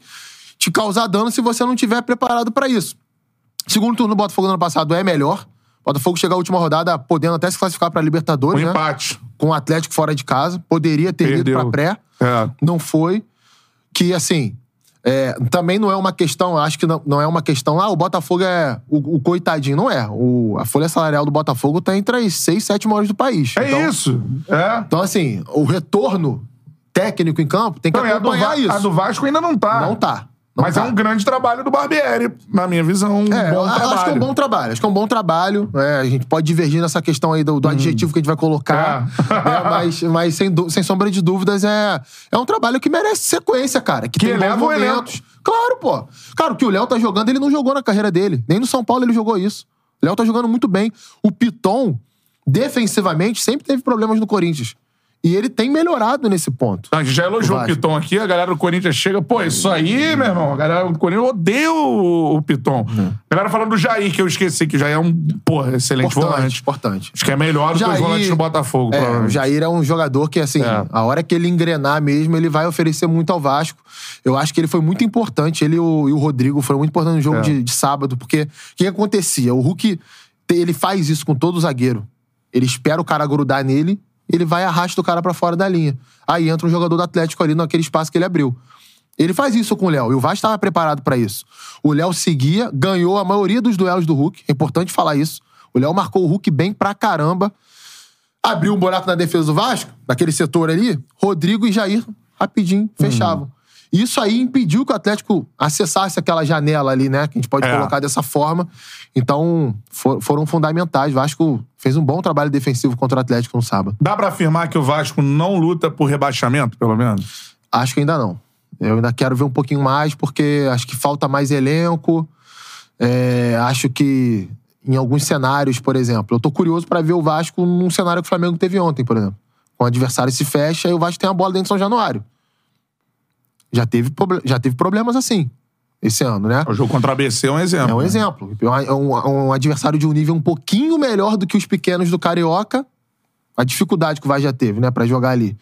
te causar dano se você não estiver preparado pra isso. Segundo turno do Botafogo no ano passado é melhor. Botafogo chegou à última rodada podendo até se classificar Um Libertadores, né? empate. Com o Atlético fora de casa. Poderia ter ido Perdeu. pra pré É. não foi. Que, assim, é, também não é uma questão, acho que não, não é uma questão, ah, o Botafogo é o, o coitadinho. Não é. O, a folha salarial do Botafogo tá entre as seis, sete maiores do país. É então, isso. É. Então, assim, o retorno técnico em campo tem que Não, e a, do acompanhar isso. a do Vasco ainda não tá. Não tá. Mas tá. é um grande trabalho do Barbieri, na minha visão. Um É, bom eu trabalho. acho que é um bom trabalho. Acho que é um bom trabalho. É, a gente pode divergir nessa questão aí do, do adjetivo que a gente vai colocar. Hum. É. né, mas mas sem, sem sombra de dúvidas, é, é um trabalho que merece sequência, cara. Que, Que tem bons momentos. Claro, pô. Cara, o que o Léo tá jogando, ele não jogou na carreira dele. Nem no São Paulo ele jogou isso. O Léo tá jogando muito bem. O Piton, defensivamente, sempre teve problemas no Corinthians. E ele tem melhorado nesse ponto. A gente já elogiou O o. Piton aqui, a galera do Corinthians chega, pô, isso aí, meu irmão, a galera do Corinthians odeia o, o Piton. É. A galera falando do Jair, que eu esqueci, que o Jair é um, porra, excelente Importante, volante. importante. Acho que é melhor do que os Jair- volantes do Botafogo, É, o. Jair é um jogador que, assim, É. a hora que ele engrenar mesmo, ele vai oferecer muito ao Vasco. Eu acho que ele foi muito importante, ele e o, e o Rodrigo foram muito importantes no jogo É. de, de sábado, porque o que, que acontecia? O Hulk, ele faz isso com todo zagueiro. Ele espera o cara grudar nele, ele vai e arrasta o cara pra fora da linha. Aí entra um jogador do Atlético ali naquele espaço que ele abriu. Ele faz isso com o Léo, e o Vasco estava preparado pra isso. O Léo seguia, ganhou a maioria dos duelos do Hulk, é importante falar isso. O Léo marcou o Hulk bem pra caramba abriu um buraco na defesa do Vasco, naquele setor ali, Rodrigo e Jair rapidinho fechavam. Isso aí impediu que o Atlético acessasse aquela janela ali, né? Que a gente pode É. colocar dessa forma. Então, for- foram fundamentais. O Vasco fez um bom trabalho defensivo contra o Atlético no sábado. Dá pra afirmar que o Vasco não luta por rebaixamento, pelo menos? Acho que ainda não. Eu ainda quero ver um pouquinho mais, porque acho que falta mais elenco. É, acho que em alguns cenários, por exemplo, eu tô curioso pra ver o Vasco num cenário que o Flamengo teve ontem, por exemplo. Com o adversário se fecha e o Vasco tem a bola dentro de São Januário. Já teve, já teve problemas assim, esse ano, né? O jogo contra o ABC é um exemplo. É um né? exemplo. É um, um adversário de um nível um pouquinho melhor do que os pequenos do Carioca. A dificuldade que o Vasco já teve, né, pra jogar ali.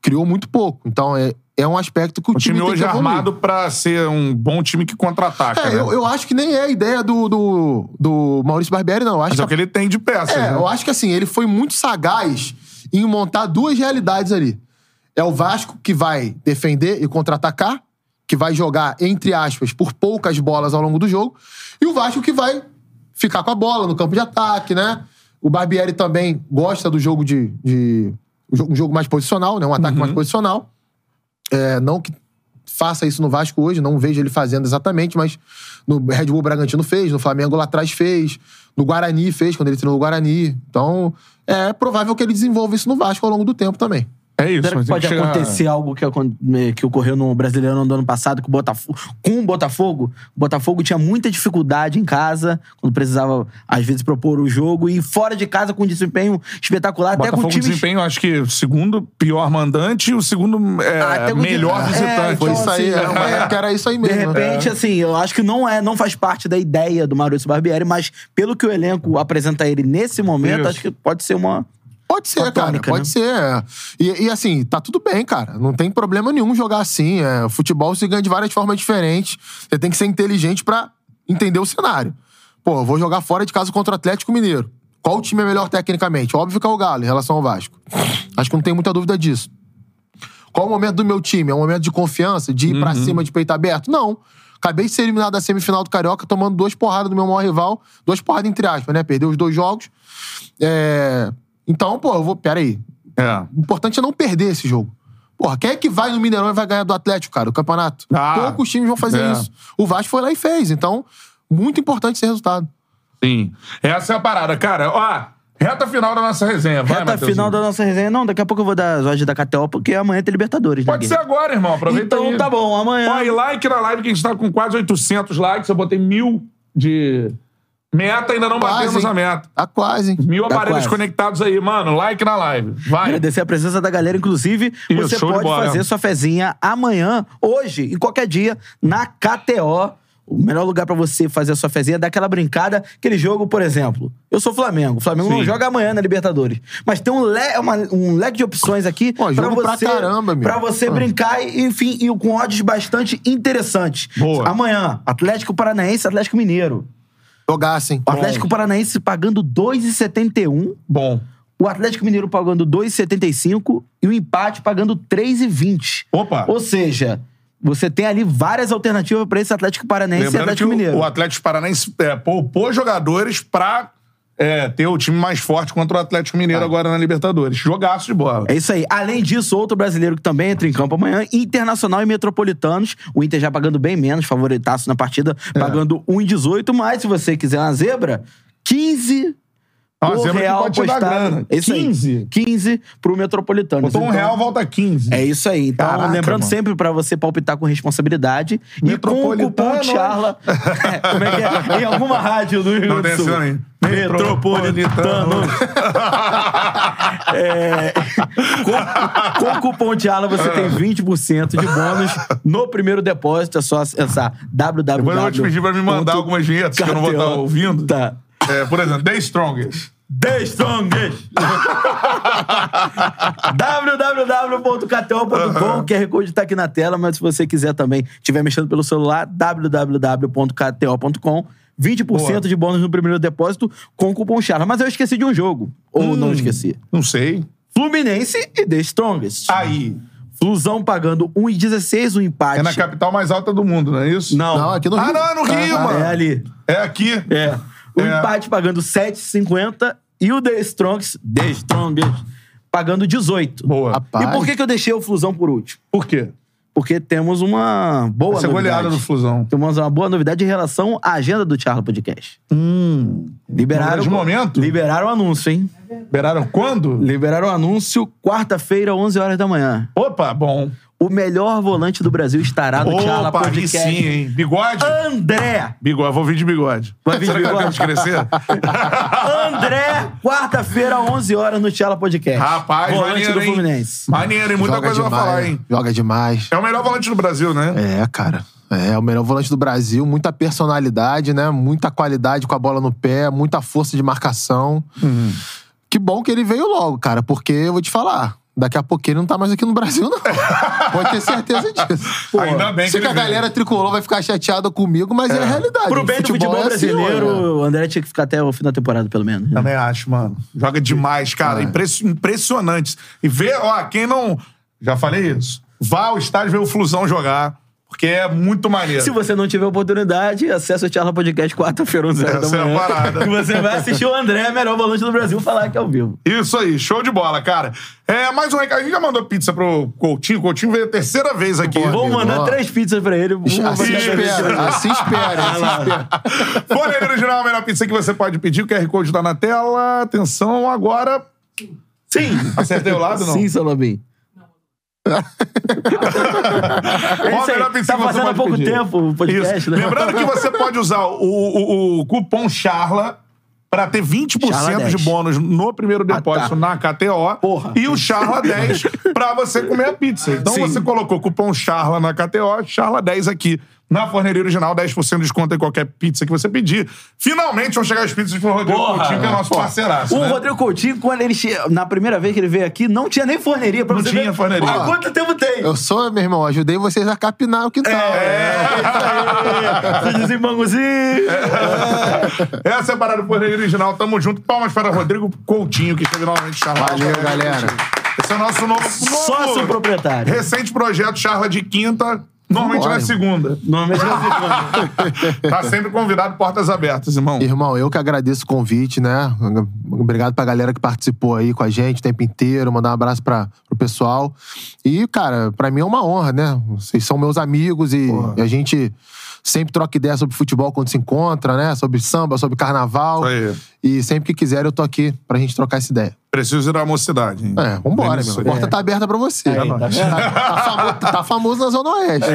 Criou muito pouco. Então, é, é um aspecto que o, O time tem hoje que é armado pra ser um bom time que contra-ataca. É, né? eu, eu acho que nem é a ideia do, do, do Maurício Barbieri, não. Eu acho Mas é o que que ele tem de peças. É, né? eu acho que assim, ele foi muito sagaz em montar duas realidades ali. É o Vasco que vai defender e contra-atacar, que vai jogar, entre aspas, por poucas bolas ao longo do jogo, e o Vasco que vai ficar com a bola no campo de ataque, né? O Barbieri também gosta do jogo de. de um jogo- mais posicional, né? Um ataque mais posicional. É, não que faça isso no Vasco hoje, não vejo ele fazendo exatamente, mas no Red Bull Bragantino fez, no Flamengo lá atrás fez, no Guarani fez, quando ele treinou o Guarani. Então, é provável que ele desenvolva isso no Vasco ao longo do tempo também. É isso. Será que pode chegar- acontecer algo que, eh, que ocorreu no Brasileirão do ano passado com o Botafogo? Com o Botafogo, o Botafogo tinha muita dificuldade em casa, quando precisava, às vezes, propor o jogo, e fora de casa com um desempenho espetacular, até com Botafogo times... desempenho, acho que o segundo pior mandante e o segundo é, Até com melhor time- visitante. É, Foi Então, isso aí, assim, era, uma- é. era isso aí De mesmo. né? repente, assim, eu acho que não é, não faz parte da ideia do Maurício Barbieri, mas pelo que o elenco apresenta ele nesse momento, Isso. acho que pode ser uma. Pode ser, Uma cara. pode né? ser. é. E, e, assim, tá tudo bem, cara. Não tem problema nenhum jogar assim. É, futebol se ganha de várias formas diferentes. Você tem que ser inteligente pra entender o cenário. Pô, vou jogar fora de casa contra o Atlético Mineiro. Qual time é melhor tecnicamente? Óbvio que é o Galo, em relação ao Vasco. Acho que não tem muita dúvida disso. Qual o momento do meu time? É um momento de confiança, de ir pra cima de peito aberto? Não. Acabei de ser eliminado da semifinal do Carioca, tomando duas porradas do meu maior rival. Duas porradas entre aspas, né? Perdeu os dois jogos. É... Então, pô, eu vou. Pera aí. É. O importante é não perder esse jogo. Porra, quem é que vai no Mineirão e vai ganhar do Atlético, cara, o campeonato? Ah, Poucos times vão fazer é. isso. O Vasco foi lá e fez. Então, muito importante esse resultado. Sim. Essa é a parada. Cara, ó, reta final da nossa resenha. Vai, Reta final da nossa resenha. Não, daqui a pouco eu vou dar as odds da KTO, porque amanhã tem Libertadores. né, Pode ser agora, irmão. Aproveita Então aí. tá bom, amanhã. Ó, e like na live que a gente tá com quase 800 likes. Eu botei mil de meta, ainda não Quase, batemos hein? a meta. Tá quase, hein? Mil Tá aparelhos quase. conectados aí, mano. Like na live. Vai. Agradecer a presença da galera. Inclusive, Isso, você pode bola. fazer sua fezinha amanhã, hoje, em qualquer dia, na KTO. O melhor lugar pra você fazer a sua fezinha é dar aquela brincada, aquele jogo, por exemplo. Eu sou Flamengo. O Flamengo não Sim. joga amanhã na Libertadores. Mas tem um, le uma- um leque de opções aqui Pô, pra jogo pra você, caramba, meu. pra você Ah. brincar, e, enfim, e com odds bastante interessantes. Boa. Amanhã, Atlético Paranaense, Atlético Mineiro. Jogasse, hein? O Atlético Paranaense pagando 2,71. Bom. O Atlético Mineiro pagando 2,75 e o empate pagando 3,20. Opa. Ou seja, você tem ali várias alternativas para esse Atlético Paranaense e Lembrando que Atlético Mineiro. o Atlético Paranaense é, poupou jogadores pra é, ter o time mais forte contra o Atlético Mineiro agora na Libertadores. Jogaço de bola. É isso aí. Além disso, outro brasileiro que também entra em campo amanhã, Internacional e Metropolitanos. O Inter já pagando bem menos, favoritaço na partida, É. pagando 1,18. Mas se você quiser uma zebra, 15 Uma por zebra que real apostado. isso 15? aí. 15 pro Metropolitanos. Botou um Então, real, volta 15. É isso aí. Então, Caraca, lembrando mano. sempre pra você palpitar com responsabilidade. E com o cupom Metropolitano. Charla. É, como é que é? Em alguma rádio do Rio Grande do esse Sul. Metropolitano. É, com, com o cupom Tiala você tem 20% de bônus no primeiro depósito. É só acessar www. Depois eu vou te pedir pra me mandar algumas vinhetas que eu não vou estar ouvindo. Tá. É, por exemplo, The Strongest. The Strongest. www.kto.com. O QR Code tá aqui na tela, mas se você quiser também, estiver mexendo pelo celular, www.kto.com. 20% Boa. de bônus no primeiro depósito com o cupom Charla. Mas eu esqueci de um jogo. Ou não esqueci. Não sei. Fluminense e The Strongest. Aí. Flusão pagando 1,16 o empate. É na capital mais alta do mundo, não é isso? Não. Não, aqui no Rio. Ah, não, é no Rio, Ah, mano. É ali. É aqui. É. O É. empate pagando 7,50 e o The Strongest, The Strongest, pagando 18. Boa. Rapaz. E por que, que eu deixei o Flusão por último? Por quê? Porque temos uma boa Essa é novidade. goleada do Flusão. Temos uma boa novidade em relação à agenda do Charla Podcast. Liberaram. Novidade de momento? Liberaram o anúncio, hein? Liberaram quando? Liberaram o anúncio quarta-feira, 11 horas da manhã. Opa, bom. O melhor volante do Brasil estará no Charla Opa, aí Podcast. sim, hein? Bigode? André! Bigode, vou vir de bigode. Vai vir de Será que bigode? de crescer? André, quarta-feira, 11 horas no Charla Podcast. Rapaz, volante maneiro, do hein? Fluminense. Maneiro, hein? Muita Joga coisa pra demais, falar, né? hein? Joga demais. É o melhor volante do Brasil, né? É, cara. É, o melhor volante do Brasil, muita personalidade, né? Muita qualidade com a bola no pé, muita força de marcação. Uhum. Que bom que ele veio logo, cara, porque eu vou te falar. Daqui a pouquinho ele não tá mais aqui no Brasil, não. Pode ter certeza disso. Pô, Ainda bem que Sei que a galera tricolor vai ficar chateada comigo, mas é, a realidade. Pro bem do futebol é assim, brasileiro, o André tinha que ficar até o fim da temporada, pelo menos. né? Também acho, mano. Joga demais, cara. É. Impress- impressionante. E vê, ó, quem não. Já falei isso. Vá ao estádio ver o Flusão jogar, porque é muito maneiro. Se você não tiver oportunidade, acessa o Charla Podcast quarta-feira, 11 horas Essa da é a manhã. parada. E você vai assistir o André, melhor volante do Brasil, falar que é ao vivo. Isso aí, show de bola, cara. É, mais um recado. A gente já mandou pizza pro Coutinho. O Coutinho veio a terceira vez aqui. Vou amigo, mandar ó. três pizzas pra ele. Assim espera, assim espera, assim espera. Original, a melhor pizza que você pode pedir. O QR Code tá na tela. Atenção, agora. Sim. Acertei o lado, não? Sim, Salobim. É pizza Tá fazendo há pouco pedir? tempo o podcast, Isso. né? Lembrando que você pode usar o, o- o cupom CHARLA pra ter 20% Charla de 10. bônus no primeiro depósito tá. na KTO. Porra. E o CHARLA 10 pra você comer a pizza. Então Sim. você colocou cupom CHARLA na KTO, CHARLA 10 aqui. Na forneria original, 10% de desconto em qualquer pizza que você pedir. Finalmente vão chegar as pizzas pro Rodrigo Porra. Coutinho, que é nosso parceiraço. O né? Rodrigo Coutinho, quando ele che... na primeira vez que ele veio aqui, não tinha nem forneria pra Não você tinha ver forneria. Há quanto tempo tem? Eu sou, meu irmão, ajudei vocês a capinar o quintal. É. Tudinho mangozinho. Essa é a parada do forneria original. Tamo junto. Palmas para Rodrigo Coutinho, que esteve novamente chamado. Valeu, galera. Esse é o nosso novo, novo Sócio proprietário. recente projeto Charla de Quinta, normalmente Vambora, na segunda. Normalmente não Tá sempre convidado, portas abertas, irmão. Irmão, eu que agradeço o convite, né? Obrigado pra galera que participou aí com a gente o tempo inteiro, mandar um abraço pra, pro pessoal. E, cara, pra mim é uma honra, né? Vocês são meus amigos e, e a gente sempre troca ideia sobre futebol quando se encontra, né? Sobre samba, sobre carnaval. Isso aí. E sempre que quiser eu tô aqui pra gente trocar essa ideia. Preciso ir à mocidade. hein? É, vambora, meu. A porta tá aberta pra você. Aí, tá? Tá, tá famo- tá famoso na Zona Oeste.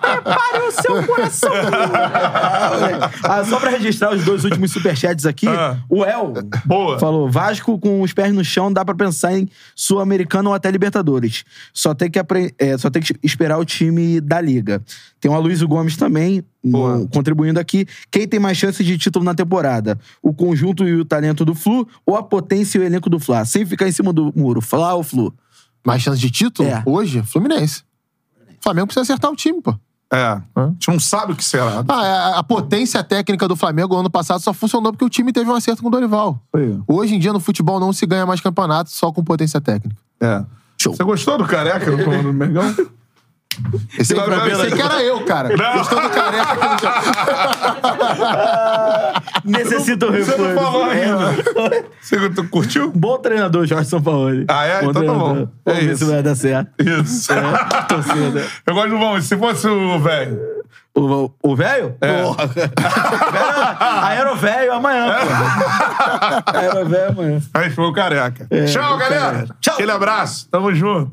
Prepare o seu coração. ah, só pra registrar os dois últimos superchats aqui, Ah. o El Boa. falou: Vasco com os pés no chão dá pra pensar em Sul-Americano ou até Libertadores. Só tem, que apre- é, só tem que esperar o time da Liga. Tem o Aloysio Gomes também. No- contribuindo aqui. Quem tem mais chances de título na temporada? O conjunto e o talento do Flu ou a potência e o elenco do Fla? Sem ficar em cima do muro. Fla ou Flu? Mais chance de título? É. Hoje, Fluminense. Flamengo precisa acertar o time, pô. É. A gente não sabe o que será. Ah, a- a potência técnica do Flamengo ano passado só funcionou porque o time teve um acerto com o Dorival. Aí. Hoje em dia, no futebol, não se ganha mais campeonato só com potência técnica. É. Você gostou do careca no comando do Mengão? Esse Não, não, pensei não. que era eu, cara. Gostou do careca aqui no Necessita o Você reforço. não falou ainda. Você tu curtiu? Bom treinador, Jorge Sampaoli. Ah, é? Então tá treinador. bom. É Vamos ver isso. se vai dar certo. Isso. É, torcida. Eu gosto do bom. Se fosse o velho. O o velho? É. Porra. Velho, Aí era o velho amanhã, pô. Aí era o velho amanhã. Aí foi o careca. Tchau, galera. Tchau. Aquele abraço. Tamo junto.